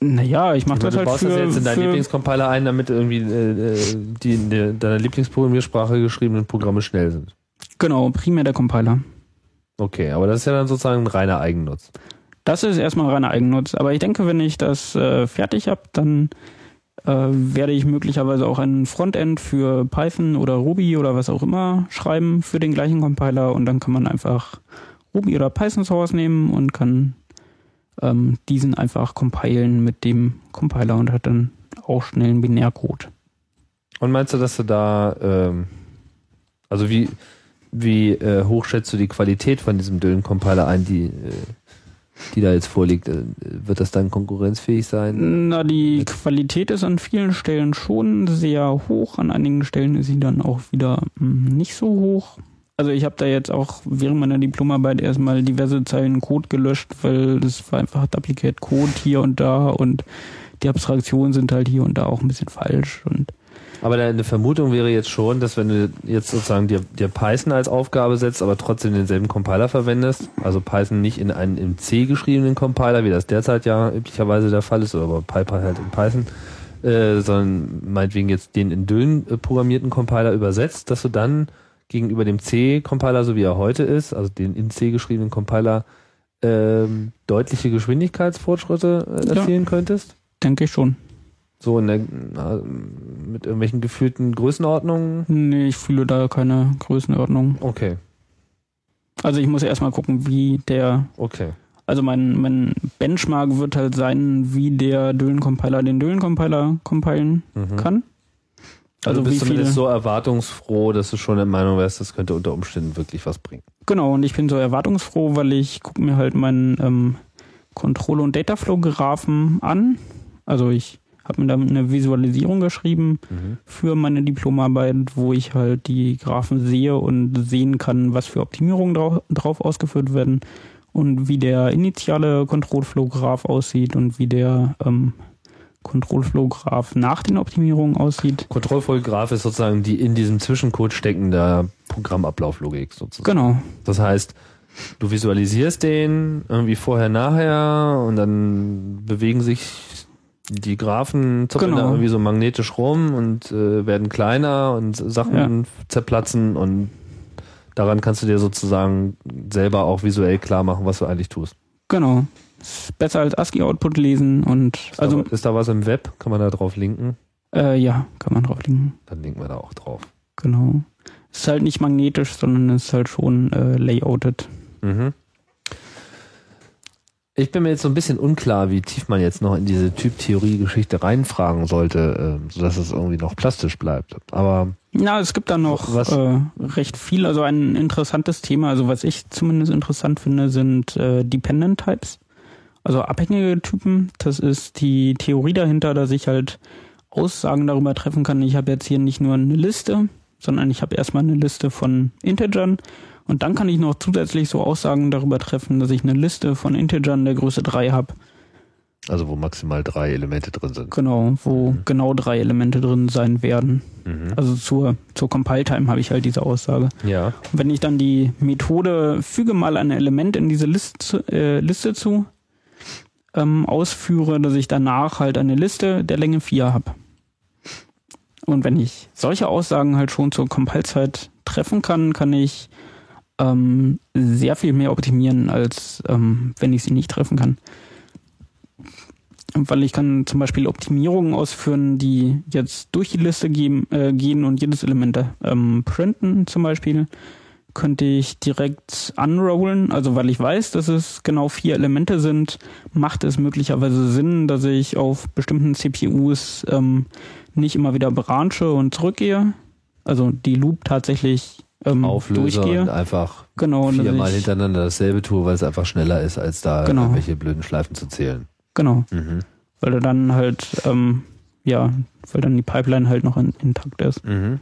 Naja, ich mache das halt für... Du baust das jetzt in deinen Lieblingscompiler ein, damit irgendwie äh, die in der, deiner Lieblingsprogrammiersprache geschriebenen Programme schnell sind. Genau, primär der Compiler. Okay, aber das ist ja dann sozusagen ein reiner Eigennutz. Das ist erstmal reiner Eigennutz. Aber ich denke, wenn ich das äh, fertig habe, dann äh, werde ich möglicherweise auch ein Frontend für Python oder Ruby oder was auch immer schreiben für den gleichen Compiler und dann kann man einfach Ruby oder Python Source nehmen und kann ähm, diesen einfach compilen mit dem Compiler und hat dann auch schnell einen Binärcode. Und meinst du, dass du da, ähm, also wie, wie äh, hoch schätzt du die Qualität von diesem Düllen-Compiler ein, die, äh, die da jetzt vorliegt? Äh, wird das dann konkurrenzfähig sein? Na, die Qualität ist an vielen Stellen schon sehr hoch, an einigen Stellen ist sie dann auch wieder mh, nicht so hoch. Also ich habe da jetzt auch während meiner Diplomarbeit erstmal diverse Zeilen Code gelöscht, weil das war einfach Duplicate Code hier und da und die Abstraktionen sind halt hier und da auch ein bisschen falsch und Aber eine Vermutung wäre jetzt schon, dass wenn du jetzt sozusagen dir, dir Python als Aufgabe setzt, aber trotzdem denselben Compiler verwendest, also Python nicht in einen im C geschriebenen Compiler, wie das derzeit ja üblicherweise der Fall ist, oder aber PyPy halt in Python, äh, sondern meinetwegen jetzt den in Düllen äh, programmierten Compiler übersetzt, dass du dann gegenüber dem C-Compiler, so wie er heute ist, also den in C geschriebenen Compiler, ähm, deutliche Geschwindigkeitsfortschritte äh, erzielen könntest? denke ich schon. So in der, na, mit irgendwelchen gefühlten Größenordnungen? Nee, ich fühle da keine Größenordnung. Okay, Also ich muss erstmal gucken, wie der okay. Also mein, mein Benchmark wird halt sein, wie der Düllen-Compiler den Düllen-Compiler compilen Mhm. kann. Also, Also du bist zumindest so erwartungsfroh, dass du schon der Meinung wärst, das könnte unter Umständen wirklich was bringen. Genau, und ich bin so erwartungsfroh, weil ich gucke mir halt meinen ähm, Control- und Dataflow-Graphen an. Also ich habe mir da eine Visualisierung geschrieben für meine Diplomarbeit, wo ich halt die Graphen sehe und sehen kann, was für Optimierungen drauf, drauf ausgeführt werden und wie der initiale Control-Flow-Graph aussieht und wie der ähm, Control-Flow-Graph nach den Optimierungen aussieht. Kontrollvollgraph ist sozusagen die in diesem Zwischencode steckende Programmablauflogik sozusagen. Genau, Das heißt, du visualisierst den irgendwie vorher, nachher und dann bewegen sich die Graphen zuppeln Genau. da irgendwie so magnetisch rum und äh, werden kleiner und Sachen zerplatzen und daran kannst du dir sozusagen selber auch visuell klar machen, was du eigentlich tust. genau. Ist besser als ASCII-Output lesen und Ist, also da, ist da was im Web? Kann man da drauf linken? Äh, ja, kann man drauflegen. Dann linken wir da auch drauf. Genau. Ist halt nicht magnetisch, sondern ist halt schon äh, layouted. Mhm. Ich bin mir jetzt so ein bisschen unklar, wie tief man jetzt noch in diese Typtheorie-Geschichte reinfragen sollte, äh, sodass es irgendwie noch plastisch bleibt. Aber Ja, es gibt da noch Was? äh, recht viel. Also ein interessantes Thema, also was ich zumindest interessant finde, sind äh, Dependent Types. Also abhängige Typen. Das ist die Theorie dahinter, dass ich halt Aussagen darüber treffen kann. Ich habe jetzt hier nicht nur eine Liste, sondern ich habe erstmal eine Liste von Integern und dann kann ich noch zusätzlich so Aussagen darüber treffen, dass ich eine Liste von Integern der Größe 3 habe. also wo maximal drei Elemente drin sind. Genau, wo Mhm. genau drei Elemente drin sein werden. Mhm. Also zur, zur Compile-Time habe ich halt diese Aussage. Ja. Und wenn ich dann die Methode füge mal ein Element in diese Liste, äh, Liste zu, ähm, ausführe, dass ich danach halt eine Liste der Länge 4 habe. Und wenn ich solche Aussagen halt schon zur Compile-Zeit treffen kann, kann ich ähm, sehr viel mehr optimieren, als ähm, wenn ich sie nicht treffen kann. Weil ich kann zum Beispiel Optimierungen ausführen, die jetzt durch die Liste gehen, äh, gehen und jedes Element ähm, printen zum Beispiel, könnte ich direkt unrollen, also weil ich weiß, dass es genau vier Elemente sind, macht es möglicherweise Sinn, dass ich auf bestimmten CPUs ähm, nicht immer wieder branche und zurückgehe, also die Loop tatsächlich ähm, Auflöse durchgehe. und einfach Genau, viermal hintereinander dasselbe tue, weil es einfach schneller ist, als da Genau. irgendwelche blöden Schleifen zu zählen. Genau. Mhm. weil er dann halt, ähm, ja, weil dann die Pipeline halt noch in, intakt ist. Mhm.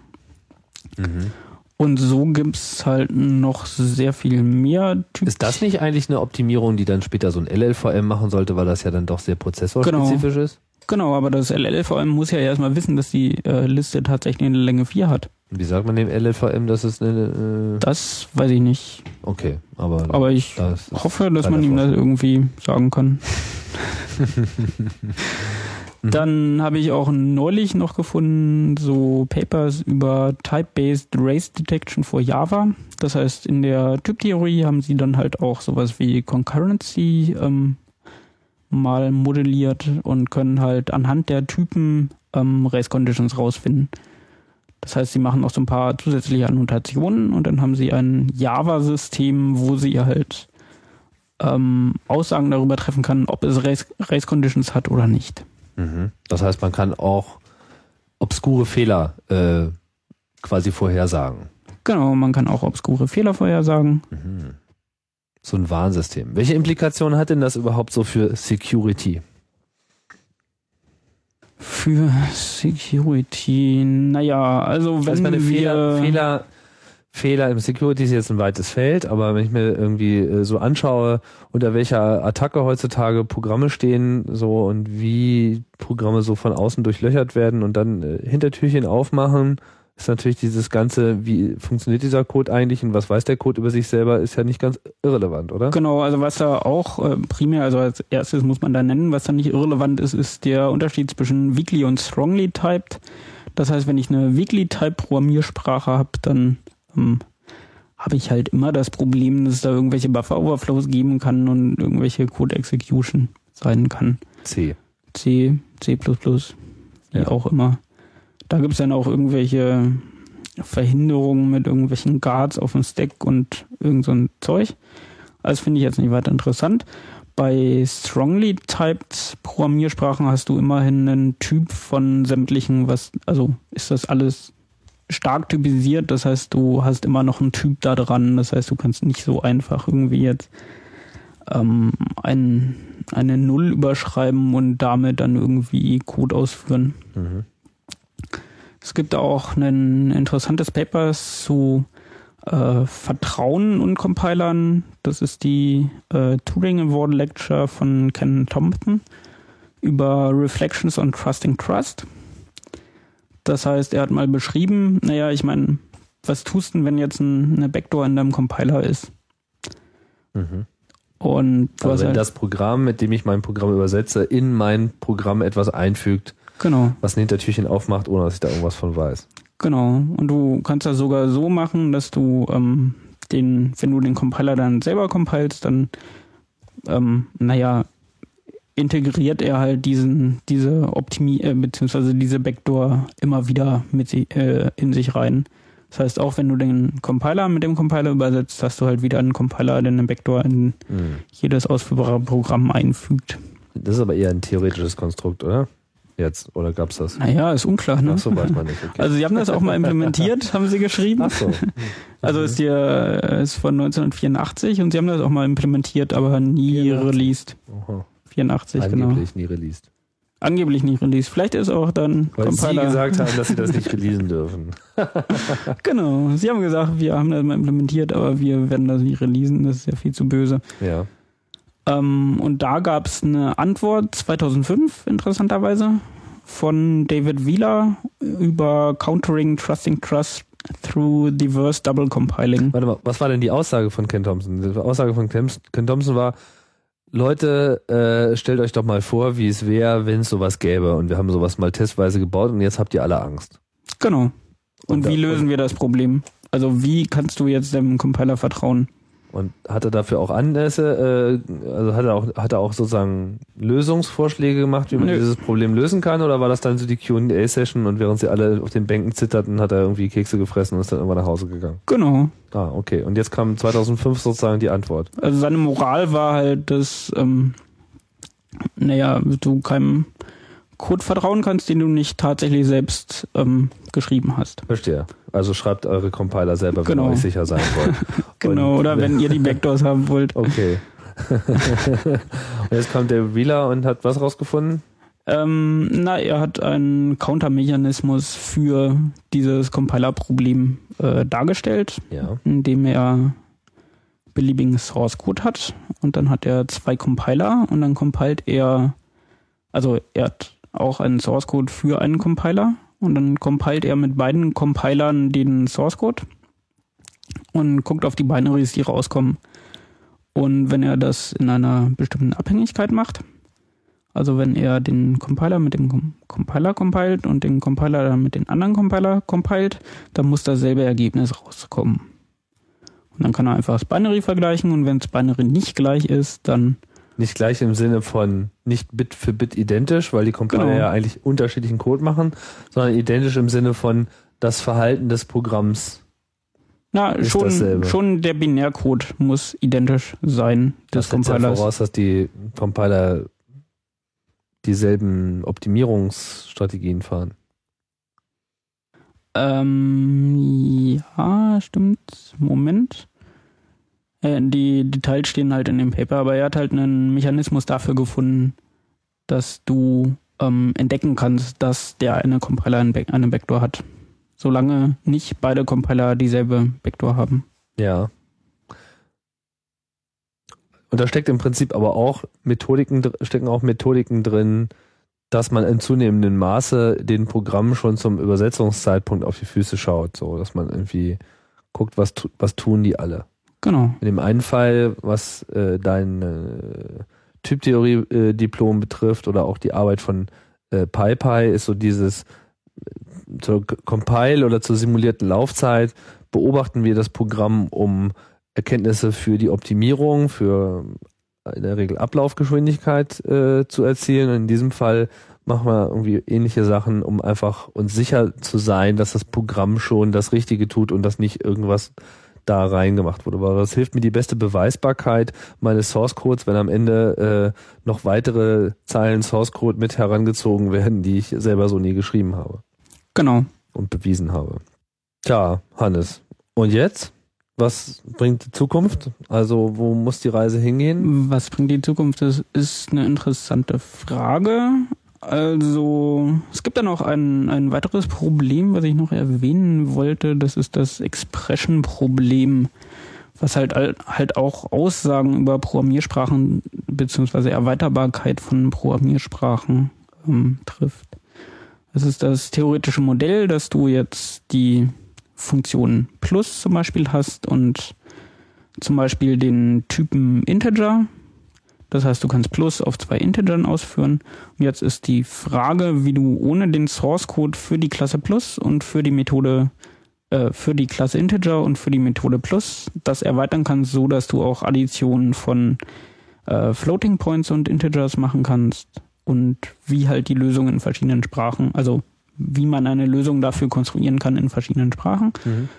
Mhm. Und so gibt's halt noch sehr viel mehr Typen. Ist das nicht eigentlich eine Optimierung, die dann später so ein LLVM machen sollte, weil das ja dann doch sehr prozessorspezifisch ist? Genau, aber das LLVM muss ja erstmal wissen, dass die äh, Liste tatsächlich eine Länge 4 hat. Wie sagt man dem LLVM, dass es eine... Äh, Das weiß ich nicht. okay, aber... Aber ich das hoffe, dass man ihm das irgendwie sagen kann. Mhm. Dann habe ich auch neulich noch gefunden so Papers über Type-Based Race Detection for Java. Das heißt, in der Typtheorie haben sie dann halt auch sowas wie Concurrency ähm, mal modelliert und können halt anhand der Typen ähm, Race Conditions rausfinden. Das heißt, sie machen noch so ein paar zusätzliche Annotationen und dann haben sie ein Java-System, wo sie halt ähm, Aussagen darüber treffen kann, ob es Race, Race Conditions hat oder nicht. Mhm. Das heißt, man kann auch obskure Fehler äh, quasi vorhersagen. Genau, man kann auch obskure Fehler vorhersagen. Mhm. So ein Warnsystem. Welche Implikationen hat denn das überhaupt so für Security? Für Security, naja, also wenn meine, wir Fehler, Fehler, Fehler im Security ist jetzt ein weites Feld, aber wenn ich mir irgendwie äh, so anschaue, unter welcher Attacke heutzutage Programme stehen, so und wie Programme so von außen durchlöchert werden und dann äh, Hintertürchen aufmachen, ist natürlich dieses ganze, wie funktioniert dieser Code eigentlich und was weiß der Code über sich selber, ist ja nicht ganz irrelevant, oder? Genau, also was da auch äh, primär, also als erstes muss man da nennen, was da nicht irrelevant ist, ist der Unterschied zwischen weakly und strongly typed. Das heißt, wenn ich eine weakly type Programmiersprache habe, dann ähm, habe ich halt immer das Problem, dass es da irgendwelche Buffer Overflows geben kann und irgendwelche Code Execution sein kann. C. C, C++, wie Ja. auch immer. Da gibt's dann auch irgendwelche Verhinderungen mit irgendwelchen Guards auf dem Stack und irgend so ein Zeug. Also finde ich jetzt nicht weiter interessant. Bei strongly typed Programmiersprachen hast du immerhin einen Typ von sämtlichen, was, also ist das alles stark typisiert, das heißt, du hast immer noch einen Typ da dran, das heißt, du kannst nicht so einfach irgendwie jetzt ähm, ein, eine Null überschreiben und damit dann irgendwie Code ausführen. Mhm. Es gibt auch ein interessantes Paper zu äh, Vertrauen und Compilern. Das ist die äh, Turing Award Lecture von Ken Thompson über Reflections on Trusting Trust. Das heißt, er hat mal beschrieben, naja, ich meine, was tust du denn, wenn jetzt ein, eine Backdoor in deinem Compiler ist? Mhm. Und Also wenn halt, das Programm, mit dem ich mein Programm übersetze, in mein Programm etwas einfügt, genau. was ein Hintertürchen aufmacht, ohne dass ich da irgendwas von weiß. Genau. Und du kannst das sogar so machen, dass du ähm, den, wenn du den Compiler dann selber compilst, dann, ähm, naja, integriert er halt diesen, diese Optimi äh, beziehungsweise diese Backdoor immer wieder mit äh, in sich rein. Das heißt, auch wenn du den Compiler mit dem Compiler übersetzt, hast du halt wieder einen Compiler, der eine Backdoor in Mhm. jedes ausführbare Programm einfügt. Das ist aber eher ein theoretisches Konstrukt, oder? Jetzt, oder gab's das? Naja, ist unklar, ne? Ach so, weiß man nicht. Okay. Also sie haben das auch mal implementiert, haben sie geschrieben. Ach so. Also ist hier äh, ist von 1984 und sie haben das auch mal implementiert, aber nie 84. released. Aha. 84, genau. Angeblich nie released. Angeblich nicht released. Vielleicht ist auch dann Weil sie Compiler. gesagt haben, dass sie das nicht releasen dürfen. Genau. Sie haben gesagt, wir haben das mal implementiert, aber wir werden das nicht releasen. Das ist ja viel zu böse. Ja. Ähm, und da gab es eine Antwort 2005, interessanterweise, von David Wheeler über Countering Trusting Trust through Diverse Double Compiling. Warte mal, was war denn die Aussage von Ken Thompson? Die Aussage von Ken Thompson war, Leute, äh, stellt euch doch mal vor, wie es wäre, wenn es sowas gäbe. Und wir haben sowas mal testweise gebaut und jetzt habt ihr alle Angst. Genau. Und, Und da- wie lösen wir das Problem? Also wie kannst du jetzt dem Compiler vertrauen? Und hat er dafür auch Anlässe, äh, also hat er auch, hat er auch sozusagen Lösungsvorschläge gemacht, wie man Nö. dieses Problem lösen kann? Oder war das dann so die Q&A-Session und während sie alle auf den Bänken zitterten, hat er irgendwie Kekse gefressen und ist dann irgendwann nach Hause gegangen? Genau. Ah, okay. Und jetzt kam 2005 sozusagen die Antwort. Also seine Moral war halt, dass, ähm, naja, du keinem Code vertrauen kannst, den du nicht tatsächlich selbst ähm, geschrieben hast. Verstehe. Also schreibt eure Compiler selber, wenn Genau. ihr euch sicher sein wollt. Genau, Und- oder wenn ihr die Backdoors haben wollt. Okay. und jetzt kommt der Wheeler und hat was rausgefunden? Ähm, na, er hat einen Countermechanismus für dieses Compiler-Problem äh, dargestellt, Ja. indem er beliebigen Source Code hat und dann hat er zwei Compiler und dann compilt er, also er hat auch einen Source Code für einen Compiler und dann compilt er mit beiden Compilern den Source Code und guckt auf die Binaries, die rauskommen. Und wenn er das in einer bestimmten Abhängigkeit macht, Also wenn er den Compiler mit dem Com Compiler compiled und den Compiler dann mit den anderen Compiler compiled, dann muss dasselbe Ergebnis rauskommen. Und dann kann er einfach das Binary vergleichen und wenn das Binary nicht gleich ist, dann nicht gleich im Sinne von nicht Bit für Bit identisch, weil die Compiler genau. ja eigentlich unterschiedlichen Code machen, sondern identisch im Sinne von das Verhalten des Programms. Na, schon, schon der Binärcode muss identisch sein des das Compilers. Das voraus, dass die Compiler dieselben Optimierungsstrategien fahren. Ähm, ja, stimmt. Moment. Äh, die Details stehen halt in dem Paper, aber er hat halt einen Mechanismus dafür gefunden, dass du ähm, entdecken kannst, dass der eine Compiler einen Backdoor hat. Solange nicht beide Compiler dieselbe Backdoor haben. Ja. Und da steckt im Prinzip aber auch Methodiken, stecken auch Methodiken drin, dass man in zunehmendem Maße den Programmen schon zum Übersetzungszeitpunkt auf die Füße schaut, so dass man irgendwie guckt, was, was tun die alle. Genau. In dem einen Fall, was äh, dein äh, Typtheorie-Diplom betrifft oder auch die Arbeit von äh, PyPy, ist so dieses äh, zur Compile oder zur simulierten Laufzeit beobachten wir das Programm, um Erkenntnisse für die Optimierung, für in der Regel Ablaufgeschwindigkeit äh, zu erzielen. Und in diesem Fall machen wir irgendwie ähnliche Sachen, um einfach uns sicher zu sein, dass das Programm schon das Richtige tut und dass nicht irgendwas da reingemacht wurde. Aber das hilft mir die beste Beweisbarkeit meines Source Codes, wenn am Ende äh, noch weitere Zeilen Source Code mit herangezogen werden, die ich selber so nie geschrieben habe. Genau. Und bewiesen habe. Tja, Hannes. Und jetzt? Was bringt die Zukunft? Also wo muss die Reise hingehen? Was bringt die Zukunft? Das ist eine interessante Frage. Also es gibt dann auch ein, ein weiteres Problem, was ich noch erwähnen wollte. Das ist das Expression-Problem, was halt halt auch Aussagen über Programmiersprachen beziehungsweise Erweiterbarkeit von Programmiersprachen ähm, trifft. Das ist das theoretische Modell, dass du jetzt die Funktion plus zum Beispiel hast und zum Beispiel den Typen Integer. Das heißt, du kannst plus auf zwei Integern ausführen. Und jetzt ist die Frage, wie du ohne den Source Code für die Klasse plus und für die Methode äh, für die Klasse Integer und für die Methode plus das erweitern kannst, so dass du auch Additionen von äh, Floating Points und Integers machen kannst und wie halt die Lösung in verschiedenen Sprachen, also wie man eine Lösung dafür konstruieren kann in verschiedenen Sprachen. Mhm.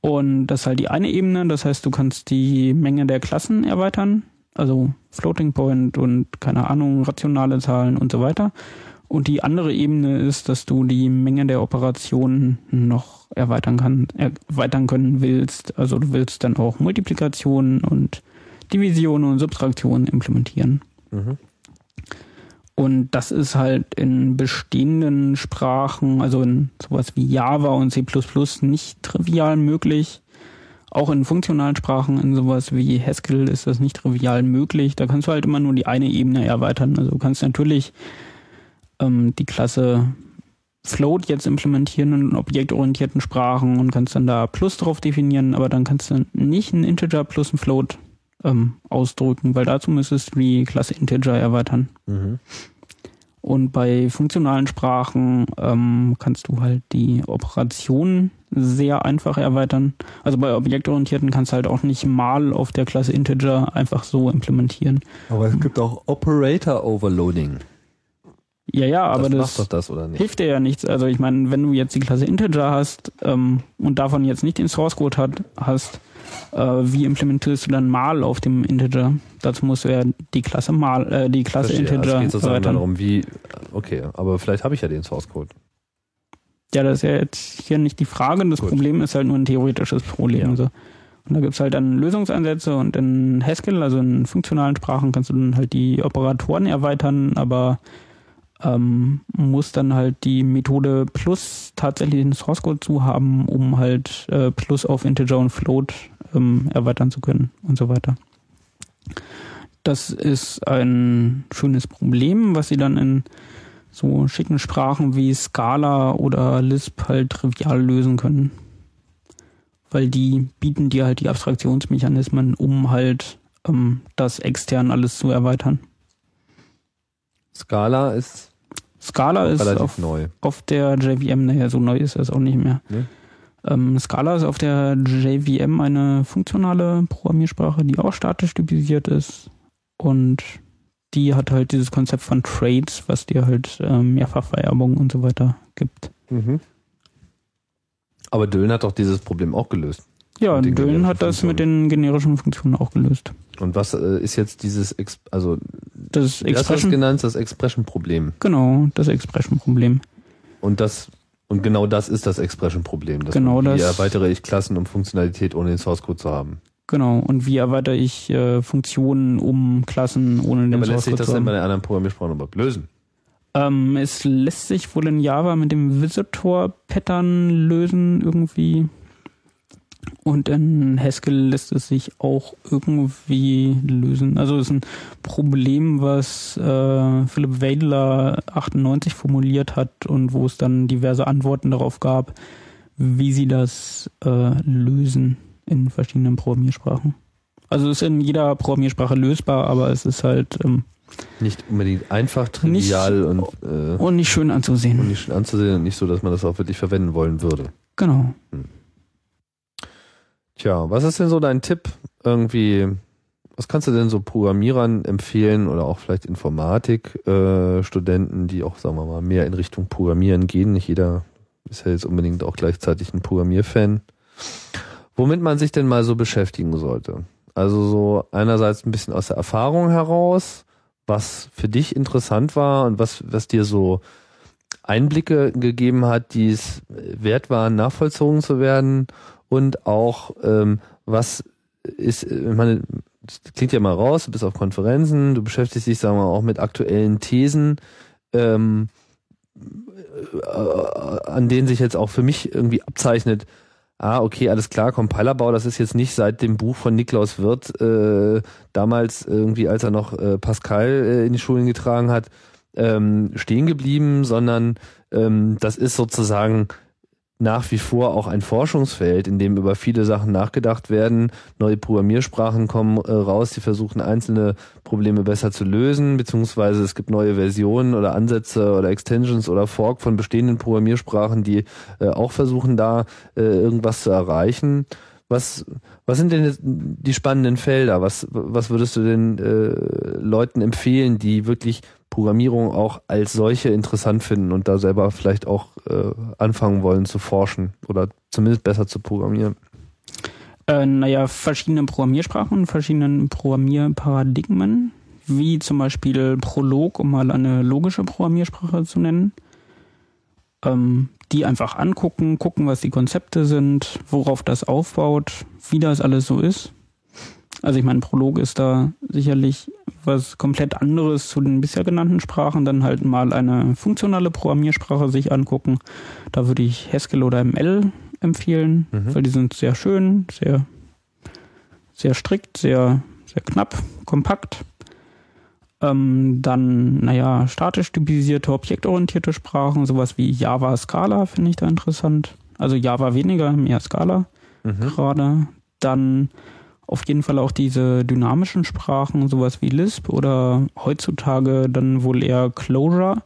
Und das ist halt die eine Ebene, das heißt, du kannst die Menge der Klassen erweitern, also Floating Point und keine Ahnung, rationale Zahlen und so weiter. Und die andere Ebene ist, dass du die Menge der Operationen noch erweitern kann, erweitern können willst. Also du willst dann auch Multiplikation und Division und Subtraktion implementieren. Mhm. Und das ist halt in bestehenden Sprachen, also in sowas wie Java und C++ nicht trivial möglich. Auch in funktionalen Sprachen, in sowas wie Haskell ist das nicht trivial möglich. Da kannst du halt immer nur die eine Ebene erweitern. Also du kannst natürlich ähm, die Klasse Float jetzt implementieren in objektorientierten Sprachen und kannst dann da Plus drauf definieren, aber dann kannst du nicht ein Integer plus ein Float ähm, ausdrücken, weil dazu müsstest du die Klasse Integer erweitern. Mhm. Und bei funktionalen Sprachen ähm, kannst du halt die Operationen sehr einfach erweitern. Also bei objektorientierten kannst du halt auch nicht mal auf der Klasse Integer einfach so implementieren. Aber es gibt auch Operator Overloading. Ja, ja, aber das, das, das hilft dir ja nichts. Also ich meine, wenn du jetzt die Klasse Integer hast ähm, und davon jetzt nicht den Source Code hat, hast, äh, wie implementierst du dann mal auf dem Integer? Dazu musst du ja die Klasse mal, äh, die Klasse Verstehe, Integer. Es geht sozusagen darum, wie. Okay, aber vielleicht habe ich ja den Source Code. Ja, das ist ja jetzt hier nicht die Frage. Das Gut. Problem ist halt nur ein theoretisches Problem. Ja. So. Und da gibt's halt dann Lösungsansätze und in Haskell, also in funktionalen Sprachen, kannst du dann halt die Operatoren erweitern, aber ähm, muss dann halt die Methode plus tatsächlich den Source Code zu haben, um halt äh, plus auf Integer und Float ähm, erweitern zu können und so weiter. Das ist ein schönes Problem, was sie dann in so schicken Sprachen wie Scala oder Lisp halt trivial lösen können. Weil die bieten dir halt die Abstraktionsmechanismen, um halt ähm, das extern alles zu erweitern. Scala ist Scala ist relativ auf, neu. auf der JVM, naja, so neu ist das auch nicht mehr. Nee. Ähm, Scala ist auf der JVM eine funktionale Programmiersprache, die auch statisch typisiert ist und die hat halt dieses Konzept von Trades, was dir halt ähm, Mehrfachvererbung und so weiter gibt. Mhm. Aber Dölln hat doch dieses Problem auch gelöst. Ja, generischen hat das Funktionen. mit den generischen Funktionen auch gelöst. Und was äh, ist jetzt dieses, Ex also Das du das Expression, genannt, das Expression-Problem. genau, das Expression-Problem. Und das und genau das ist das Expression-Problem. Genau man, Wie das- erweitere ich Klassen, um Funktionalität ohne den Source-Code zu haben? Genau. Und wie erweitere ich äh, Funktionen um Klassen ohne den Aber lässt sich das zu denn bei haben? den anderen Programmiersprachen überhaupt lösen? Ähm, es lässt sich wohl in Java mit dem Visitor-Pattern lösen irgendwie. Und in Haskell lässt es sich auch irgendwie lösen. Also es ist ein Problem, was äh, Philipp Weidler 98 formuliert hat und wo es dann diverse Antworten darauf gab, wie sie das äh, lösen in verschiedenen Programmiersprachen. Also es ist in jeder Programmiersprache lösbar, aber es ist halt ähm, Nicht unbedingt einfach, trivial und, äh, und nicht schön anzusehen. und nicht schön anzusehen und nicht so, dass man das auch wirklich verwenden wollen würde. Genau. Tja, was ist denn so dein Tipp? Irgendwie, was kannst du denn so Programmierern empfehlen oder auch vielleicht Informatik-Studenten, äh, die auch, sagen wir mal, mehr in Richtung Programmieren gehen? Nicht jeder ist ja jetzt unbedingt auch gleichzeitig ein Programmierfan. Womit man sich denn mal so beschäftigen sollte? Also so einerseits ein bisschen aus der Erfahrung heraus, was für dich interessant war und was, was dir so Einblicke gegeben hat, die es wert waren, nachvollzogen zu werden und auch ähm, was ist, ich meine, das klingt ja mal raus, du bist auf Konferenzen, du beschäftigst dich, sagen wir mal, auch mit aktuellen Thesen, ähm, äh, an denen sich jetzt auch für mich irgendwie abzeichnet, ah, okay, alles klar, Compilerbau, das ist jetzt nicht seit dem Buch von Niklaus Wirth, äh, damals irgendwie, als er noch äh, Pascal äh, in die Schulen getragen hat, ähm, stehen geblieben, sondern ähm, das ist sozusagen nach wie vor auch ein Forschungsfeld, in dem über viele Sachen nachgedacht werden. Neue Programmiersprachen kommen äh, raus, die versuchen einzelne Probleme besser zu lösen, beziehungsweise es gibt neue Versionen oder Ansätze oder Extensions oder Fork von bestehenden Programmiersprachen, die äh, auch versuchen, da äh, irgendwas zu erreichen. Was, was sind denn die spannenden Felder? Was, was würdest du denn äh, Leuten empfehlen, die wirklich Programmierung auch als solche interessant finden und da selber vielleicht auch äh, anfangen wollen zu forschen oder zumindest besser zu programmieren? Äh, naja, verschiedene Programmiersprachen, verschiedenen Programmierparadigmen, wie zum Beispiel Prolog, um mal eine logische Programmiersprache zu nennen. Ähm, die einfach angucken, gucken, was die Konzepte sind, worauf das aufbaut, wie das alles so ist. Also ich meine, Prolog ist da sicherlich was komplett anderes zu den bisher genannten Sprachen, dann halt mal eine funktionale Programmiersprache sich angucken. Da würde ich Haskell oder ML empfehlen, Mhm. weil die sind sehr schön, sehr, sehr strikt, sehr, sehr knapp, kompakt. Ähm, dann, naja, statisch typisierte, objektorientierte Sprachen, sowas wie Java, Scala finde ich da interessant. Also Java weniger, mehr Scala Mhm. gerade. Dann auf jeden Fall auch diese dynamischen Sprachen, sowas wie Lisp oder heutzutage dann wohl eher Clojure,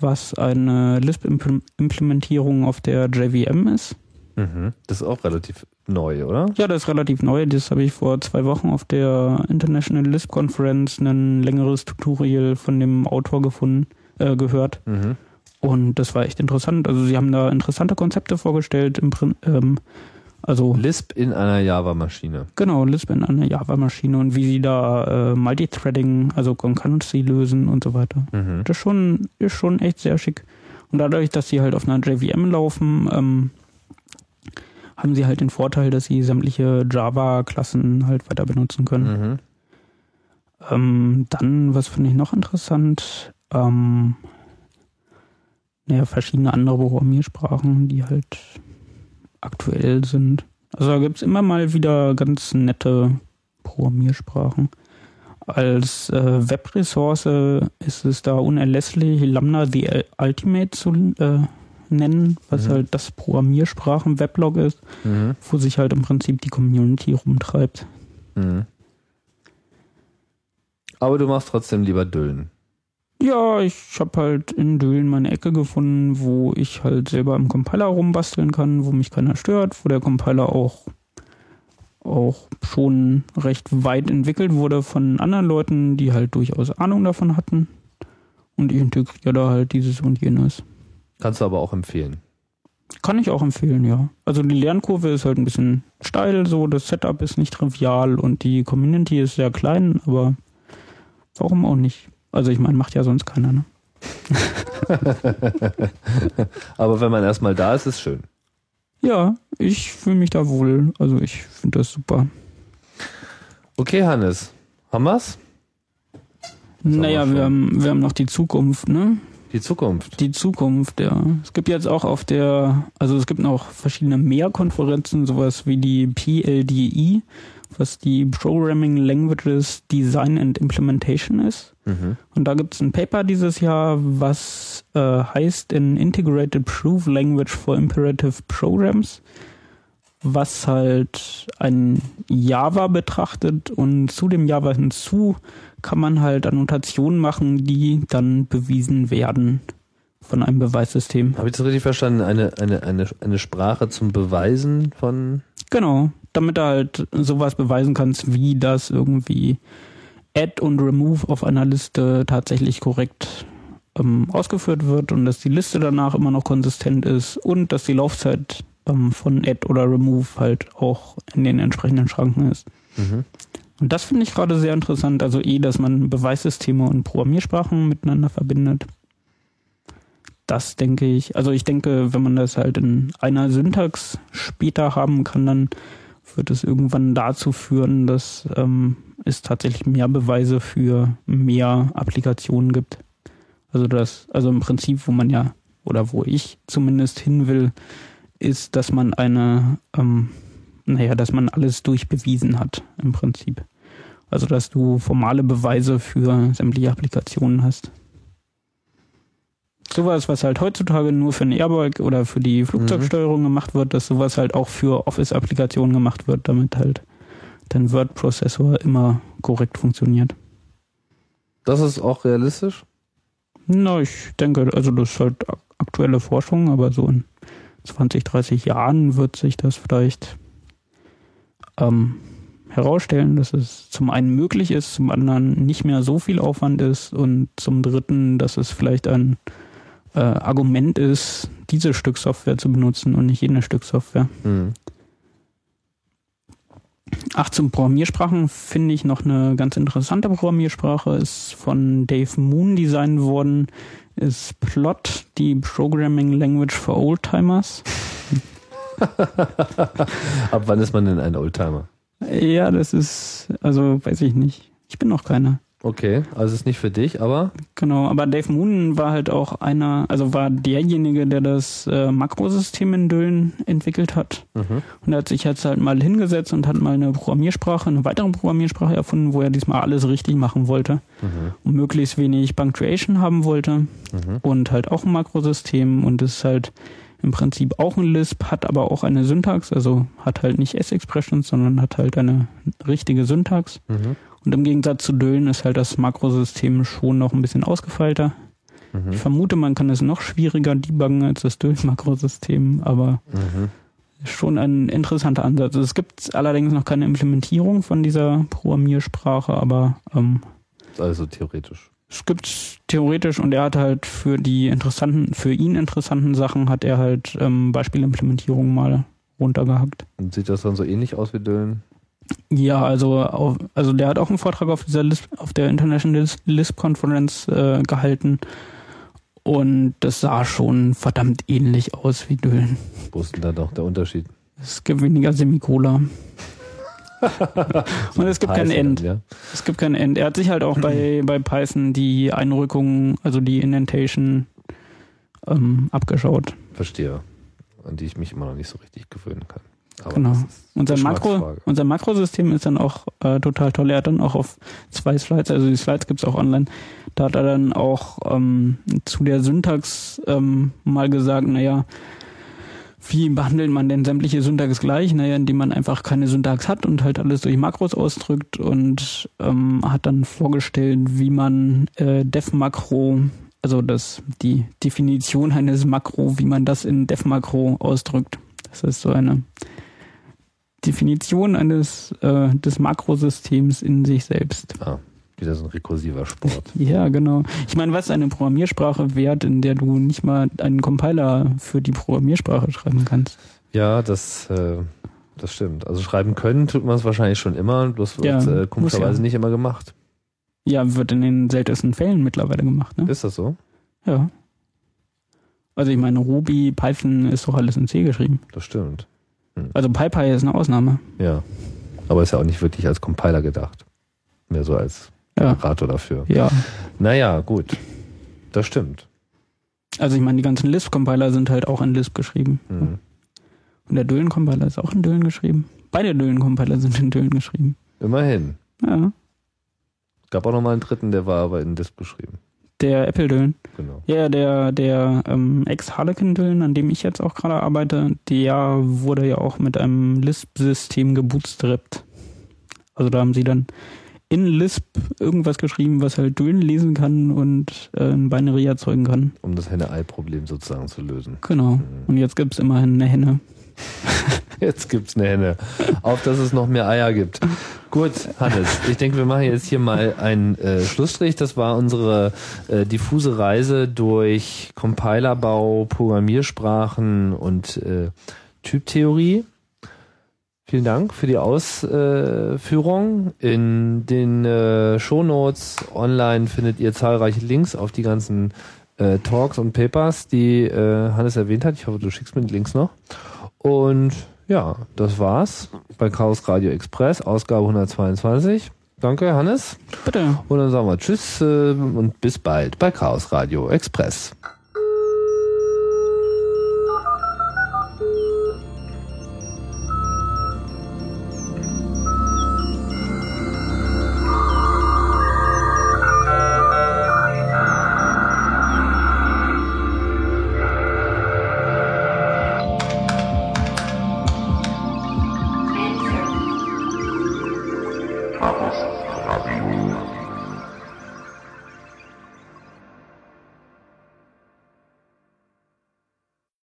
was eine Lisp-Implementierung auf der JVM ist. Mhm. Das ist auch relativ neu, oder? Ja, das ist relativ neu. Das habe ich vor zwei Wochen auf der International Lisp Conference ein längeres Tutorial von dem Autor gefunden, äh, gehört. Mhm. Und das war echt interessant. Also sie haben da interessante Konzepte vorgestellt. Im, ähm, also Lisp in einer Java-Maschine. Genau, Lisp in einer Java-Maschine und wie sie da äh, Multithreading, also Concurrency lösen und so weiter. Mhm. Das ist schon, ist schon echt sehr schick. Und dadurch, dass sie halt auf einer JVM laufen, ähm, haben sie halt den Vorteil, dass sie sämtliche Java-Klassen halt weiter benutzen können. Mhm. Ähm, dann, was finde ich noch interessant? Ähm, naja, verschiedene andere Programmiersprachen, die halt aktuell sind. Also da gibt's immer mal wieder ganz nette Programmiersprachen. Als äh, Webressource ist es da unerlässlich, Lambda the Ultimate zu äh, nennen, was Mhm. halt das Programmiersprachen-Weblog ist, Mhm. wo sich halt im Prinzip die Community rumtreibt. Mhm. Aber du machst trotzdem lieber Düllen. Ja, ich habe halt in Dölen meine Ecke gefunden, wo ich halt selber im Compiler rumbasteln kann, wo mich keiner stört, wo der Compiler auch auch schon recht weit entwickelt wurde von anderen Leuten, die halt durchaus Ahnung davon hatten. Und ich integriere da halt dieses und jenes. Kannst du aber auch empfehlen. Kann ich auch empfehlen, ja. Also die Lernkurve ist halt ein bisschen steil, so das Setup ist nicht trivial und die Community ist sehr klein, aber warum auch nicht? Also ich meine, macht ja sonst keiner, ne? aber wenn man erstmal da ist, ist schön. Ja, ich fühle mich da wohl. Also ich finde das super. Okay, Hannes. Haben wir's? Naja, wir, wir haben, wir haben noch die Zukunft, ne? Die Zukunft. Die Zukunft, ja. Es gibt jetzt auch auf der, also es gibt noch verschiedene Mehrkonferenzen, sowas wie die PLDI, was die Programming Languages Design and Implementation ist. Mhm. Und da gibt es ein Paper dieses Jahr, was äh, heißt in Integrated Proof Language for Imperative Programs, was halt ein Java betrachtet und zu dem Java hinzu kann man halt Annotationen machen, die dann bewiesen werden von einem Beweissystem. Habe ich das richtig verstanden? Eine, eine, eine, eine Sprache zum Beweisen von Genau, damit du halt sowas beweisen kannst, wie das irgendwie Add und Remove auf einer Liste tatsächlich korrekt ähm, ausgeführt wird und dass die Liste danach immer noch konsistent ist und dass die Laufzeit ähm, von Add oder Remove halt auch in den entsprechenden Schranken ist. Mhm. Und das finde ich gerade sehr interessant, also eh, dass man Beweissysteme und Programmiersprachen miteinander verbindet das denke ich, also ich denke, wenn man das halt in einer Syntax später haben kann, dann wird es irgendwann dazu führen, dass ähm, es tatsächlich mehr Beweise für mehr Applikationen gibt. Also das, also im Prinzip, wo man ja, oder wo ich zumindest hin will, ist, dass man eine, ähm, naja, dass man alles durchbewiesen hat, im Prinzip. Also dass du formale Beweise für sämtliche Applikationen hast sowas, was halt heutzutage nur für ein Airbag oder für die Flugzeugsteuerung mhm. gemacht wird, dass sowas halt auch für Office-Applikationen gemacht wird, damit halt dein Word-Prozessor immer korrekt funktioniert. Das ist auch realistisch? Na, ich denke, also das ist halt aktuelle Forschung, aber so in 20, 30 Jahren wird sich das vielleicht ähm, herausstellen, dass es zum einen möglich ist, zum anderen nicht mehr so viel Aufwand ist und zum dritten, dass es vielleicht ein äh, Argument ist, diese Stück Software zu benutzen und nicht jenes Stück Software. Mhm. Ach, zum Programmiersprachen finde ich noch eine ganz interessante Programmiersprache, ist von Dave Moon designt worden, ist Plot, die Programming Language for Oldtimers. Ab wann ist man denn ein Oldtimer? Ja, das ist, also weiß ich nicht. Ich bin noch keiner. Okay, also ist nicht für dich, aber. Genau, aber Dave Moon war halt auch einer, also war derjenige, der das äh, Makrosystem in Düllen entwickelt hat. Mhm. Und er hat sich jetzt halt mal hingesetzt und hat mal eine Programmiersprache, eine weitere Programmiersprache erfunden, wo er diesmal alles richtig machen wollte. Mhm. Und möglichst wenig Punctuation haben wollte. Mhm. Und halt auch ein Makrosystem und ist halt im Prinzip auch ein Lisp, hat aber auch eine Syntax, also hat halt nicht S-Expressions, sondern hat halt eine richtige Syntax. Mhm. Und im Gegensatz zu Döllen ist halt das Makrosystem schon noch ein bisschen ausgefeilter. Mhm. Ich vermute, man kann es noch schwieriger debuggen als das Döllen-Makrosystem, aber mhm. schon ein interessanter Ansatz. Es gibt allerdings noch keine Implementierung von dieser Programmiersprache, aber ähm, also theoretisch. Es gibt theoretisch und er hat halt für die interessanten, für ihn interessanten Sachen hat er halt ähm, Beispielimplementierung mal runtergehackt. Und sieht das dann so ähnlich aus wie Döllen? Ja, also auf, also der hat auch einen Vortrag auf dieser Lisp, auf der International Lisp Konferenz äh, gehalten und das sah schon verdammt ähnlich aus wie Düllen. Wo ist denn da doch der Unterschied? Es gibt weniger Semikola. und es gibt kein End. Ja. Es gibt kein End. Er hat sich halt auch bei, bei Python die Einrückung, also die Indentation ähm, abgeschaut. Verstehe. An die ich mich immer noch nicht so richtig gewöhnen kann. Aber genau. Unser, Makro, unser Makrosystem ist dann auch äh, total toll. Er hat dann auch auf zwei Slides, also die Slides gibt's auch online, da hat er dann auch ähm, zu der Syntax ähm, mal gesagt, naja, wie behandelt man denn sämtliche Syntax gleich? Naja, indem man einfach keine Syntax hat und halt alles durch Makros ausdrückt und ähm, hat dann vorgestellt, wie man äh, def-Makro, also das, die Definition eines Makro, wie man das in def-Makro ausdrückt. Das ist so eine Definition eines äh, des Makrosystems in sich selbst. Ah, wieder so ein rekursiver Sport. Ja, genau. Ich meine, was ist eine Programmiersprache wert, in der du nicht mal einen Compiler für die Programmiersprache schreiben kannst? Ja, das, äh, das stimmt. Also schreiben können tut man es wahrscheinlich schon immer, bloß wird Ja, äh, muss komischerweise ja. nicht immer gemacht. Ja, wird in den seltensten Fällen mittlerweile gemacht, ne? Ist das so? Ja. Also ich meine, Ruby, Python ist doch alles in C geschrieben. Das stimmt. Also PyPy ist eine Ausnahme. Ja. Aber ist ja auch nicht wirklich als Compiler gedacht. Mehr so als Ja. Generator dafür. Ja. Naja, gut. Das stimmt. Also ich meine, die ganzen Lisp-Compiler sind halt auch in Lisp geschrieben. Mhm. Und der Düllen-Compiler ist auch in Düllen geschrieben. Beide Düllen-Compiler sind in Düllen geschrieben. Immerhin. Ja. Gab auch noch mal einen dritten, der war aber in Disp geschrieben. Der Apple-Düllen. Genau. Ja, der, der ähm, Ex-Harlequin-Düllen, an dem ich jetzt auch gerade arbeite, der wurde ja auch mit einem Lisp-System gebootstrapped. Also da haben sie dann in Lisp irgendwas geschrieben, was halt Düllen lesen kann und äh, ein Binary erzeugen kann. Um das Henne-Ei-Problem sozusagen zu lösen. Genau. Und jetzt gibt's immerhin eine Henne. Jetzt gibt's eine Henne. Auf, dass es noch mehr Eier gibt. Gut, Hannes, ich denke, wir machen jetzt hier mal einen äh, Schlussstrich. Das war unsere äh, diffuse Reise durch Compilerbau, Programmiersprachen und äh, Typtheorie. Vielen Dank für die Ausführung. In den äh, Shownotes online findet ihr zahlreiche Links auf die ganzen äh, Talks und Papers, die äh, Hannes erwähnt hat. Ich hoffe, du schickst mir die Links noch. Und ja, das war's bei Chaos Radio Express, Ausgabe 122. Danke, Hannes. Bitte. Und dann sagen wir Tschüss äh, und bis bald bei Chaos Radio Express.